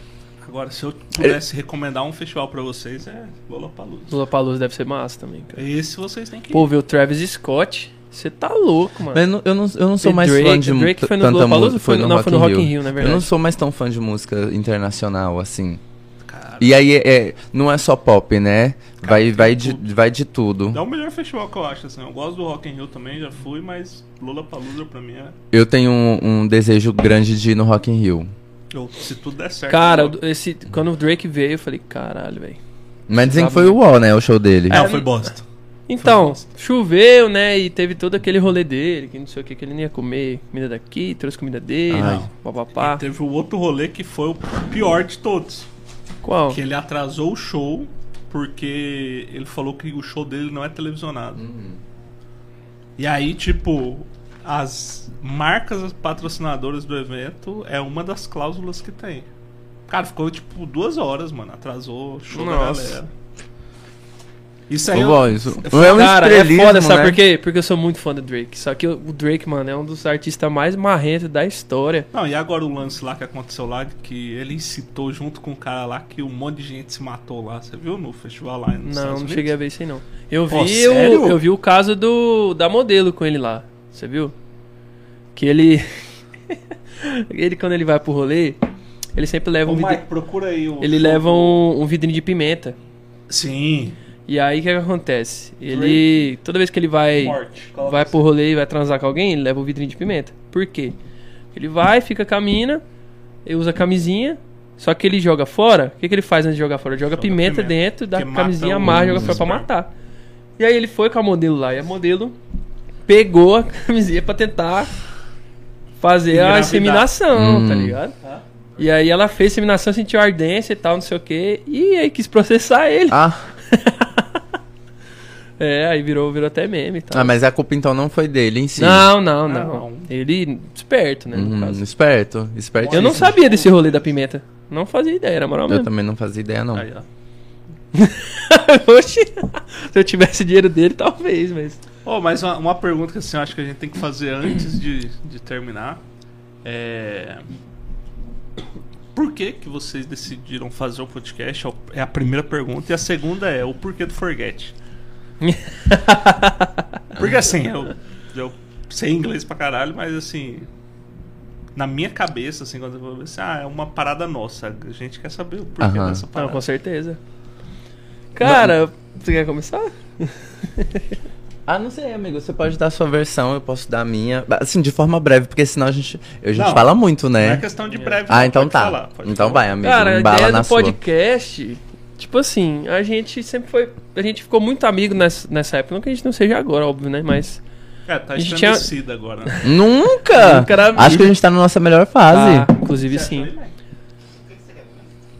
agora, se eu pudesse recomendar um festival pra vocês, é Lollapalooza. Lula Palusa deve ser massa também, cara. Esse vocês têm que ir. Pô, ver o Travis Scott. Você tá louco, mano. Mas eu não, eu não, eu não sou E mais Drake- fã de Drake foi no tanta Lollapalooza? música. Foi no- não, foi no Rock in Rio, na Eu verdade. não sou mais tão fã de música internacional, assim. Cara, E aí, é, é- não é só pop, né? Vai, tem vai, de, tudo. vai de tudo. é o melhor festival que eu acho, assim. Eu gosto do Rock in Rio também, já fui, mas Lollapalooza pra mim é... Eu tenho um, um desejo grande de ir no Rock in Rio. Eu, se tudo der certo... Cara, eu- esse, quando o Drake veio, eu falei, caralho, velho. Mas dizem que foi o UOL, né? O show dele. É, foi bosta. Então, bosta. choveu, né? E teve todo aquele rolê dele, que não sei o que, que ele nem ia comer comida daqui, trouxe comida dele, papapá. Teve o outro rolê que foi o pior de todos. Qual? Que ele atrasou o show porque ele falou que o show dele não é televisionado. E aí, tipo, as marcas patrocinadoras do evento é uma das cláusulas que tem. Cara, ficou tipo duas horas, mano. Atrasou o show Nossa. da galera. Isso aí. O eu- UOL, isso. é Não é um Cara, é foda, sabe né? por quê? Porque eu sou muito fã do Drake. Só que o Drake, mano, é um dos artistas mais marrentos da história. Não, e agora o lance lá que aconteceu lá, que ele incitou junto com o cara lá que um monte de gente se matou lá. Você viu no festival lá Não, Estados não Unidos? cheguei a ver isso aí, não. Eu vi, Pô, o, eu vi o caso do da modelo com ele lá. Você viu? Que ele. ele, quando ele vai pro rolê, ele sempre leva Ô, um Mike, procura aí. Ele leva um, um vidrinho de pimenta. Sim. E aí o que, que acontece? Ele. Toda vez que ele vai. Morte. Vai assim. pro rolê e vai transar com alguém, ele leva o vidrinho de pimenta. Por quê? Ele vai, fica com a mina, ele usa a camisinha, só que ele joga fora. O que, que ele faz antes de jogar fora? Ele joga, Joga pimenta, pimenta. dentro mata camisinha, amarra, joga fora pra matar. E aí ele foi com a modelo lá, e a modelo pegou a camisinha pra tentar fazer a Engravidar. inseminação, Hum. tá ligado? E aí ela fez a inseminação, sentiu ardência e tal, não sei o que, e aí quis processar ele. Ah, É, aí virou, virou até meme e tal. ah, mas a culpa então não foi dele em si. Não, não, não, Ah, não. Ele, esperto, né, no caso. esperto, esperto. Eu não sabia desse rolê da pimenta. Não fazia ideia, na moral Eu mesmo. também não fazia ideia, não. Aí, ó. Oxi, se eu tivesse dinheiro dele, talvez, mas... Ô, mas uma, uma pergunta que assim, eu acho que a gente tem que fazer antes de, de terminar é. Por que, que vocês decidiram fazer o podcast? É a primeira pergunta. E a segunda é o porquê do Forget. Porque assim, eu, eu sei inglês pra caralho, mas assim. Na minha cabeça, assim, quando eu vou ver assim, ah, é uma parada nossa. A gente quer saber o porquê Aham. dessa Não, parada. com certeza. Cara, você quer começar? Ah, não sei, amigo. Você pode dar a sua versão, eu posso dar a minha. Assim, de forma breve, porque senão a gente. A gente Não, fala muito, Não é né? questão de breve. Ah, não, então pode tá. falar, pode então falar. vai, amigo. Cara, a embala ideia na do sua. podcast... Tipo assim, a gente sempre foi... A gente ficou muito amigo nessa, nessa época. Não que a gente não seja agora, óbvio, né? Mas... É, tá A gente tinha- agora, né? Nunca! Nunca era amigo. Acho que a gente tá na nossa melhor fase. Ah, inclusive sim.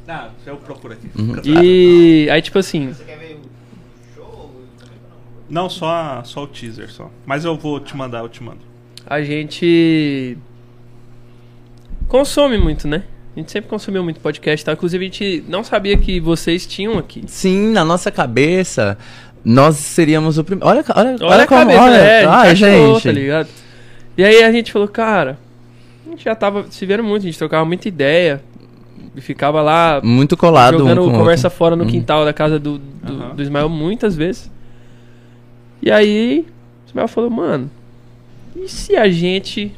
Ah, eu procuro aqui. Uhum. E aí, tipo assim... Você quer ver o show? Não, só, só o teaser só. Mas eu vou te mandar, eu te mando. a gente consome muito, né? A gente sempre consumiu muito podcast, tá? Inclusive a gente não sabia que vocês tinham aqui. Sim, na nossa cabeça, nós seríamos o primeiro. Olha, olha, olha, Olha a como. cabeça, olha. é, a Ai, gente achou, gente. tá ligado? E aí a gente falou, cara, a gente já tava se vendo muito, a gente trocava muita ideia. E ficava lá Muito colado jogando um conversa outro. fora no Hum. quintal da casa do, do, Aham. do Ismael muitas vezes. E aí, o Ismael falou, mano, e se a gente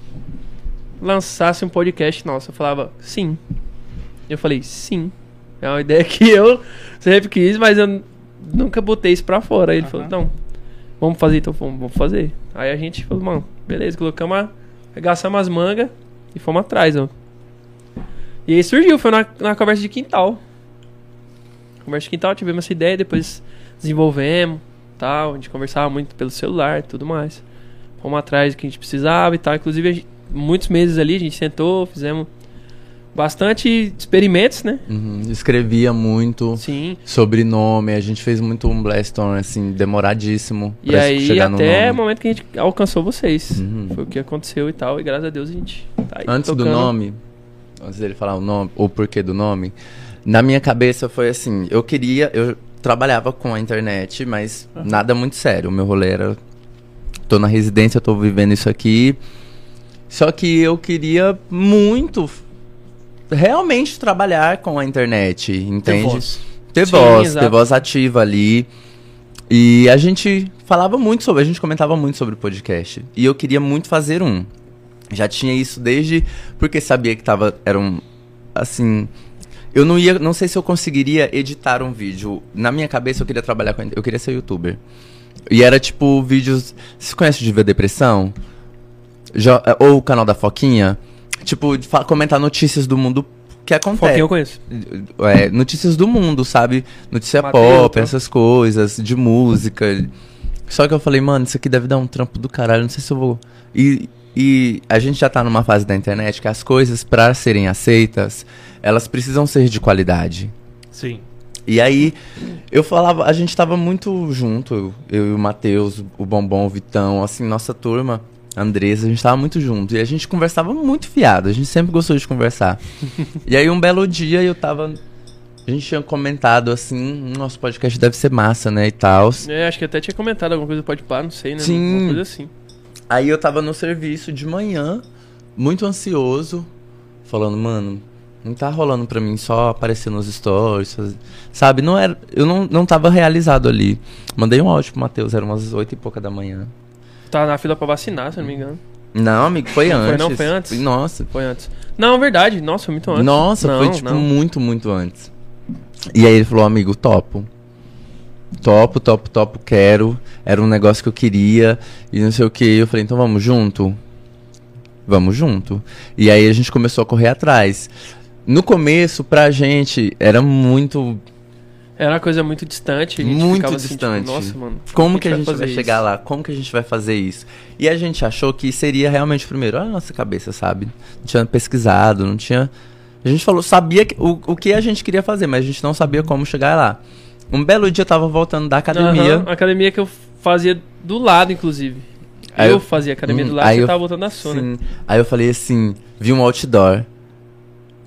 lançasse um podcast nosso? Eu falava, sim. Eu falei, sim. É uma ideia que eu sempre quis, mas eu nunca botei isso pra fora. Aí ele Aham. falou, não, vamos fazer então, vamos, vamos fazer. Aí a gente falou, mano, beleza, colocamos a. Arregaçamos as mangas e fomos atrás, ó. E aí surgiu, foi na, na conversa de quintal. Conversa de quintal, tivemos essa ideia, depois desenvolvemos, tal. A gente conversava muito pelo celular e tudo mais. Fomos atrás do que a gente precisava e tal. Inclusive, gente- muitos meses ali, a gente sentou, fizemos bastante experimentos, né? Uhum, Escrevia muito. Sim. Sobrenome, a gente fez muito um Blaston, assim, demoradíssimo. E pra aí, chegar no até o momento que a gente alcançou vocês. Uhum. Foi o que aconteceu e tal. E graças a Deus a gente tá aí Antes do tocando. nome, antes dele falar o nome, o porquê do nome, na minha cabeça foi assim, eu queria, eu trabalhava com a internet, mas nada muito sério. O meu rolê era, tô na residência, tô vivendo isso aqui. Só que eu queria muito realmente trabalhar com a internet, entende? voz. Ter Sim, voz, exato. ter voz ativa ali. E a gente falava muito sobre, a gente comentava muito sobre o podcast. E eu queria muito fazer um. Já tinha isso desde porque sabia que tava era um assim, eu não ia, não sei se eu conseguiria editar um vídeo. Na minha cabeça eu queria trabalhar com, eu queria ser youtuber. E era tipo vídeos, você conhece o Diva Depressão? Jo- ou o canal da Foquinha? Tipo, comentar notícias do mundo que acontece. Foquinha eu conheço. É, notícias do mundo, sabe? Notícia Mateus, pop, então. essas coisas, de música. Só que eu falei, mano, isso aqui deve dar um trampo do caralho, não sei se eu vou. E, e a gente já tá numa fase da internet que as coisas, pra serem aceitas, elas precisam ser de qualidade. Sim. E aí, eu falava, a gente tava muito junto, eu, eu e o Matheus, o Bombom, o Vitão, assim, nossa turma, a Andressa, a gente tava muito junto. E a gente conversava muito fiado, a gente sempre gostou de conversar. e aí, um belo dia, eu tava. A gente tinha comentado assim, nosso podcast deve ser massa, né? E tal. É, acho que até tinha comentado alguma coisa pode parar, não sei, né? Sim. Uma coisa assim. Aí eu tava no serviço de manhã, muito ansioso, falando, mano, não tá rolando pra mim só aparecer nos stories, sabe? Não era, eu não, não tava realizado ali. Mandei um áudio pro Matheus, era umas oito e pouca da manhã. Tá na fila pra vacinar, se não me engano. Não, amigo, foi Não foi antes. não? Foi antes? Nossa. Foi antes. Não, verdade. Nossa, foi muito antes. Nossa, Não, foi tipo não. muito, muito antes. E aí ele falou, amigo, topo. Topo, topo, topo, quero. Era um negócio que eu queria. E não sei o que. Eu falei, então vamos junto? Vamos junto. E aí a gente começou a correr atrás. No começo, pra gente, era muito. Era uma coisa muito distante. A gente Muito ficava assim, tipo, distante. Nossa, mano. Como que a gente vai, fazer chegar lá? Como que a gente vai fazer isso? E a gente achou que seria realmente primeiro a nossa cabeça, sabe? Não tinha pesquisado, não tinha. A gente falou, sabia que- o, o que a gente queria fazer, mas a gente não sabia como chegar lá. Um belo dia eu tava voltando da academia. Aham, academia que eu fazia do lado, inclusive. Aí eu, eu- fazia academia Hum, do lado e eu tava voltando da sua, né? Sim. Aí eu falei assim, vi um outdoor.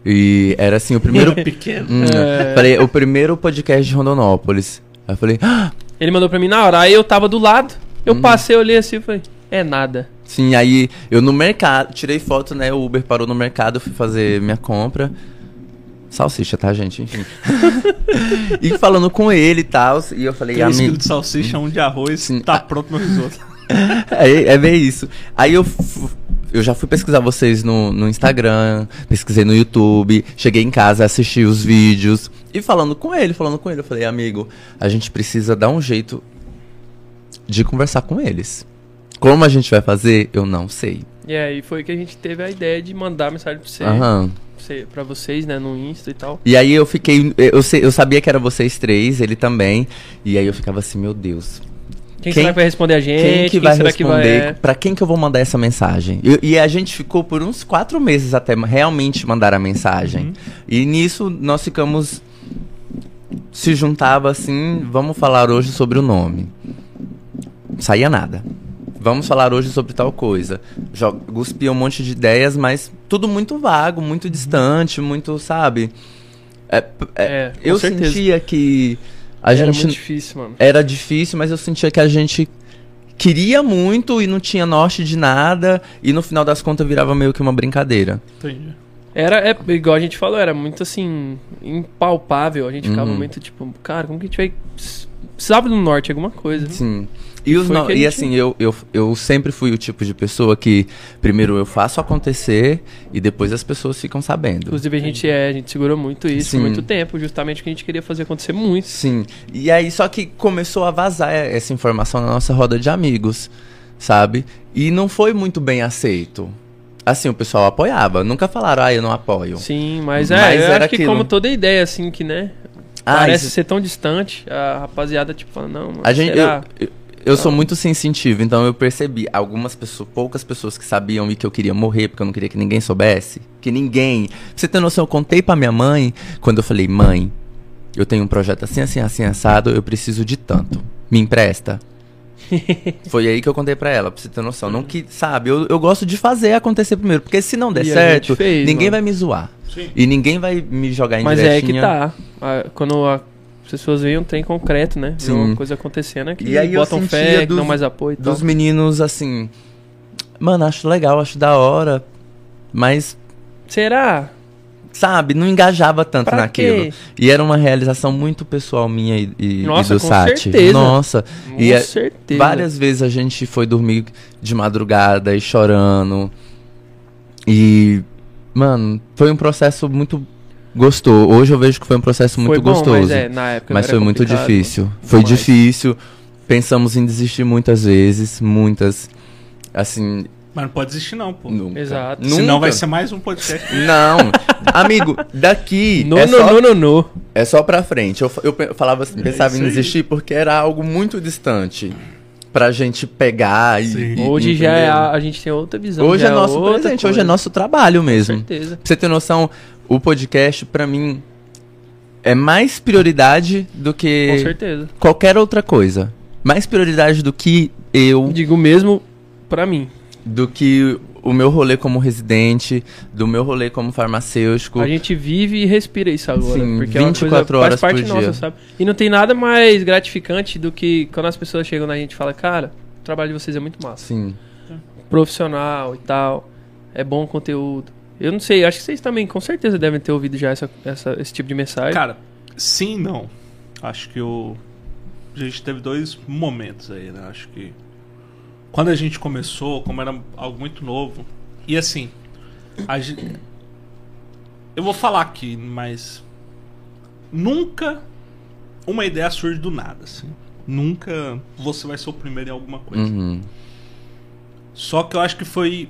E era assim, o primeiro. Pequeno. Hum, É. Falei, o primeiro podcast de Rondonópolis. Aí eu falei, ah, Ele mandou pra mim na hora. Aí eu tava do lado. Eu Hum. passei, olhei assim e falei, é nada. Sim, aí eu no mercado, tirei foto, né? O Uber parou no mercado, eu fui fazer minha compra. Salsicha, tá, gente? Enfim. e falando com ele e tal, e eu falei, 3 amigo. quilos de salsicha, um de arroz, Sim. tá Ah. pronto meu risoto. É, é bem isso. Aí eu, eu já fui pesquisar vocês no, no Instagram, pesquisei no YouTube, cheguei em casa, assisti os vídeos. E falando com ele, falando com ele, eu falei, amigo, a gente precisa dar um jeito de conversar com eles. Como a gente vai fazer, eu não sei. E aí foi que a gente teve a ideia de mandar mensagem pra você, Aham. Você- pra vocês, né, no Insta e tal. E aí eu fiquei. Eu, eu sabia que era vocês três, ele também. E aí eu ficava assim, meu Deus. Quem, Quem- será que vai responder a gente? Quem que vai será responder? que vai... Pra quem que eu vou mandar essa mensagem? E, e a gente ficou por uns quatro meses até realmente mandar a mensagem. Uhum. E nisso nós ficamos. Se juntava assim, vamos falar hoje sobre o nome. Saía nada. Vamos falar hoje sobre tal coisa. Cuspia um monte de ideias, mas tudo muito vago, muito distante, muito, sabe? É, é, É, eu certeza. sentia que a Era gente muito difícil, mano. era difícil, mas eu sentia que a gente queria muito e não tinha norte de nada, e no final das contas virava meio que uma brincadeira. Entendi. Era, é, igual a gente falou, era muito assim, impalpável. A gente ficava Uhum. muito tipo, cara, como que a gente vai. Precisava do norte, alguma coisa. né? E, os no- e gente- assim, eu, eu, eu sempre fui o tipo de pessoa que primeiro eu faço acontecer e depois as pessoas ficam sabendo. Inclusive a gente, é, a gente segurou muito isso Sim. por muito tempo, justamente que a gente queria fazer acontecer muito. Sim. E aí, só que começou a vazar essa informação na nossa roda de amigos, sabe? E não foi muito bem aceito. Assim, o pessoal apoiava. Nunca falaram, ah, eu não apoio. Sim, mas é, Mas eu era acho que aquilo. como toda ideia, assim, que, né? Ah, parece isso- ser tão distante, a rapaziada, tipo, fala, não, mano, A gente, eu, eu sou muito sensitivo, então eu percebi algumas pessoas, poucas pessoas que sabiam e que eu queria morrer porque eu não queria que ninguém soubesse. Que ninguém. Pra você ter noção, eu contei pra minha mãe quando eu falei, mãe, eu tenho um projeto assim, assim, assim, assado, eu preciso de tanto. Me empresta? Foi aí que eu contei pra ela, pra você ter noção. Não que, sabe, eu, eu gosto de fazer acontecer primeiro, porque se não der E a certo, gente fez, ninguém mano. vai me zoar. Sim. E ninguém vai me jogar em Mas é que direitinha. tá. Quando a- as pessoas veem um trem concreto, né? Vê Sim. uma coisa acontecendo aqui, E aí botam fé, que dos- dão mais apoio e tal. dos meninos assim. Mano, acho legal, acho da hora. Mas Será? sabe, não engajava tanto Pra naquilo. quê? E era uma realização muito pessoal minha e, e- e Nossa, do com Sati. certeza. Nossa, Com e é- certeza. várias vezes a gente foi dormir de madrugada e chorando. E, mano, foi um processo muito gostoso. Hoje eu vejo que foi um processo muito Foi bom, gostoso. Mas, é, na época Mas foi muito difícil. Foi difícil. Pensamos em desistir muitas vezes, muitas. Assim, Mas não pode desistir, não, pô. nunca. Exato. Nunca. Senão vai ser mais um podcast. Não, amigo, daqui No, é, no, só, no, no, no. é só pra frente. Eu, eu falava, assim, pensava em aí. desistir porque era algo muito distante pra gente pegar e. Sim. e- Hoje já é a, a gente tem outra visão. Hoje já é nosso presente, hoje coisa. é nosso trabalho Com mesmo. certeza. Pra você ter noção, o podcast, pra mim, é mais prioridade do Com que certeza. qualquer outra coisa. Mais prioridade do que eu, Digo mesmo pra mim. do que o meu rolê como residente, do meu rolê como farmacêutico. A gente vive e respira isso agora. Sim, porque é uma 24 coisa, horas faz parte nossa, dia. sabe? E não tem nada mais gratificante do que quando as pessoas chegam na gente e falam, cara, o trabalho de vocês é muito massa. Sim. Profissional e tal. É bom conteúdo. Eu não sei, acho que vocês também com certeza devem ter ouvido já essa, essa- esse tipo de mensagem. Cara, sim não. Acho que o. A gente teve dois momentos aí, né? Acho que. Quando a gente começou, como era algo muito novo. E assim. A gente... Eu vou falar aqui, mas. Nunca uma ideia surge do nada, assim. Nunca você vai ser o primeiro em alguma coisa. Uhum. Só que eu acho que foi.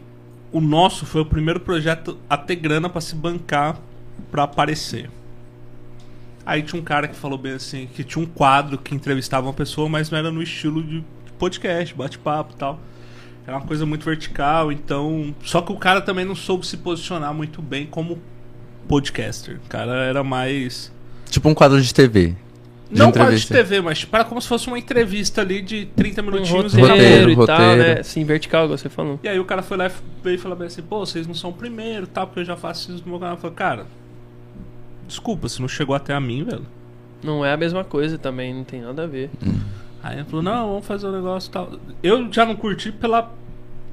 O nosso foi o primeiro projeto a ter grana pra se bancar pra aparecer. Aí tinha um cara que falou bem assim, que tinha um quadro que entrevistava uma pessoa, mas não era no estilo de podcast, bate-papo e tal. Era uma coisa muito vertical, então. Só que o cara também não soube se posicionar muito bem como podcaster. O cara era mais. Tipo um quadro de TV. De Não quadro de. TV, mas tipo, era como se fosse uma entrevista ali de 30 um minutinhos roteiro, e Roteiro, e tal, roteiro. né? Sim, vertical, igual você falou. E aí o cara foi lá e bem assim, pô, vocês não são o primeiro, tal, porque eu já faço isso no meu canal. Eu falei, cara, desculpa, se não chegou até a mim, velho. Não é a mesma coisa também, não tem nada a ver. Aí ele falou, não, vamos fazer o negócio e tal. Eu já não curti pela.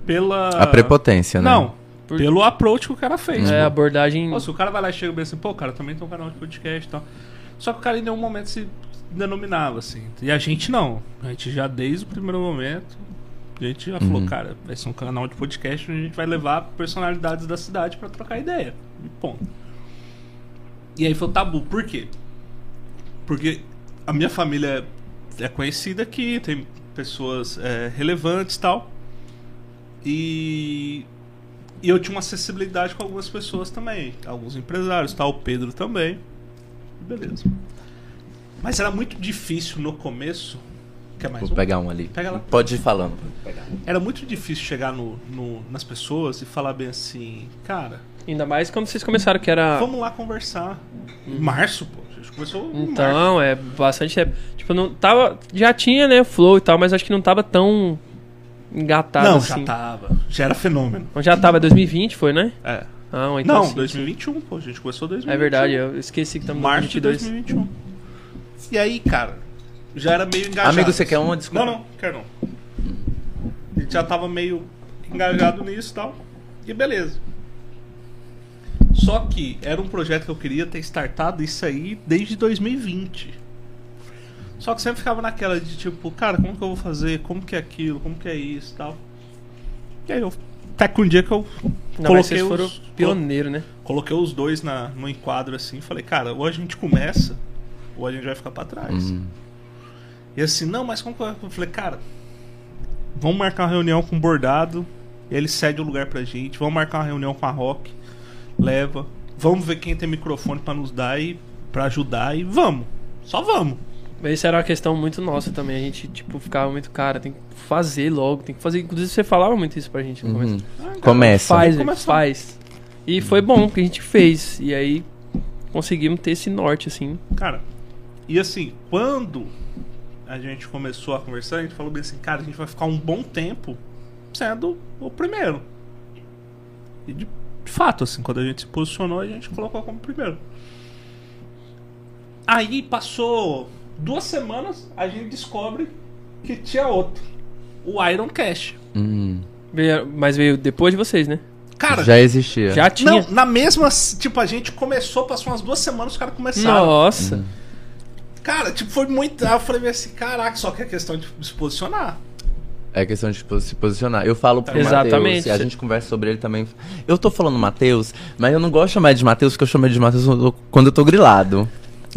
pela. A prepotência, né? Não, Por- pelo approach que o cara fez. É, a abordagem. Pô, se o cara vai lá e chega bem assim, pô, cara, também tem um canal de podcast e tal. Só que o cara em nenhum momento se denominava, assim. E a gente não. A gente já, desde o primeiro momento, a gente já falou, cara, vai ser um canal de podcast onde a gente vai levar personalidades da cidade pra trocar ideia. E ponto. E aí foi o tabu. Por quê? Porque a minha família é conhecida aqui, tem pessoas é, relevantes e tal. E e eu tinha uma acessibilidade com algumas pessoas também. Alguns empresários, tal, o Pedro também. Beleza. Mas era muito difícil no começo. Quer mais Vou um? pegar um ali. Pega lá. Pode ir falando. Era muito difícil chegar no, no- nas pessoas e falar bem assim, cara, Ainda mais quando vocês começaram, que era. vamos lá conversar. Em março, pô. A gente começou em março. Então, é bastante tempo. Tipo, não tava. Já tinha, né, flow e tal, mas acho que não tava tão engatado Não, assim. já tava. Já era fenômeno. Então já tava 2020, foi, né? É. Ah, então Não, sim, 2021, pô. A gente começou em 2021. É verdade, eu esqueci que estamos em Março de 2022. 2021. E aí, cara, já era meio engajado. Amigo, você quer uma? Desculpa. Não, não, quero não. A gente já tava meio engajado nisso e tal. E beleza. Só que era um projeto que eu queria ter startado isso aí desde 2020. Só que sempre ficava naquela de tipo, cara, como que eu vou fazer? Como que é aquilo? Como que é isso e tal. E aí eu. Até que um dia que eu Não, mas vocês os- foram pioneiro, né? coloquei os dois na, no enquadro assim e falei, cara, ou a gente começa, ou a gente vai ficar pra trás. Uhum. E assim, não, mas como que eu falei, cara, vamos marcar uma reunião com o bordado, ele cede o lugar pra gente, vamos marcar uma reunião com a Rock, leva, vamos ver quem tem microfone pra nos dar e para ajudar e vamos. Só vamos. Isso era uma questão muito nossa também. A gente, tipo, ficava muito, cara, tem que fazer logo, tem que fazer. Inclusive, você falava muito isso pra gente no começo. Uhum. Ah, cara, Começa. Faz, começar. faz. E foi bom que a gente fez. E aí conseguimos ter esse norte, assim. Cara, e assim, quando a gente começou a conversar, a gente falou bem assim, cara, a gente vai ficar um bom tempo sendo o primeiro. E de, de fato, assim, quando a gente se posicionou, a gente colocou como primeiro. Aí passou duas semanas, a gente descobre que tinha outro. O Iron Cash. Veio- mas veio depois de vocês, né? Cara, Já existia. Já tinha. não, na mesma. Tipo, a gente começou, passou umas duas semanas, os caras começaram. Nossa. Cara, tipo, foi muito. Aí eu falei assim, caraca, só que é questão de se posicionar. É questão de se posicionar. Eu falo pro Exatamente. Matheus, e a gente conversa sobre ele também. Eu tô falando Matheus, mas eu não gosto de chamar ele de Matheus, porque eu chamo ele de Matheus quando eu tô- quando eu tô grilado.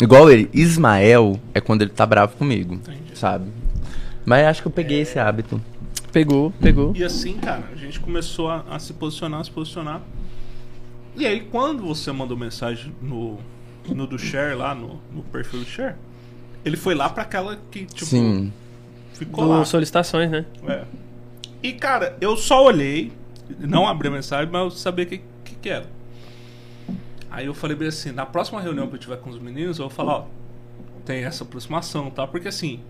Igual ele. Ismael é quando ele tá bravo comigo, sabe? Mas acho que eu peguei esse hábito. Pegou, pegou. E assim, cara, a gente começou a, a se posicionar, a se posicionar. E aí, quando você mandou mensagem no, no do share lá, no, no perfil do share, ele foi lá pra aquela que, tipo, Sim. ficou Do lá. solicitações, né? É. E, cara, eu só olhei, não abri a mensagem, mas eu sabia o que, que, que era. Aí eu falei bem assim, na próxima reunião que eu tiver com os meninos, eu vou falar, ó, tem essa aproximação, tá? Porque assim,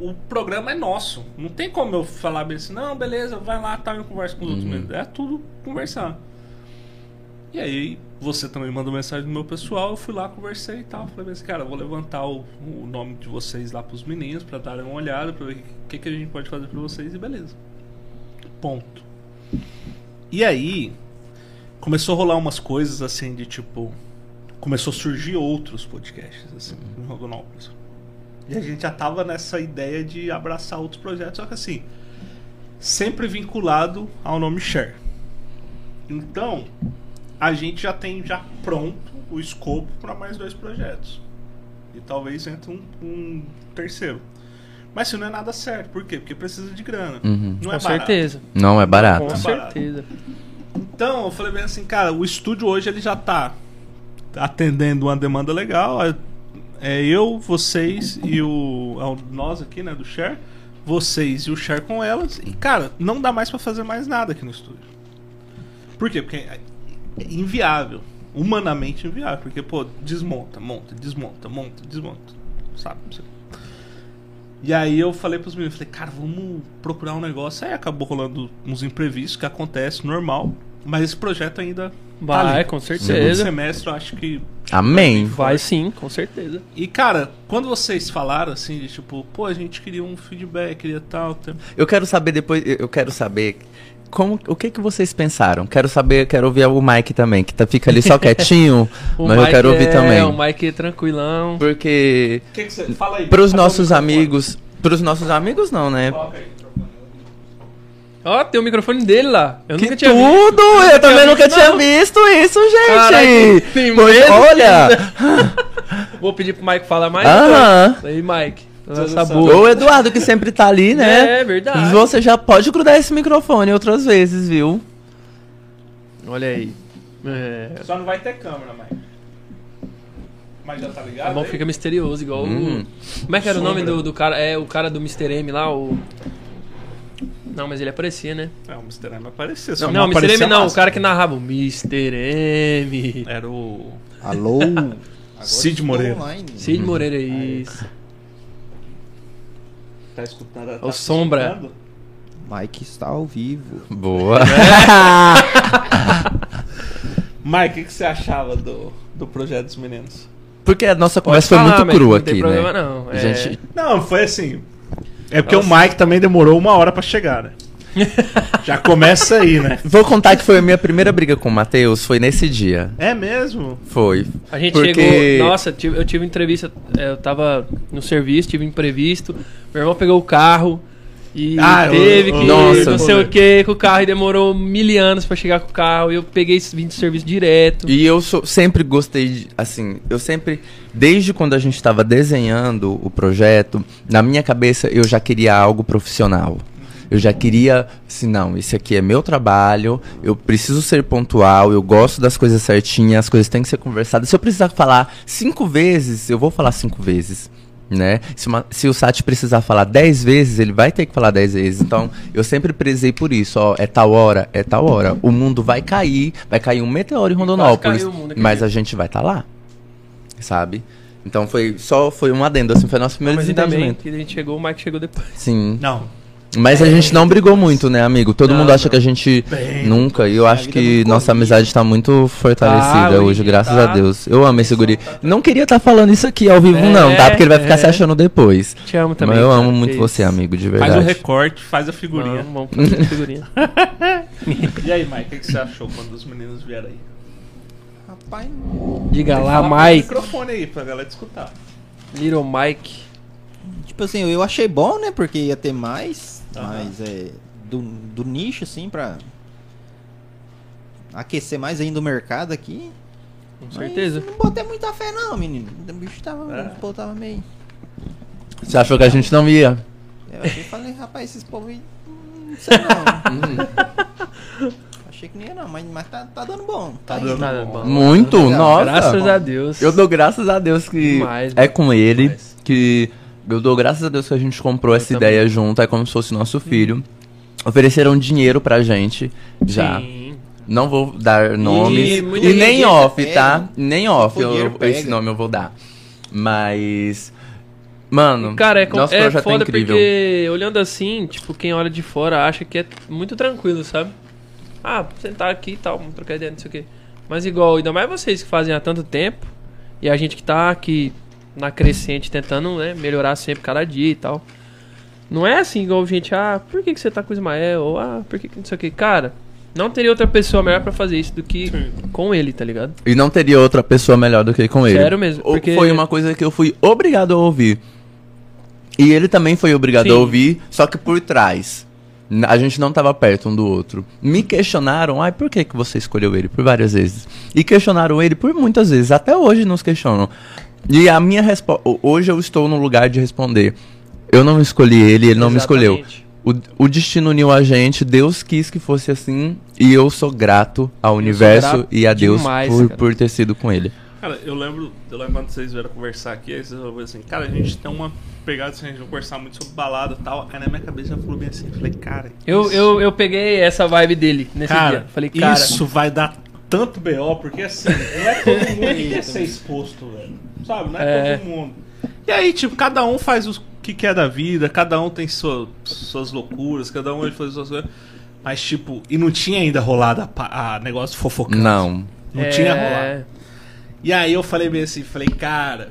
o programa é nosso. Não tem como eu falar bem assim, não, beleza, vai lá, tá, eu converso com os outros meninos. É tudo conversar. E aí, você também mandou mensagem no meu pessoal, eu fui lá, conversei e tal. Falei assim, cara, vou levantar o, o nome de vocês lá pros meninos pra darem uma olhada, pra ver o que, que a gente pode fazer pra vocês e beleza. Ponto. E aí, começou a rolar umas coisas assim de tipo. Começou a surgir outros podcasts, assim, no Rondonópolis. E a gente já tava nessa ideia de abraçar outros projetos, só que assim, sempre vinculado ao nome Share. Então, a gente já tem já pronto o escopo para mais dois projetos. E talvez entre um, um terceiro. Mas se não é nada certo, por quê? Porque precisa de grana. Uhum. Não Com é barato. certeza. Não é barato. Com é barato. certeza. Então, eu falei bem assim, cara, o estúdio hoje ele já tá atendendo uma demanda legal. É- É eu, vocês e o. é o- nós aqui, né, do Share. Vocês e o Share com elas. E, cara, não dá mais pra fazer mais nada aqui no estúdio. Por quê? Porque é é inviável. Humanamente inviável. Porque, pô, desmonta, monta, desmonta, monta, desmonta. Sabe? E aí eu falei pros meninos, falei, cara, vamos procurar um negócio. Aí acabou rolando uns imprevistos que acontece normal. Mas esse projeto ainda tá Vai, ali. com Segundo certeza. semestre, eu acho que. Amém. Vai sim, com certeza. E cara, quando vocês falaram assim, de tipo, pô, a gente queria um feedback, queria tal, tal. Eu quero saber depois, eu quero saber como, o que que vocês pensaram. Quero saber, quero ouvir o Mike também, que tá, fica ali só quietinho, mas eu Mike quero ouvir é, também. O Mike é tranquilão. Porque O que, que você. Fala aí. pros o nossos microfone? amigos, pros nossos amigos não, né? Ó, tem o microfone dele lá. Eu Que nunca tinha tudo! visto. Eu também nunca visto, tinha não. visto isso, gente! Caraca, tem Pois, olha! Vou pedir pro Mike falar mais. Aham. depois. Aí, Mike. O Eduardo que sempre tá ali, né? É verdade. Você já pode grudar esse microfone outras vezes, viu? Olha aí. É. Só não vai ter câmera, mas. Mas já tá ligado? A mão aí? fica misterioso, igual Hum. o. Como é que era o nome do, do cara? É o cara do Mr. M lá, o. Não, mas ele aparecia, né? É, o Mr. M apareceu. só Não, o Mr. aparecia M não, o cara que narrava. o Mr. M. Era o. Alô? Cid Moreira. online. Cid Moreira, isso. Tá escutando? O Sombra. escutando? Mike está ao vivo. Boa. Mike, o que, que você achava do, do projeto dos meninos? Porque a nossa Pode conversa foi falar, muito mas crua não tem aqui, problema né? não, é. Gente, Não, foi assim. É porque Nossa. o Mike também demorou uma hora pra chegar, né? Já começa aí, né? vou contar que foi a minha primeira briga com o Matheus, foi nesse dia. É mesmo? Foi. A gente Porque- chegou. Nossa, eu tive entrevista. é, Eu tava no serviço, tive imprevisto. Meu irmão pegou o carro e Ah, teve eu- que. Nossa. não sei o que com o carro e demorou mil anos pra chegar com o carro. E eu peguei esse vim do serviço direto. E eu sou- sempre gostei, de, assim, eu sempre, desde quando a gente estava desenhando o projeto, na minha cabeça eu já queria algo profissional. Eu já queria, assim, não, esse aqui é meu trabalho, eu preciso ser pontual, eu gosto das coisas certinhas, as coisas têm que ser conversadas. Se eu precisar falar cinco vezes, eu vou falar cinco vezes. Né? Se, uma- se o Sati precisar falar dez vezes, ele vai ter que falar dez vezes. Então, eu sempre prezei por isso. Ó, é tal hora, é tal hora. O mundo vai cair, vai cair um meteoro em Rondonópolis, mas a gente vai estar lá, sabe? Então foi só foi um adendo, assim, foi nosso primeiro Mas ainda bem desentendimento. que a gente chegou, o Mike chegou depois. Sim. Não. Mas a gente não brigou muito, né, amigo? Todo Não, mundo acha não. que a gente Bem, nunca. E eu acho que não nossa amizade tá muito fortalecida Tá, hoje, graças tá. a Deus. Eu amo esse guri. Não queria estar falando isso aqui ao vivo, É, não, tá? Porque ele vai ficar é. se achando depois. Te amo também. Mas eu cara, amo muito isso. você, amigo, de Faz verdade. o recorte, faz a figurinha. Vamos, vamos fazer a figurinha. E aí, Mike, o que, você achou quando os meninos vieram aí? Rapaz, Diga lá, Mike. microfone aí pra galera escutar. Little Mike. tipo assim, eu achei bom, né? Porque ia ter mais, Aham. mas é do, do nicho, assim, pra aquecer mais ainda o mercado aqui. Com Mas certeza. não botei muita fé não, menino. O bicho tava, É. o povo tava meio... Você achou que a gente não ia? Eu achei, falei, rapaz, esses povos aí, hum, não sei não. achei que não ia não, mas, mas tá, tá dando bom. Tá indo. dando Tá bom. bom. Muito, Legal. nossa. Graças a Deus. Eu dou graças a Deus que Demais, é com ele, Demais. que eu dou graças a Deus que a gente comprou essa também. ideia junto, é como se fosse nosso filho. Ofereceram dinheiro pra gente já. Sim. Não vou dar nomes. E, muita nem gente off, pega. tá? Nem off, eu- eu- esse nome eu vou dar. Mas. Mano, Cara, é, nosso é é foda incrível. porque olhando assim, tipo, quem olha de fora acha que é muito tranquilo, sabe? Ah, sentar aqui e tal, vamos trocar ideia, não sei o quê. Mas igual, ainda mais vocês que fazem há tanto tempo, e a gente que tá aqui na crescente tentando né, melhorar sempre cada dia e tal. Não é assim igual gente, ah, por que, que você tá com o Ismael? Ou ah, por que, que não sei o quê. Cara, não teria outra pessoa melhor pra fazer isso do que com ele, tá ligado? E não teria outra pessoa melhor do que com ele. Sério mesmo, O- porque- Foi uma coisa que eu fui obrigado a ouvir. E ele também foi obrigado Sim. a ouvir, só que por trás. A gente não tava perto um do outro. Me questionaram, ai, por que, que você escolheu ele? Por várias vezes. E questionaram ele por muitas vezes. Até hoje nos questionam. E a minha resposta. Hoje eu estou no lugar de responder. Eu não escolhi ele, ele não me escolheu. Exatamente. O, o destino uniu a gente, Deus quis que fosse assim, e eu sou grato ao universo grato e a Deus demais, por, cara. por ter sido com ele. Cara, eu lembro, eu lembro quando vocês vieram conversar aqui, aí vocês falaram assim, cara, a gente tem uma pegada assim, a gente vai conversar muito sobre balada e tal. Aí na minha cabeça já falou bem assim, eu falei, cara. Eu, isso- eu, eu peguei essa vibe dele nesse cara, dia. Falei, cara, isso vai dar tanto BO, porque assim, não é todo mundo que quer ser exposto, velho. Sabe? Não é, É. todo mundo. E aí, tipo, cada um faz o que quer da vida, cada um tem sua- suas loucuras, cada um ele faz suas coisas. Mas, tipo, e não tinha ainda rolado a, a negócio fofocante. Não. Não é, tinha rolado. E aí eu falei bem assim, falei, cara.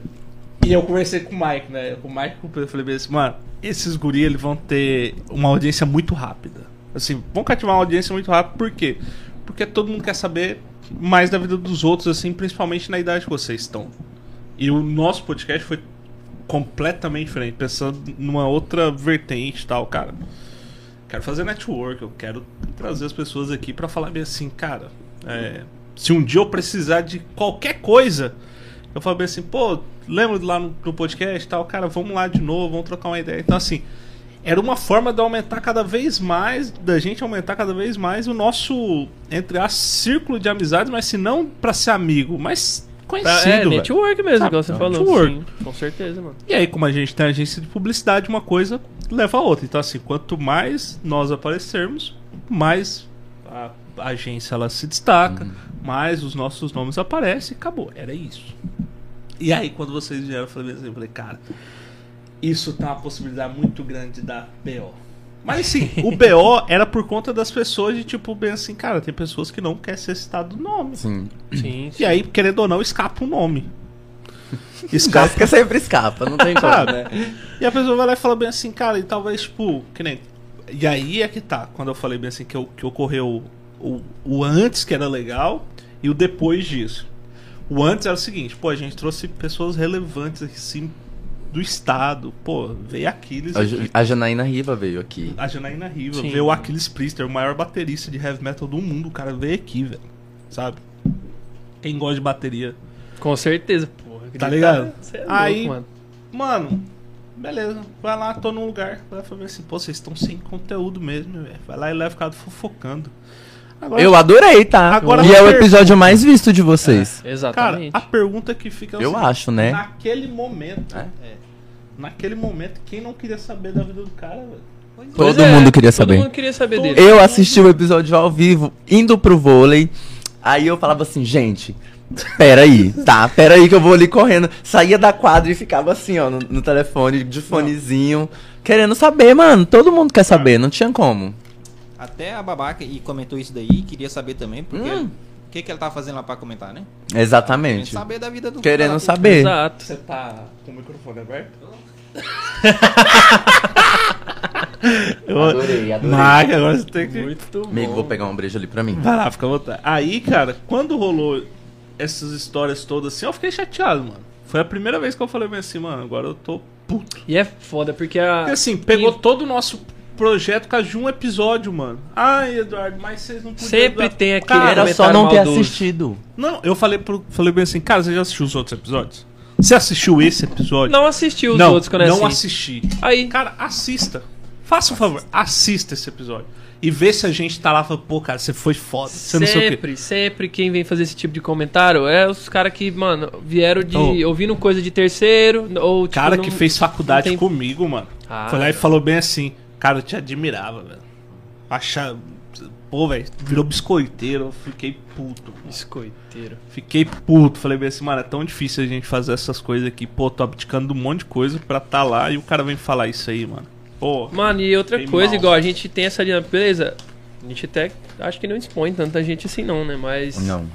E eu conversei com o Mike, né? Com o Mike com o Pedro, eu falei bem assim, mano, esses guri eles vão ter uma audiência muito rápida. Assim, vão cativar uma audiência muito rápida, por quê? Porque todo mundo quer saber mais da vida dos outros, assim, principalmente na idade que vocês estão. E o nosso podcast foi completamente diferente, pensando numa outra vertente e tal, cara. Quero fazer network, eu quero trazer as pessoas aqui pra falar bem assim, cara. é, se um dia eu precisar de qualquer coisa, eu falo bem assim, pô, lembra lá no, no podcast e tal, cara, vamos lá de novo, vamos trocar uma ideia. Então, assim, era uma forma de aumentar cada vez mais, da gente aumentar cada vez mais o nosso, entre aspas, círculo de amizades, mas se não pra ser amigo, mas conhecido, é, velho. network mesmo, Sabe? igual você falou. Network. Sim, com certeza, mano. E aí, como a gente tem agência de publicidade, uma coisa leva a outra. Então, assim, quanto mais nós aparecermos, mais a, agência ela se destaca, mais os nossos nomes aparecem e acabou. Era isso. E aí, quando vocês vieram, eu falei assim, eu falei, cara, isso tem uma possibilidade muito grande de dar BO. Mas assim, o BO era por conta das pessoas de tipo, bem assim, cara, tem pessoas que não querem ser citado o nome. Sim. Sim, E aí, querendo ou não, escapa o nome. Escapa que sempre escapa, não tem como, Sabe? né? E a pessoa vai lá e fala bem assim, cara, e talvez, tipo, que nem. E aí é que tá, quando eu falei bem assim, que, eu- que ocorreu o, o antes que era legal e o depois disso. O antes era o seguinte, pô, a gente trouxe pessoas relevantes assim do estado. Pô, veio Aquiles. A, aqui, a Janaína Riva veio aqui. a Janaína Riva, Sim. veio o Aquiles Priester, o maior baterista de heavy metal do mundo. O cara veio aqui, velho. Sabe? Quem gosta de bateria. Com certeza, porra. Tá ligado? Você é Aí- louco, mano. Mano, beleza. Vai lá, tô num lugar. Vai falar assim, pô, vocês estão sem conteúdo mesmo, velho. Vai lá e leva ficar fofocando. Agora, Eu adorei, tá? Agora e é o episódio mais visto de vocês. cara, Exatamente. a pergunta que fica é o Eu acho, né? Naquele momento, É. é, naquele momento, quem não queria saber da vida do cara, velho? Todo é, mundo queria saber. Todo mundo queria saber Todo- dele. Eu assisti o episódio ao vivo, indo pro vôlei. Aí eu falava assim, gente, peraí, tá? Peraí que eu vou ali correndo. Saía da quadra e ficava assim, ó, no, no telefone, de fonezinho, querendo saber, mano. Todo mundo quer saber, não tinha como. Até a babaca e comentou isso daí, queria saber também, porque Hum. o que, que ela tava fazendo lá pra comentar, né? Querendo Exatamente. saber da vida do Querendo cara. saber. Exato. Você tá com o microfone aberto? Eu- Adorei, adorei. Marca, agora você tem que. Muito Amigo, bom. vou pegar um brejo ali pra mim. Vai lá, fica à vontade. Aí, cara, quando rolou essas histórias todas assim, eu fiquei chateado, mano. Foi a primeira vez que eu falei assim, mano, agora eu tô puto. E é foda, porque a. Porque assim, pegou e todo o nosso projeto com de um episódio, mano. Ai, Eduardo, mas vocês não podiam. Sempre dar- tem aquele Cara, Era só não ter maldoso. assistido. Não, eu falei, pro, falei bem assim, cara, você já assistiu os outros episódios? Você assistiu esse episódio? Não assistiu os não, outros quando é não assisti. Aí, Cara, assista. Faça um favor, assista esse episódio. E vê se a gente tá lá e fala, pô, cara, você foi foda. Você não sei o quê. sempre, sempre quem vem fazer esse tipo de comentário é os caras que, mano, vieram de. Oh. ouvindo coisa de terceiro, ou tipo. cara não- que fez faculdade tem- comigo, mano. Ah, foi lá e falou bem assim, cara, eu te admirava, velho. Achava. Pô, velho, virou biscoiteiro, eu fiquei puto. Biscoiteiro. Fiquei puto. Falei bem assim, mano, é tão difícil a gente fazer essas coisas aqui. Pô, tô abdicando de um monte de coisa pra tá lá e o cara vem falar isso aí, mano. Pô, Mano, e outra coisa, mal. igual a gente tem essa dinâmica, beleza? A gente até acho que não expõe tanta gente assim, não, né? Mas Não.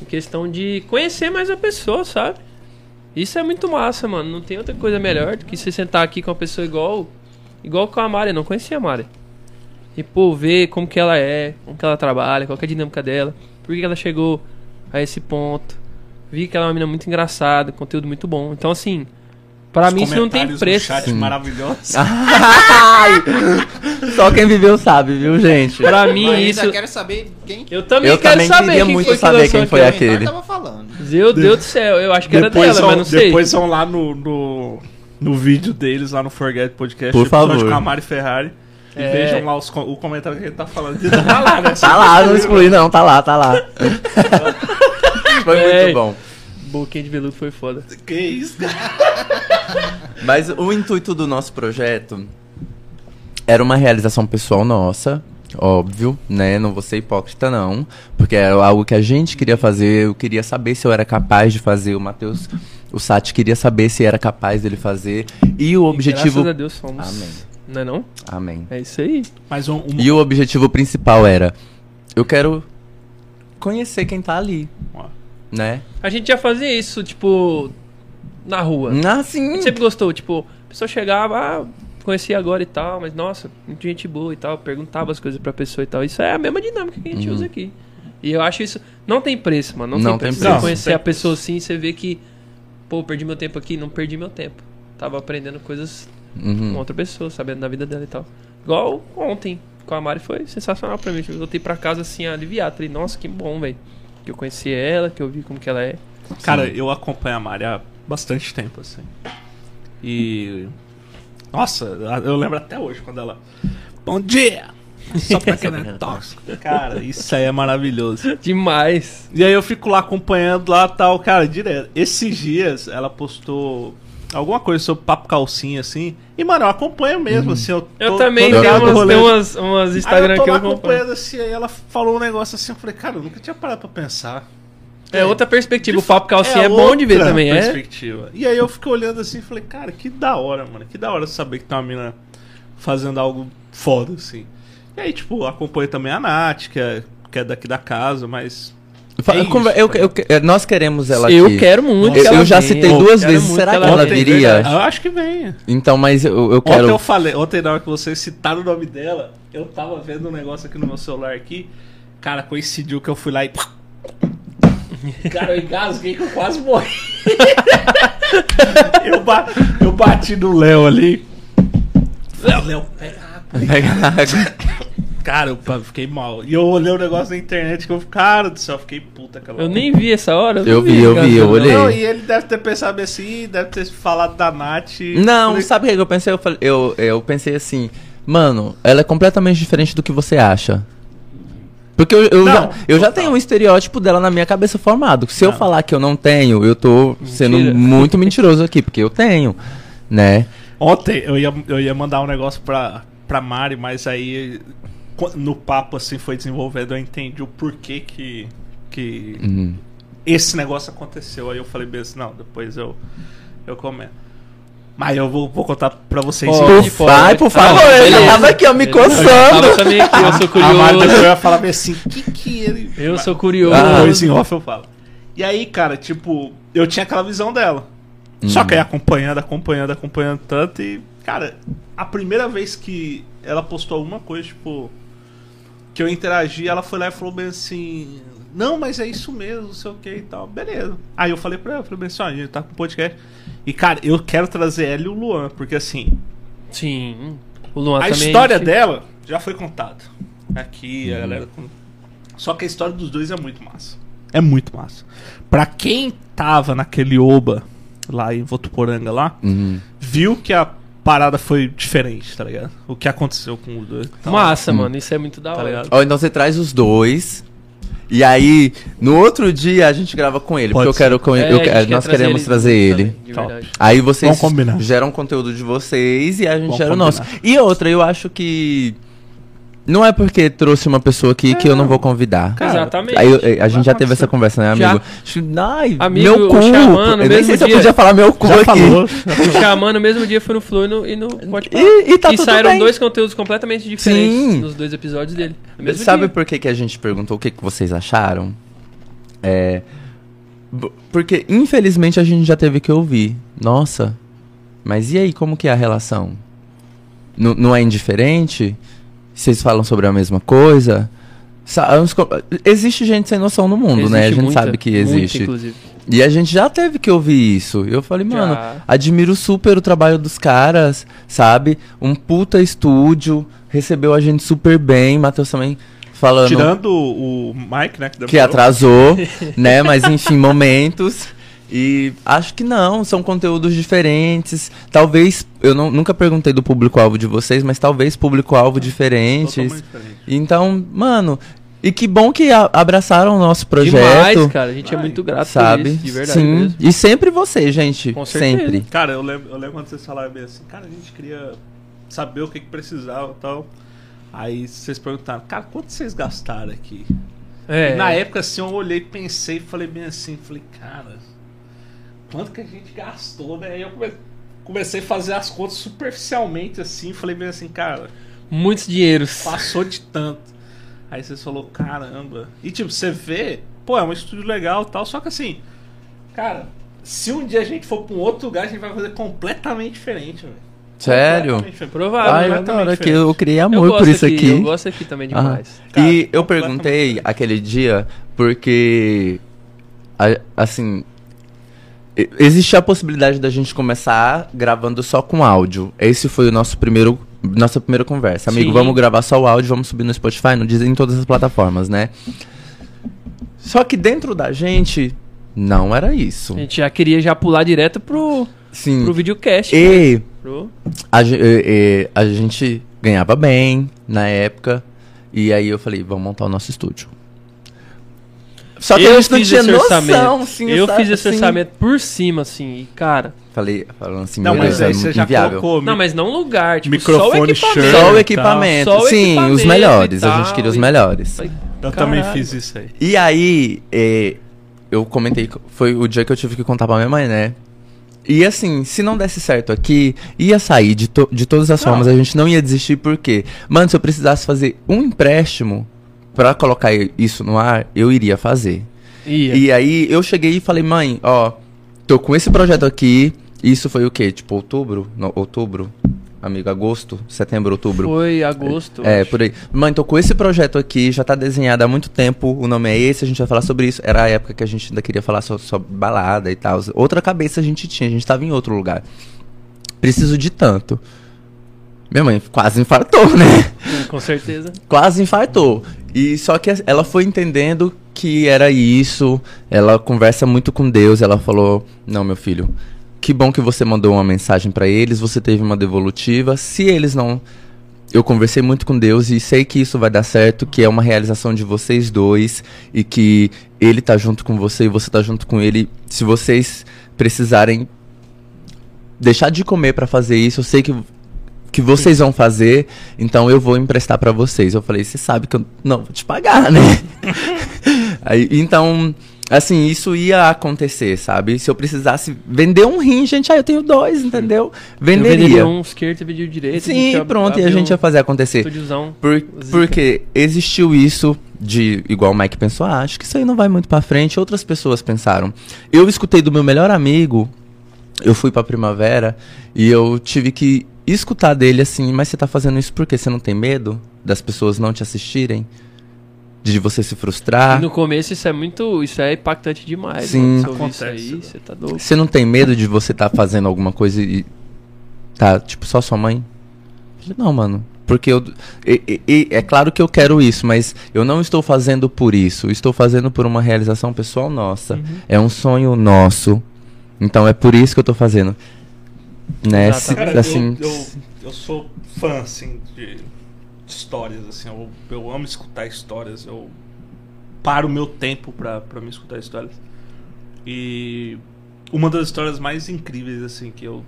em questão de conhecer mais a pessoa, sabe? Isso é muito massa, mano. Não tem outra coisa melhor do que você sentar aqui com uma pessoa igual. Igual com a Mari, eu não conhecia a Mari. E, pô, ver como que ela é, como que ela trabalha, qual que é a dinâmica dela, por que ela chegou a esse ponto. Vi que ela é uma menina muito engraçada, conteúdo muito bom. Então, assim, pra os mim isso não tem preço. chat Sim. maravilhosos. Ai! Só quem viveu sabe, viu, gente? Pra mim, Mas isso. quero saber quem Eu também Eu quero também saber queria quem muito foi que saber quem foi aquele. Ele tava falando. Meu Deus do céu, eu acho que era depois dela, vão, mas não sei. Depois vão lá no, no, no vídeo deles, lá no Forget Podcast, Por episódio favor. com a Mari Ferrari. E É. vejam lá os, o comentário que ele tá falando. Tá lá, né? Tá lá, não exclui não, tá lá, tá lá. Foi É. muito bom. Boquinha de veludo foi foda. Que isso, cara? Mas o intuito do nosso projeto era uma realização pessoal nossa, óbvio, né? Não vou ser hipócrita, não. Porque era algo que a gente queria fazer. Eu queria saber se eu era capaz de fazer. O Matheus, o Sati queria saber se era capaz dele fazer. E o objetivo. Graças a Deus somos. Amém. Não é não? Amém. É isso aí. Mas um, um- E o objetivo principal era: eu quero conhecer quem tá ali, né? A gente já fazia isso, tipo, na rua. Ah, A sim. gente sempre gostou, tipo, a pessoa chegava, ah, conheci agora e tal, mas nossa, muita gente boa e tal, perguntava as coisas pra pessoa e tal. Isso é a mesma dinâmica que a gente Uhum. usa aqui. E eu acho isso. Não tem preço, mano. Não, Não tem tem preço. preço. Você conhecer Tem a pessoa assim, você vê que, pô, perdi meu tempo aqui, não perdi meu tempo. Tava aprendendo coisas com Uhum. outra pessoa, sabendo da vida dela e tal. Igual ontem, com a Mari foi sensacional pra mim. Eu voltei pra casa assim, aliviado. Falei, nossa, que bom, velho. Que eu conheci ela, que eu vi como que ela é. Cara, eu acompanho a Mari há bastante tempo, assim. E. Nossa, eu lembro até hoje quando ela. Bom dia! Só pra quem não é tóxico. Cara, isso aí é maravilhoso. Demais. E aí eu fico lá acompanhando lá tal, cara, direto. Esses dias ela postou alguma coisa sobre papo calcinha, assim. E, mano, eu acompanho mesmo, assim. Eu, Eu tô- também tô tenho umas, tem umas, umas Aí Instagram eu tô que eu acompanho. acompanhando assim, aí ela falou um negócio assim, eu falei, cara, eu nunca tinha parado pra pensar. É outra perspectiva. O papo calcinha é, bom de ver também, é? perspectiva. E aí eu fiquei olhando assim e falei, cara, que da hora, mano. Que da hora saber que tem uma mina fazendo algo foda, assim. E aí, tipo, acompanho também a Nath, que é, que é daqui da casa, mas. É isso, eu- tá eu- eu- nós queremos ela Eu aqui. quero muito. Eu, que ela eu já citei Eu duas quero vezes. Será que ela ela viria? Eu acho que vem. Então, mas eu, eu Ontem quero. eu falei, ontem na hora que vocês citaram o nome dela, eu tava vendo um negócio aqui no meu celular aqui. Cara, coincidiu que eu fui lá e. Cara, eu engasguei que eu quase morri. eu, ba- eu bati no Léo ali. Léo, Léo, pega água. Cara, eu fiquei mal. E eu olhei o negócio na internet que eu cara do céu, eu fiquei puta aquela Eu hora. nem vi essa hora. Eu não vi, eu vi, eu engraçado. olhei. Não, e ele deve ter pensado assim, deve ter falado da Nath. Não, Falei, sabe o que eu pensei? Eu, falei- eu, eu pensei assim, mano, ela é completamente diferente do que você acha. Porque eu, eu Não, já, eu já tenho um estereótipo dela na minha cabeça formado. Se eu Não. falar que eu não tenho, eu tô sendo Mentira. muito mentiroso aqui, porque eu tenho, né? Ontem eu ia, eu ia mandar um negócio pra, pra Mari, mas aí no papo assim foi desenvolvendo, eu entendi o porquê que, que Uhum. esse negócio aconteceu. Aí eu falei bem assim, não, depois eu, eu comento. Mas eu vou, vou contar pra vocês. Por, pode. vai, por favor, Ah, eu tava aqui, ó, me Beleza. coçando. Também aqui, eu sou A curioso. vai falar bem assim, que que ele... Eu sou Ah. curioso. Depois em off eu falo. E aí, cara, tipo, eu tinha aquela visão dela. Só Uhum. que aí acompanhando, acompanhando, acompanhando tanto e, cara, a primeira vez que ela postou alguma coisa, tipo, que eu interagi, ela foi lá e falou bem assim: Não, mas é isso mesmo, não sei o que e tal. Beleza. Aí eu falei pra ela, falei bem assim: ó, a gente tá com podcast. E, cara, eu quero trazer ela e o Luan, porque assim, Sim. O Luan a também. história gente- dela já foi contada. Aqui, a galera. Só que a história dos dois é muito massa. É muito massa. Pra quem tava naquele Oba lá em Votuporanga lá, Uhum. viu que a parada foi diferente, tá ligado? O que aconteceu com os dois. Então, Massa, mano. Isso é muito da Tá hora. ligado? Ó, então você traz os dois. E aí, no outro dia, a gente grava com ele. Pode porque eu quero conhe- É, eu quer nós trazer queremos ele trazer ele. também. Aí vocês geram conteúdo de vocês e a gente Vamos gera o nosso. E outra, eu acho que. Não é porque trouxe uma pessoa aqui que eu não vou convidar. Cara, Exatamente. Aí eu- a gente já teve essa conversa, né, Já. amigo? Ai, Amigo, meu o cu. Xamã, no eu nem mesmo sei se eu dia- podia falar meu cu Já aqui. falou. O Xamã no mesmo dia foi no Flow e no, e no. E, e tá e tudo saíram bem. dois conteúdos completamente diferentes Sim. nos dois episódios dele. Sabe dia. por que, que a gente perguntou o que, que vocês acharam? É. Porque, infelizmente, a gente já teve que ouvir. Nossa, mas e aí, como que é a relação? N- não é indiferente? Vocês falam sobre a mesma coisa? Existe gente sem noção no mundo, né? A Existe gente muita, sabe que muita, existe. inclusive. E a gente já teve que ouvir isso. Eu falei, mano, Já. admiro super o trabalho dos caras, sabe? Um puta estúdio, recebeu a gente super bem. Matheus também falando Tirando o Mike, né? que demorou. atrasou, né? Mas enfim, momentos. E acho que não, são conteúdos diferentes. Talvez, eu não- nunca perguntei do público-alvo de vocês, mas talvez público-alvo diferentes. Totalmente diferente. Então, mano, e que bom que a- abraçaram o nosso projeto. Demais, cara. A gente é Ai, muito grato Sabe? por isso, de verdade Sim. mesmo. E sempre você, gente. Com certeza. sempre. Cara, eu lembro, eu lembro quando vocês falaram bem assim, cara, a gente queria saber o que, que precisava e tal. Aí vocês perguntaram, cara, quanto vocês gastaram aqui? É. E na época, assim, eu olhei, pensei e falei bem assim, falei, cara, quanto que a gente gastou, né? Aí eu come- comecei a fazer as contas superficialmente, assim, falei bem assim, cara, Muitos dinheiros. passou de tanto. Aí vocês falou, caramba. E tipo, você vê, pô, é um estúdio legal e tal, só que assim, cara, se um dia a gente for pra um outro lugar, a gente vai fazer completamente diferente, velho. Sério? Provável. Ai, eu adoro que diferente. eu criei Eu amor gosto por isso aqui, aqui. Eu gosto aqui também Ah. demais. Cara, e eu perguntei aquele dia porque, assim, existe a possibilidade da gente começar gravando só com áudio. Esse foi o nosso primeiro, nossa primeira conversa. Amigo, Sim. vamos gravar só o áudio, vamos subir no Spotify, no Deezer, em todas as plataformas, né? Só que dentro da gente, não era isso. A gente já queria já pular direto pro, Sim. pro videocast. né? E Pro- a, e- e a gente ganhava bem na época. E aí eu falei, vamos montar o nosso estúdio. Só que a gente não tinha noção, assim, eu sabe, fiz esse assim. orçamento por cima, assim, e cara. Falei, falando assim, Não, meu mas Deus, aí é você já inviável. colocou Não, mas não lugar, tipo, Microfone, só o equipamento. shirt. Só o equipamento. Só o Sim, equipamento os melhores. e a gente tal, queria os melhores. Falei, Eu Caralho. também fiz isso aí. E aí, é, eu comentei, foi o dia que eu tive que contar pra minha mãe, né? E assim, se não desse certo aqui, ia sair de, to- de todas as Não. formas, a gente não ia desistir, porque, mano, se eu precisasse fazer um empréstimo pra colocar isso no ar, eu iria fazer. Ia. E aí eu cheguei e falei, mãe, ó, tô com esse projeto aqui. Isso foi o quê? Tipo, outubro? Não, outubro? Amigo, agosto? Setembro, outubro? Foi agosto. É, acho. por aí. Mãe, tô com esse projeto aqui, já tá desenhado há muito tempo, o nome é esse, a gente vai falar sobre isso. Era a época que a gente ainda queria falar so- sobre balada e tal. Outra cabeça a gente tinha, a gente tava em outro lugar. Preciso de tanto. Minha mãe quase infartou, né? Com certeza. quase infartou. E só que ela foi entendendo que era isso. Ela conversa muito com Deus. Ela falou: Não, meu filho, que bom que você mandou uma mensagem pra eles. Você teve uma devolutiva. Se eles não. Eu conversei muito com Deus e sei que isso vai dar certo, que é uma realização de vocês dois e que ele tá junto com você e você tá junto com ele. Se vocês precisarem deixar de comer pra fazer isso, eu sei que que vocês vão fazer, então eu vou emprestar pra vocês. Eu falei, você sabe que eu não vou te pagar, né? Aí, então, assim, isso ia acontecer, sabe? Se eu precisasse vender um rim, gente, ah, eu tenho dois, entendeu? Eu Venderia. venderia um esquerdo e vendia o direito. Sim, ia pronto, e a gente ia fazer acontecer. Por- porque existiu isso de, igual o Mike pensou, ah, acho que isso aí não vai muito pra frente. Outras pessoas pensaram. Eu escutei do meu melhor amigo, eu fui pra primavera e eu tive que escutar dele assim, mas você tá fazendo isso porque você não tem medo das pessoas não te assistirem? De você se frustrar? E no começo isso é muito. Isso é impactante demais. Sim. isso Acontece, aí, né? você tá louco. Você não tem medo de você estar fazendo alguma coisa e tá, tipo, só sua mãe? Não, mano. Porque eu. e- e- e é claro que eu quero isso, mas eu não estou fazendo por isso. Estou fazendo por uma realização pessoal nossa. Uhum. É um sonho nosso. Então é por isso que eu tô fazendo. Né? Cara, assim, eu, eu, eu sou fã, assim, de histórias, assim, eu, eu amo escutar histórias, eu paro o meu tempo pra, pra me escutar histórias. E uma das histórias mais incríveis, assim, que eu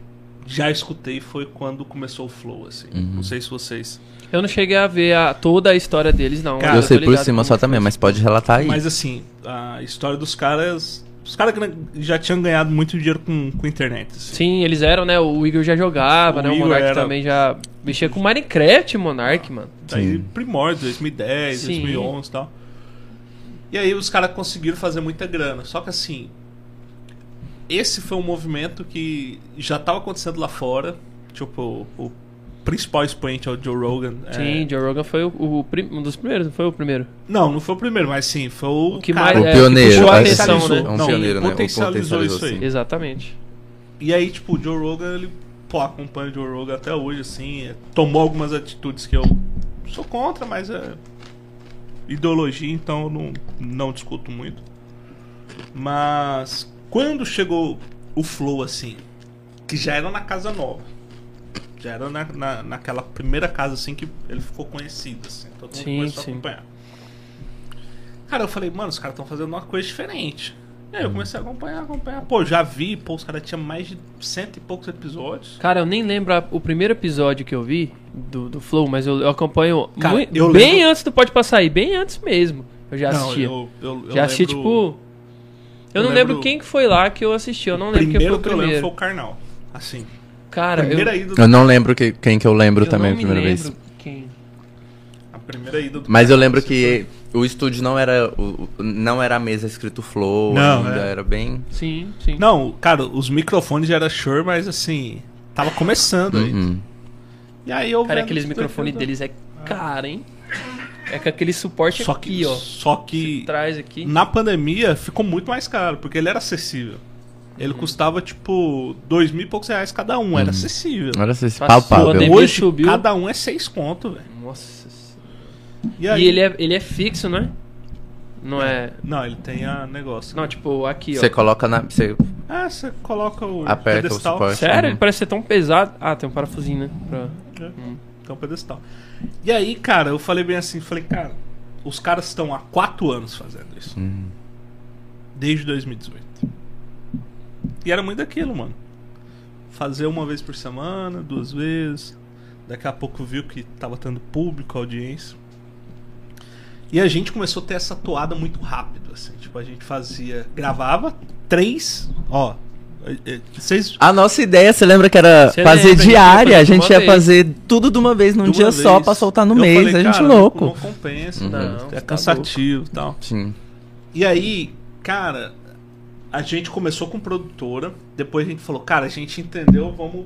já escutei foi quando começou o Flow, assim. Uhum. Não sei se vocês... Eu não cheguei a ver a- toda a história deles, não. Cara, eu sei por cima como só também, mas pode relatar aí. Mas assim, a história dos caras... Os caras já tinham ganhado muito dinheiro com, com internet, assim. Sim, eles eram, né? O Igor já jogava, O né? O Igor Monark era- também já mexia com Minecraft, Monark, mano. Daí Sim. primórdio, 2010, Sim. 2011 e tal. E aí os caras conseguiram fazer muita grana. Só que assim, esse foi um movimento que já estava acontecendo lá fora. Tipo, o, o principal expoente é o Joe Rogan. é- Sim, Joe Rogan foi o, o prim- um dos primeiros, não foi o primeiro? Não, não foi o primeiro, mas sim, foi o, O que cara mais O é, pioneiro, que a vai atenção, potencializou. né? É um Não, pioneiro, né? Potencializou potencializou, isso aí. sim. Exatamente. E aí, tipo, o Joe Rogan, ele, pô, acompanha o Joe Rogan até hoje, assim, é, tomou algumas atitudes que eu sou contra, mas é ideologia, então eu não, não discuto muito. Mas quando chegou o Flow, assim, que já era na Casa Nova, já era na, na, naquela primeira casa, assim, que ele ficou conhecido, assim, todo mundo Sim, começou sim. a acompanhar. Cara, eu falei, mano, os caras estão fazendo uma coisa diferente. E aí eu comecei a acompanhar, acompanhar. Pô, já vi, pô, os caras tinham mais de cento e poucos episódios. Cara, eu nem lembro a- o primeiro episódio que eu vi do, do Flow, mas eu, eu acompanho Cara, mui- eu bem lembro- antes do Pode Passar aí, bem antes mesmo. Eu já Não, assistia. eu, já assisti, lembro- tipo. Eu, não lembro lembro- quem que foi lá que eu assisti. Eu não lembro quem foi primeiro o que eu lembro primeiro. foi o Karnal. Assim, Cara, eu, primeira ida do, Eu não lembro que- quem que eu lembro eu também não a me primeira lembro vez. quem. a primeira ida do Mas eu lembro que o estúdio não era o, não era a mesa escrito Flow, Não, ainda é. era bem. Sim, sim. foi- Não, cara, os microfones já era Shure, mas assim, tava começando aí. Uhum. E aí eu Cara, aqueles microfones deles é cara, hein? É com aquele suporte da- Só que, aqui, ó. só que Traz aqui. na pandemia ficou muito mais caro, porque ele era acessível. Ele custava tipo dois mil e poucos reais cada um, era acessível. Era esse Passou palpável. pandemia. Hoje, subiu. cada um é seis conto, velho. Nossa. E E, aí? ele, é, ele é fixo, né? Não é. Não, ele tem a negócio. Não, tipo, aqui, ó. Você coloca na. Você Ah, você coloca o aperta o pedestal. suporte. Sério? Ele Uhum. parece ser tão pesado. Ah, tem um parafusinho, né? Pra- É, Tem um pedestal. E aí, cara, eu falei bem assim, falei, cara, os caras estão há quatro anos fazendo isso. Uhum. Desde 2018. E era muito daquilo, mano. Fazer uma vez por semana, duas vezes. Daqui a pouco viu que tava tendo público, audiência. E a gente começou a ter essa toada muito rápido, assim. Tipo, a gente fazia. Gravava três. Ó. eh, eh, Vocês. A nossa ideia, você lembra que era Você fazer lembra, a gente diária? ia A fazer de gente ia vez. fazer tudo de uma vez num de uma dia só vez. pra soltar no Eu mês. falei, a gente cara, louco. Não compensa, Uhum. Não, é tá cansativo e tal. Sim. E aí, cara, a gente começou com produtora, depois a gente falou, cara, a gente entendeu, vamos.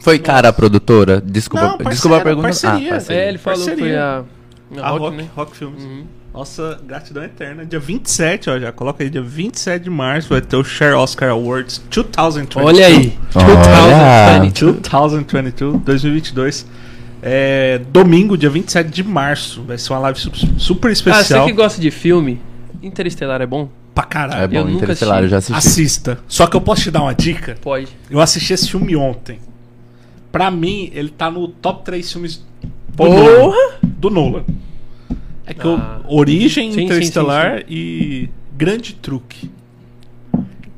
Foi Nossa. cara a produtora? Desculpa, Não, parceira, desculpa a pergunta. parceria. Ah, parceria. É, ele falou que foi Parceria. a. A A Rock, Rock, né? Rock Films. Uhum. Nossa gratidão eterna. Dia 27, ó, já coloca aí, dia 27 de março vai ter o Share Oscar Awards 2022. Olha aí. Olha. 2022. 2022, 2022. É, domingo, dia 27 de março. Vai ser uma live su- super Ah, você especial. que gosta de filme, Interestelar é bom? Pra caralho. É bom, Eu nunca Interestelar, eu já assisti. Assista. Só que eu posso te dar uma dica? Pode. Eu assisti esse filme ontem. Pra mim, ele tá no top 3 filmes do Porra! Nolan. Do Nolan. É que Ah. o Origem Sim, sim, Interestelar e Grande Truque.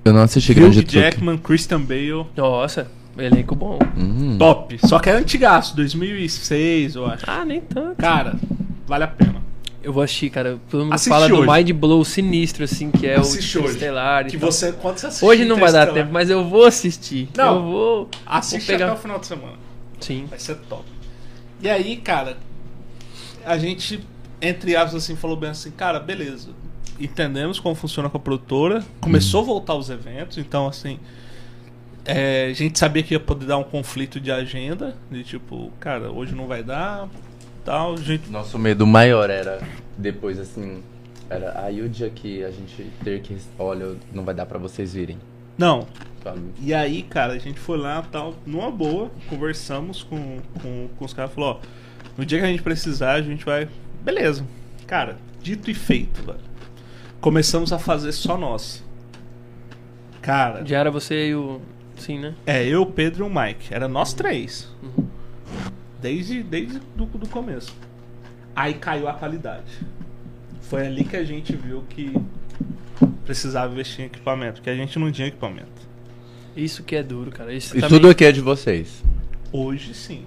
Eu não assisti Hugh Grande Truque. Jackman, Christian Bale. Nossa, elenco bom. Hum. Top. Só que é antigaço, 2006, eu acho. Ah, nem tanto. Cara, vale a pena. Eu vou assistir, cara. Todo mundo Assiste fala do hoje. Mind Blow sinistro, assim, que é Assiste o. Interestelar Que tal. você, quando você assistir Hoje não vai dar tempo, mas eu vou assistir. Não. Eu vou. Assiste vou pegar- até o final de semana. Sim. Vai ser top. E aí, cara, a gente, entre aspas, assim, falou bem assim, cara, beleza. Entendemos como funciona com a produtora. Começou a voltar os eventos, então assim. É, a gente sabia que ia poder dar um conflito de agenda, de tipo, cara, hoje não vai dar, tal. A gente Nosso medo maior era depois assim. Era aí o dia que a gente ter que. Olha, não vai dar pra vocês virem. Não. sabe? E aí, cara, a gente foi lá tal, numa boa, conversamos com, com, com os caras, falou, ó, no dia que a gente precisar, a gente vai. Beleza. Cara, dito e feito, velho. Começamos a fazer só nós. Cara, Já era você e o. Sim, né? é eu, o Pedro e o Mike. Era nós três. Uhum. Desde, desde do, do começo. Aí caiu a qualidade. Foi ali que a gente viu que precisava investir em equipamento, que a gente não tinha equipamento. Isso que é duro, cara. Isso E também- tudo aqui é de vocês. Hoje sim.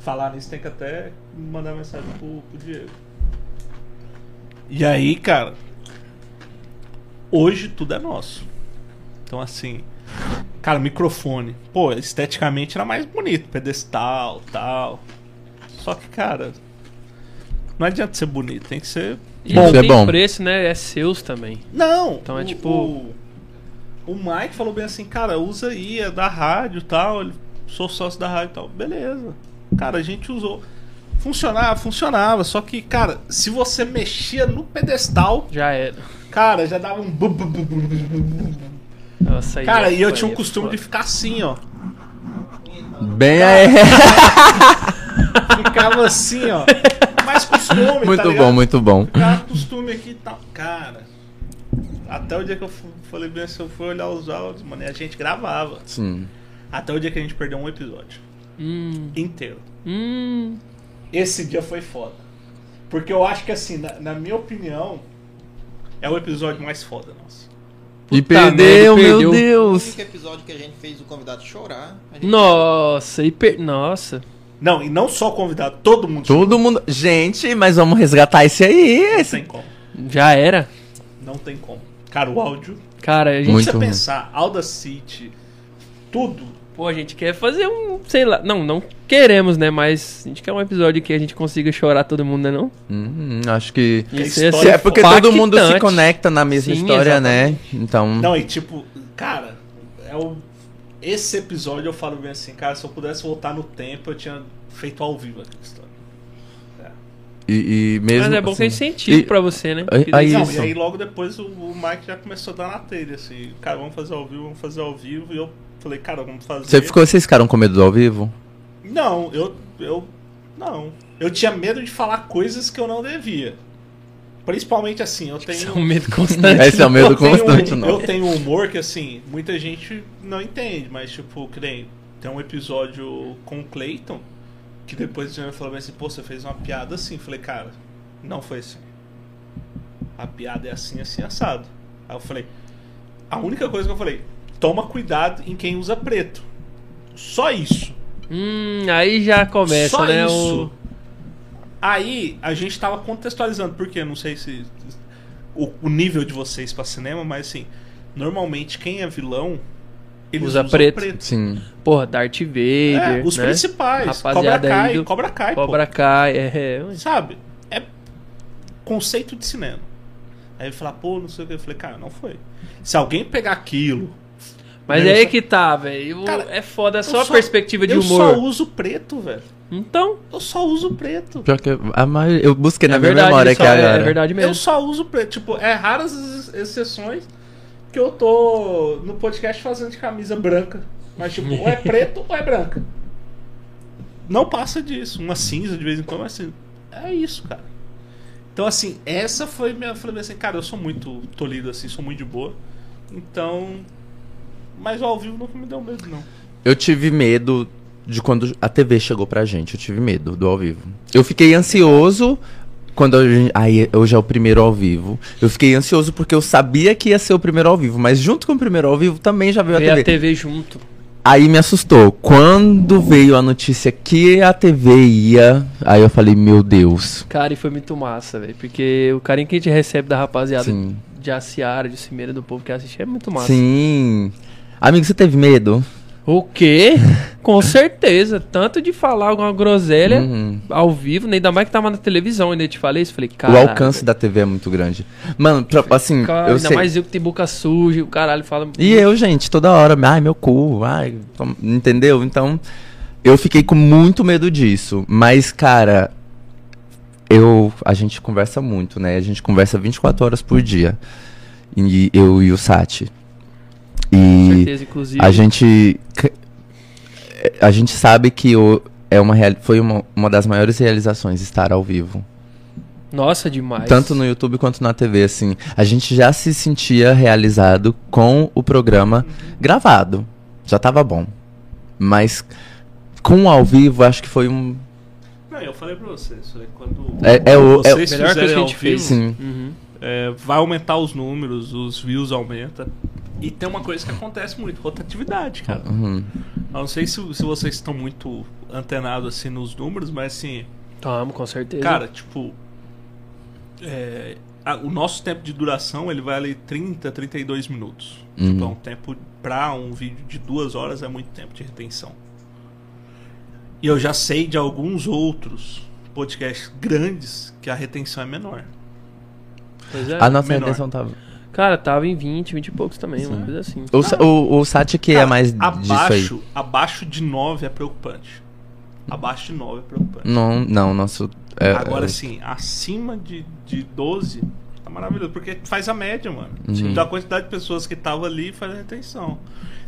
Falar nisso tem que até mandar mensagem pro, pro Diego. E aí, cara, hoje tudo é nosso. Então assim, cara, microfone, pô, esteticamente era mais bonito, pedestal, tal. Só que, cara, não adianta ser bonito, tem que ser E Bom, isso é tem bom. preço, né? É seus também. Não. Então é o- tipo- O, o Mike falou bem assim, cara, usa aí, é da rádio e tal. Ele, sou sócio da rádio e tal. Beleza. Cara, a gente usou. Funcionava, funcionava. Só que, cara, se você mexia no pedestal, Já era. cara, já dava um. Nossa, aí Cara, e eu tinha um é costume de ficar assim, ó. Bem aí. Ficava assim, ó. Mais costume, tá muito ligado? bom, muito bom. Cara, costume aqui e tal. Cara, até o dia que eu falei bem assim, eu fui olhar os áudios, mano, e a gente gravava. Sim. Até o dia que a gente perdeu um episódio Hum, inteiro. hum. Esse dia foi foda. Porque eu acho que, assim, na, na minha opinião, é o episódio mais foda nosso. E perdeu, merda, meu perdeu. O Deus. único episódio que a gente fez o convidado chorar. a gente- Nossa, e per... Nossa. Não, e não só convidado, todo mundo. Todo mundo. Gente, mas vamos resgatar esse aí. Não Esse... tem como. Já era. Não tem como. Cara, o áudio. Cara, a gente. Muito se você ruim. pensar, Audacity, tudo. Pô, a gente quer fazer um. Sei lá. Não, não queremos, né? Mas a gente quer um episódio que a gente consiga chorar todo mundo, né? Não? Hum, acho que. Isso ser é porque impactante. todo mundo se conecta na mesma Sim, história, né? Então. Não, e tipo, cara, é o. Esse episódio eu falo bem assim, cara, se eu pudesse voltar no tempo, eu tinha feito ao vivo aquela história. E, e mesmo. Mas é bom que a gente assim, incentive e- pra você, né? Aí- aí- Não, e aí logo depois o, o Mike já começou a dar na telha, assim, cara, vamos fazer ao vivo, vamos fazer ao vivo, e eu falei, cara, vamos fazer. Você ficou, vocês ficaram com medo do ao vivo? Não, eu. eu. Não. Eu tinha medo de falar coisas que eu não devia. Principalmente assim, eu Isso é tenho. um medo constante. Esse é o medo eu tenho constante, um, não. Eu tenho um humor que, assim, muita gente não entende, mas, tipo, que nem. Tem um episódio com o Clayton, que depois ele falou assim, pô, você fez uma piada assim. Eu falei, cara, não foi assim. A piada é assim, assim, assado. Aí eu falei, a única coisa que eu falei, toma cuidado em quem usa preto. Só isso. Hum, aí já começa, Só né? isso. Aí a gente tava contextualizando, porque não sei se o, o nível de vocês pra cinema, mas assim, normalmente quem é vilão, eles Usa usam preto. Sim. Porra, Darth Vader. É, os né? principais. Rapaziada Cobra Kai, do- Cobra Kai, pô. Cobra Kai, é. é. Sabe? É conceito de cinema. Aí ele fala, pô, não sei o que. Eu falei, cara, não foi. Se alguém pegar aquilo. Mas né, é aí eu que tá, velho. É foda, é eu só a só- perspectiva de eu humor. só uso preto, velho. Então, Eu só uso preto. Pior que a maioria, eu busquei na é minha verdade, memória isso aqui é, agora. é verdade mesmo. Eu só uso preto. Tipo, é raras as exceções que eu tô no podcast fazendo de camisa branca. Mas, tipo, ou é preto ou é branca. Não passa disso. Uma cinza de vez em quando, mas assim. É isso, cara. Então, assim, essa foi minha. Eu falei assim, cara, eu sou muito tolido assim, sou muito de boa. Então. Mas o ao vivo nunca me deu medo, não. Eu tive medo de quando a TV chegou pra gente. Eu tive medo do ao vivo. Eu fiquei ansioso quando a gente. Aí, hoje é o primeiro ao vivo. Eu fiquei ansioso porque eu sabia que ia ser o primeiro ao vivo. Mas junto com o primeiro ao vivo também já veio a TV. a TV junto. Aí me assustou. Quando veio a notícia que a TV ia, aí eu falei, meu Deus. Cara, e foi muito massa, velho. Porque o carinho que a gente recebe da rapaziada Sim. de Aciara, de Cimeira, do povo que assiste, é muito massa. Sim. Amigo, você teve medo? O quê? Com certeza. Tanto de falar alguma groselha Uhum. ao vivo, nem ainda mais que tava na televisão, ainda te falei isso. Falei, cara. o alcance da TV é muito grande. Mano, pra- assim, Cara, eu ainda sei. mais eu que tem boca suja, o caralho fala. E eu, gente, toda hora, ai, meu cu, ai, entendeu? Então, eu fiquei com muito medo disso. Mas, cara, eu, a gente conversa muito, né? A gente conversa 24 horas por dia. E eu e o Sati. Com E certeza, inclusive. a gente a gente sabe que o, é uma real- foi uma, uma das maiores realizações estar ao vivo. Nossa, demais. Tanto no YouTube quanto na TV, assim. A gente já se sentia realizado com o programa gravado. Já tava bom. Mas com o ao vivo, acho que foi um. Não, eu falei pra vocês, falei, quando É- é o- é o- vocês Melhor que a gente fez. vivo, Sim. Uhum. É, vai aumentar os números, os views aumenta. E tem uma coisa que acontece muito, rotatividade, cara. Uhum. Eu não sei se, se vocês estão muito antenados assim nos números, mas assim, Tamo, com certeza. cara, tipo, é, a- o nosso tempo de duração ele vai ali 30, 32 minutos. Uhum. Tipo, é um tempo pra um vídeo de duas horas é muito tempo de retenção. E eu já sei de alguns outros podcasts grandes que a retenção é menor. É. A nossa menor. retenção tava. Cara, tava em 20, 20 e poucos também, uma coisa assim. O, Sa- o, o Sati que é Cara, mais disso aí. abaixo, abaixo de 9 é preocupante. Abaixo de 9 é preocupante. Não, não, nosso. é, Agora é, sim, acima de, de 12 tá maravilhoso, porque faz a média, mano. Uhum. Da quantidade de pessoas que estavam ali faz a retenção.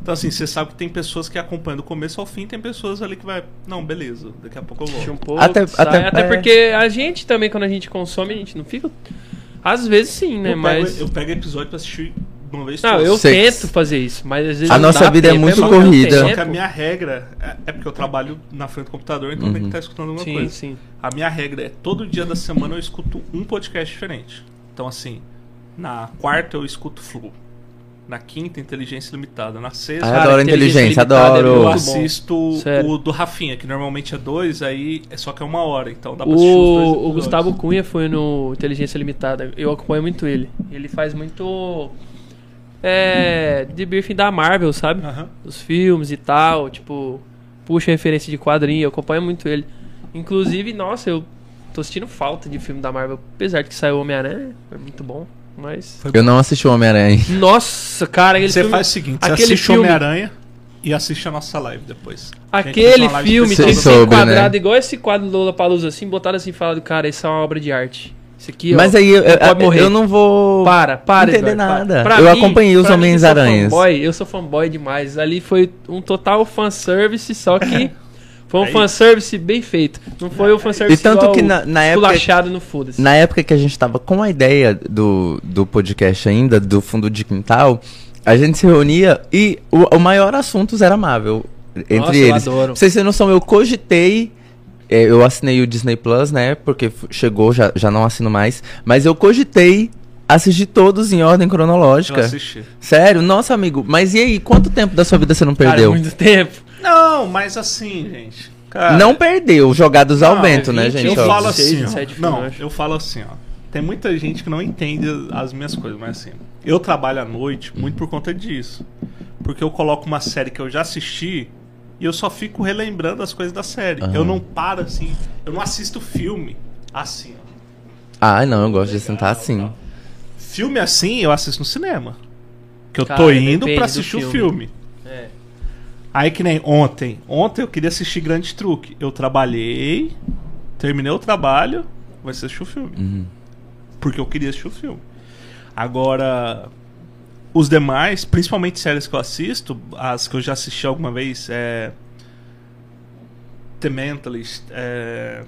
Então, assim, você sabe que tem pessoas que acompanham do começo ao fim, tem pessoas ali que vai. Não, beleza, daqui a pouco eu Assiste um volto. pouco, Até- sai, até- até, é. porque a gente também, quando a gente consome, a gente não fica. Às vezes sim, né? eu, mas. pego, eu pego episódio pra assistir uma vez Não, eu Seis. tento fazer isso, mas às vezes A nossa vida é tempo, muito muito corrida. Só que a minha regra é, é porque eu trabalho na frente do computador, então tem que estar escutando alguma Sim, coisa. sim. A minha regra é todo dia da semana eu escuto um podcast diferente. Então, assim, na quarta eu escuto Flu. Na quinta, Inteligência Limitada. Na sexta, Ah, adoro Inteligência inteligência, Limitada é adoro. eu assisto Sério. o do Rafinha, que normalmente é dois, aí é só que é uma hora. Então dá pra assistir os dois O, o. Gustavo Cunha foi no Inteligência Limitada. Eu acompanho muito ele. Ele faz muito. É. De briefing da Marvel, sabe? Aham. Os filmes e tal. Tipo, puxa referência de quadrinho. Eu acompanho muito ele. Inclusive, nossa, eu tô assistindo falta de filme da Marvel. Apesar de que saiu Homem-Aranha, foi muito bom. Mas. Eu não assisti o Homem-Aranha. Nossa, cara, Você filme. faz o seguinte, você aquele assiste filme- Homem-Aranha e assiste a nossa live depois. Aquele live filme tem que ser soube, enquadrado né? igual esse quadro do Lola Palusa assim, botaram assim e falaram, cara, isso é uma obra de arte. Isso aqui, ó, Mas aí eu, eu, morrer. eu não vou Para, para, entender Eduardo, nada. para. Pra eu mim- acompanhei os mim que sou Homens-Aranhas. fanboy, Eu sou fanboy demais. Ali foi um total fanservice, só que foi um Aí- fanservice bem feito. Não foi um fanservice E tanto que na- na época- no foda-se. Na época que a gente tava com a ideia do, do podcast ainda, do fundo de quintal, a gente se reunia e o, o maior assunto era Marvel. Entre Nossa, eu eles. adoro. Pra vocês terem noção, eu cogitei. é, Eu assinei o Disney Plus, né? Porque chegou, já, já não assino mais. Mas eu cogitei assistir todos em ordem Eu cronológica. assisti. Sério? Nossa, amigo. Mas e aí, quanto tempo da sua vida você não Cara, perdeu? muito tempo. Não, mas assim, gente. Cara, não perdeu, jogados ao Não, vento, né, 20, gente? Eu falo 26, assim, ó, 27 filmes, não, eu falo assim, ó. Tem muita gente que não entende as minhas coisas, mas assim, eu trabalho à noite muito por conta disso. Porque eu coloco uma série que eu já assisti e eu só fico relembrando as coisas da série. Aham. Eu não paro assim, eu não assisto filme assim, ó. Ah, não, eu gosto de sentar assim. Filme assim eu assisto no cinema. Que eu Cara, tô indo do assistir o filme. filme. Aí que nem ontem. Ontem eu queria assistir Grande Truque. Eu trabalhei, terminei o trabalho, vou assistir o filme. Uhum. Porque eu queria assistir o filme. Agora, os demais, principalmente séries que eu assisto, as que eu já assisti alguma vez, é. The Mentalist, é.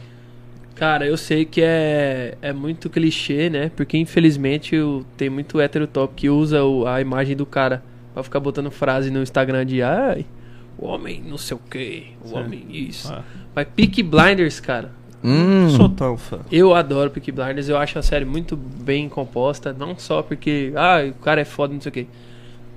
Cara, eu sei que é, é muito clichê, né? Porque infelizmente o- tem muito hétero top que usa o- a imagem do cara pra ficar botando frase no Instagram de ai, o homem não sei o que, o Sim. homem isso. Ah, Mas Peaky Blinders, cara, Hum. Sou tão fã. eu adoro Peaky Blinders, eu acho a série muito bem composta, não só porque, ah, o cara é foda, não sei o que.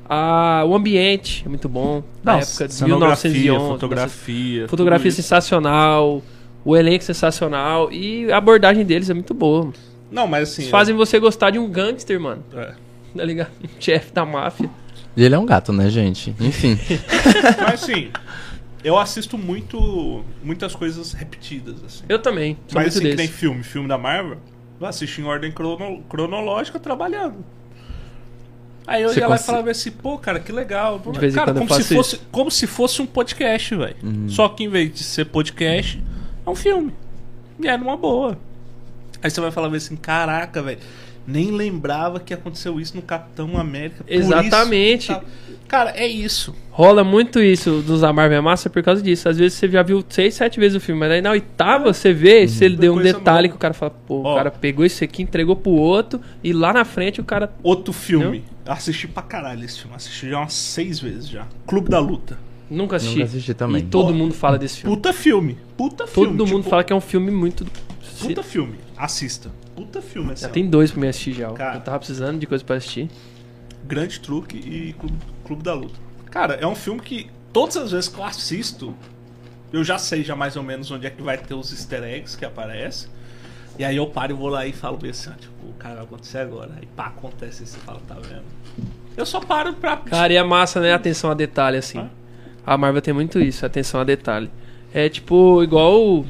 Ah, o ambiente é muito bom, na época de cenografia, 1911. fotografia. Fotografia isso. sensacional, o elenco sensacional e a abordagem deles é muito boa. Não, mas assim. Eles fazem você gostar de um gangster, mano. eu- é. Tá ligado? Um chefe da máfia. E ele é um gato, né, gente? Enfim. Mas assim, eu assisto muito. muitas coisas repetidas, assim. Eu também. Sou Mas muito assim, que nem desse. filme, filme da Marvel, eu assisto em ordem crono- cronológica trabalhando. Aí eu Você ia lá e falava assim, pô, cara, que legal. De vez em cara, como se, fosse, como se fosse um podcast, velho. Uhum. Só que em vez de ser podcast, é um filme. E é numa boa. Aí você vai falar assim, caraca, velho. Nem lembrava que aconteceu isso no Capitão América. por isso Exatamente. tá- Cara, é isso. Rola muito isso dos da Marvel é Massa por causa disso. Às vezes você já viu seis, sete vezes o filme, mas aí na oitava você vê, se ele deu um Uhum. Coisa detalhe que o cara fala, pô, Ó. o cara pegou isso aqui, entregou pro outro, e lá na frente o cara. Outro filme. Assisti pra caralho esse filme. Assisti já umas seis vezes já. Clube da Luta. Nunca assisti. Nunca assisti também. E todo Ó, mundo fala desse filme. Puta filme. Puta Todo filme. mundo tipo, fala que é um filme muito. Puta filme. Assista. Puta filme, assim. Já ó. tem dois pra me assistir já. Cara. Eu tava precisando de coisa pra assistir. Grande Truque e Clube, Clube da Luta. Cara, é um filme que todas as vezes que eu assisto, eu já sei já mais ou menos onde é que vai ter os easter eggs que aparecem. E aí eu paro e vou lá e falo bem assim, tipo, o cara vai acontecer agora. Aí pá, acontece e você fala, tá vendo? Eu só paro pra. Cara, e é massa, né? Atenção a detalhe, assim. Ah. A Marvel tem muito isso, atenção a detalhe. É tipo, igual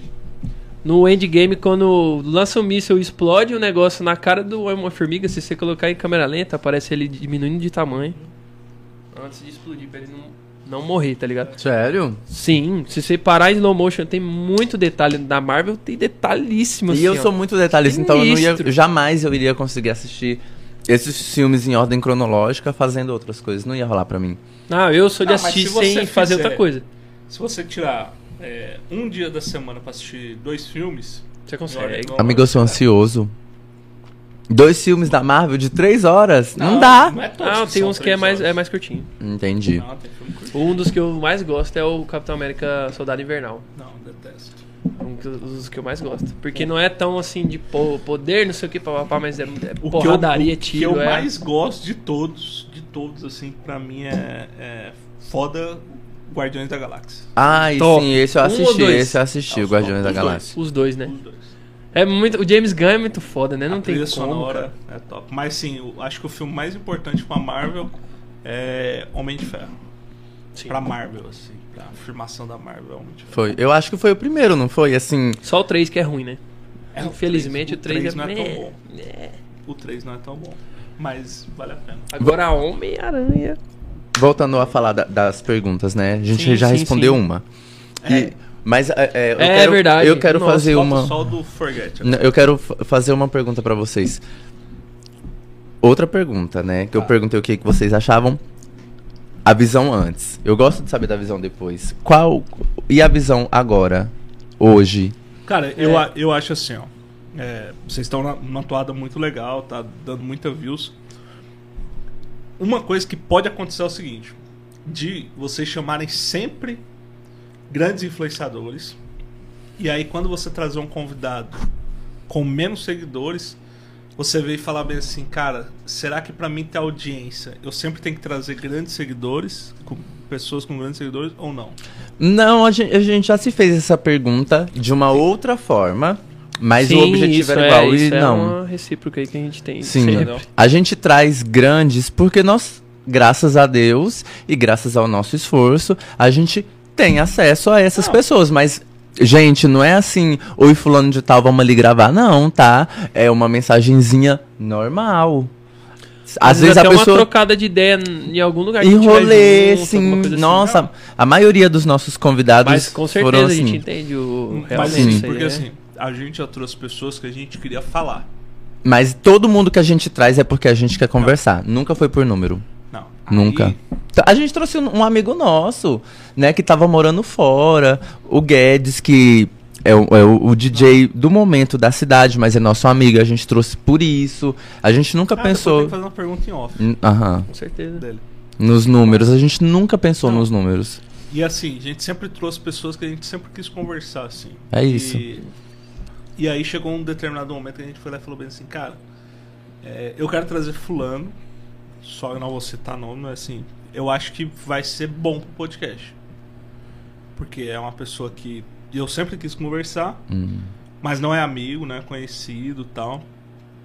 no Endgame, quando lança um míssil e explode um negócio na cara do Homem-Formiga, se você colocar em câmera lenta, aparece ele diminuindo de tamanho. Antes de explodir, pra ele não, não morrer, tá ligado? Sério? Sim, se você parar em slow motion, tem muito detalhe. Da Marvel tem detalhíssimo, E assim, eu ó. sou muito detalhista, então eu não ia, jamais eu iria conseguir assistir esses filmes em ordem cronológica fazendo outras coisas. Não ia rolar pra mim. Não, eu sou de mas assistir sem fazer fizer- outra coisa. Se você tirar é, um dia da semana pra assistir dois filmes. Você consegue. Amigo, eu sou ansioso. Dois filmes da Marvel de três horas? Não, Não, dá. Não, é Não, tem são uns que é mais, horas. é mais curtinho. Entendi. Não, tem filme curto. Um dos que eu mais gosto é o Capitão América Soldado Invernal. Não, detesto. Um que- dos que eu mais gosto. Porque não é tão assim de po- poder, não sei o que, papapá, mas é, é O porradaria, que eu, tiro. o que eu é... mais gosto de todos, de todos, assim, pra mim é, é foda Guardiões da Galáxia. Ai, Top. sim, esse eu Um assisti, dois? esse eu assisti, Ah, o Guardiões da Galáxia. Os dois, né? Os dois. É muito, o James Gunn é muito foda, né? Não a tem trilha como, sonora cara. é top. Mas sim, eu acho que o filme mais importante pra Marvel é Homem de Ferro. Sim. Pra Marvel, assim. Pra afirmação da Marvel é Homem de Ferro. Foi. Eu acho que foi o primeiro, não foi? Assim, Só o 3 que é ruim, né? É, Infelizmente, o 3 é... não é tão bom. meh. O 3 não é tão bom. Mas vale a pena. Agora Homem-Aranha. Voltando a falar da- das perguntas, né? A gente Sim, já sim, respondeu sim. uma. E- É. mas é, é, eu É quero, verdade. Eu quero Nossa, fazer uma. só do Forget. Não, Eu quero fa- fazer uma pergunta pra vocês. Outra pergunta, né? Que eu Tá. perguntei o que, que vocês achavam. A visão antes. Eu gosto de saber da visão depois. Qual. E a visão agora? Hoje? Cara, É. eu, a- eu acho assim, ó. é, vocês estão numa toada muito legal, tá dando muita views. Uma coisa que pode acontecer é o seguinte: de vocês chamarem sempre grandes influenciadores. E aí, quando você trazer um convidado com menos seguidores, você veio falar bem assim, cara, será que pra mim ter audiência, eu sempre tenho que trazer grandes seguidores, com pessoas com grandes seguidores ou não? Não, a gente, a gente já se fez essa pergunta de uma outra forma. Mas o Sim, objetivo isso era é, igual. isso e é não. uma recíproca aí que a gente tem. Sim, sempre. a gente traz grandes porque nós, graças a Deus e graças ao nosso esforço, a gente tem acesso a essas Não. pessoas. Mas, gente, não é assim, oi fulano de tal, vamos ali gravar. Não, tá? É uma mensagenzinha normal. Às vezes a pessoa... uma trocada de ideia em algum lugar que rolê, junto, sim. assim. Nossa, a maioria dos nossos convidados Mas com certeza foram a gente assim. entende o Mas sim, isso aí porque é- assim, a gente já trouxe pessoas que a gente queria falar. Mas todo mundo que a gente traz é porque a gente quer conversar. Nunca foi por número. Não. Nunca. aí- A gente trouxe um amigo nosso, né, que tava morando fora. O Guedes, que é o, é o- o DJ do momento da cidade, mas é nosso amigo. A gente trouxe por isso. A gente nunca Ah, pensou. que fazer uma pergunta em off N- Aham. Com certeza. dele. Nos números. A gente nunca pensou Não. nos números. E assim, a gente sempre trouxe pessoas que a gente sempre quis conversar, assim. É isso. E, e aí chegou um determinado momento que a gente foi lá e falou bem assim, cara, é, eu quero trazer fulano, só eu não vou citar nome, mas assim, eu acho que vai ser bom pro podcast. Porque é uma pessoa que eu sempre quis conversar, Hum. mas não é amigo, né? Conhecido e tal.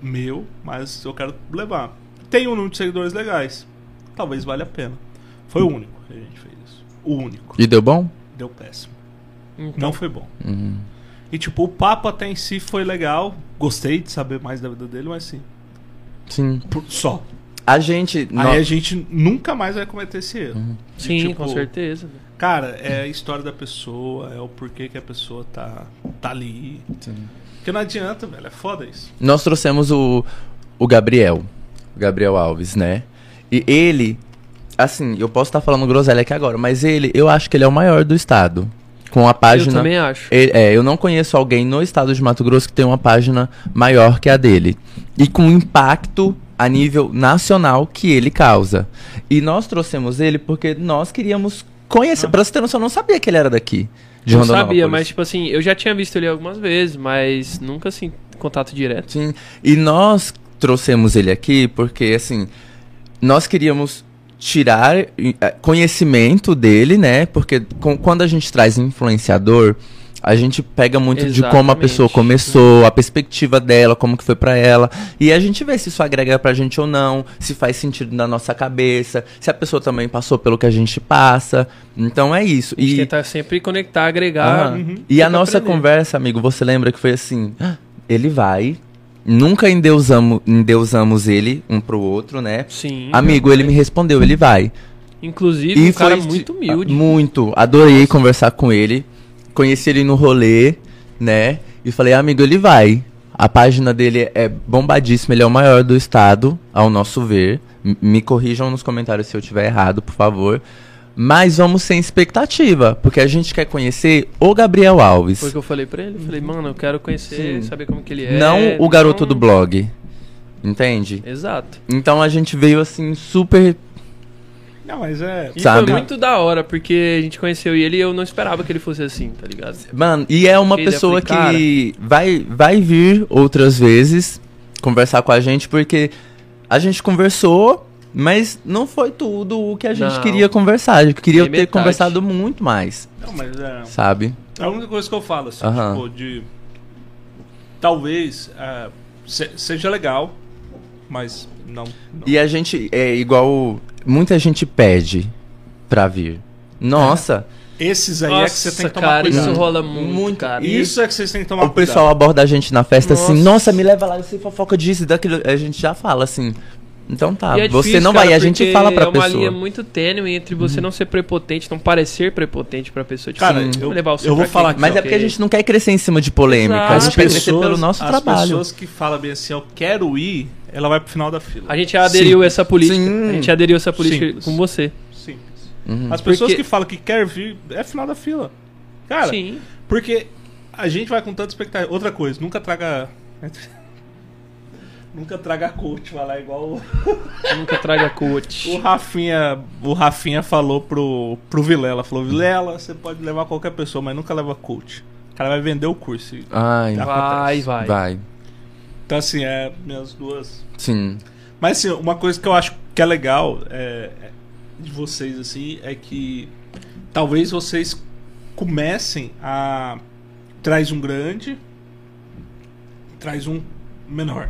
Meu, mas eu quero levar. Tem um número de seguidores legais. talvez valha a pena. Foi o único que a gente fez isso. O único. E deu bom? Deu péssimo. Então, Não foi bom. Uhum. E tipo, o papo até em si foi legal. Gostei de saber mais da vida dele, mas sim. Sim. por- só. A gente. Aí a gente nunca mais vai cometer esse erro. De, Sim, tipo, com certeza. Cara, é a história da pessoa, é o porquê que a pessoa tá, tá ali. Sim. Porque não adianta, velho. É foda isso. Nós trouxemos o, o Gabriel. O Gabriel Alves, né? E ele. Assim, eu posso estar falando groselha aqui agora, mas ele, eu acho que ele é o maior do estado. Com a página. Eu também acho. Ele- é, eu não conheço alguém no estado de Mato Grosso que tem uma página maior que a dele. E com impacto a nível nacional que ele causa. E nós trouxemos ele porque nós queríamos conhecer. Pra você ter noção, eu não sabia que ele era daqui. De não sabia, mas tipo assim, eu já tinha visto ele algumas vezes, mas nunca assim, contato direto. Sim. E nós trouxemos ele aqui porque, assim, nós queríamos tirar eh, conhecimento dele, né? Porque com- quando a gente traz influenciador, a gente pega muito de como a Exatamente. pessoa começou, a perspectiva dela, como que foi pra ela. E a gente vê se isso agrega pra gente ou não, se faz sentido na nossa cabeça, se a pessoa também passou pelo que a gente passa. Então é isso. A gente E, tenta sempre conectar, agregar. Uhum. e a nossa aprender. conversa, amigo, você lembra que foi assim: "Ah, ele vai, nunca endeusamos, endeusamos ele um pro outro, né? Sim. Amigo, ele me respondeu, ele vai. Inclusive, E um cara foi muito de- humilde. ah, Muito. Adorei conversar com ele. Conheci ele no rolê, né? E falei, amigo, ele vai. A página dele é bombadíssima, ele é o maior do estado, ao nosso ver. Me corrijam nos comentários se eu tiver errado, por favor. Mas vamos sem expectativa, porque a gente quer conhecer o Gabriel Alves. Foi o que eu falei pra ele. Eu falei, mano, eu quero conhecer, Sim. saber como que ele é. não o garoto não- do blog. Entende? Exato. Então a gente veio assim, super. Não, mas é. E Sabe? foi muito da hora, porque a gente conheceu ele e eu não esperava que ele fosse assim, tá ligado? Mano, e é uma eu pessoa que vai, vai vir outras vezes conversar com a gente, porque a gente conversou, mas não foi tudo o que a gente Não. queria conversar. A gente queria Nem ter metade. conversado muito mais, Não, mas é. sabe? É a única coisa que eu falo, assim, Aham. tipo, de. Talvez é, se- seja legal, mas não. não. E a gente, é igual. Muita gente pede pra vir. Nossa, Esses aí é que você tem que tomar cara, cuidado. isso rola muito, Muito. cara. Isso é que vocês têm que tomar o pessoal aborda a gente na festa assim, Nossa. nossa, me leva lá, você fofoca disso e daquilo. A gente já fala assim. Então tá, E é você difícil, não cara, vai, a gente fala pra É uma pessoa. Uhum. linha muito tênue entre você não ser prepotente, não parecer prepotente pra pessoa. Tipo, Cara, assim, eu- levar você eu vou falar aqui, Mas é porque a gente não quer crescer em cima de polêmica. Exato. A As gente quer crescer pelo nosso as trabalho. pessoas que falam bem assim, eu quero ir, ela vai pro final da fila. A gente aderiu Sim. essa política. Sim. A gente aderiu essa política Simples. com você. Simples. Uhum. As pessoas Porque- que falam que quer vir, é final da fila. Cara, Sim. porque a gente vai com tanta expectativa. Outra coisa, nunca traga. Nunca traga coach, vai lá igual o- Nunca traga coach. o Rafinha. O Rafinha falou pro, pro Vilela. Falou, Vilela, você pode levar qualquer pessoa, mas nunca leva coach. O cara vai vender o curso. Ai, Tá. Vai, vai. vai. Então assim, é minhas duas. Sim. Mas assim, uma coisa que eu acho que é legal é, é de vocês assim é que talvez vocês comecem a traz um grande, traz um menor.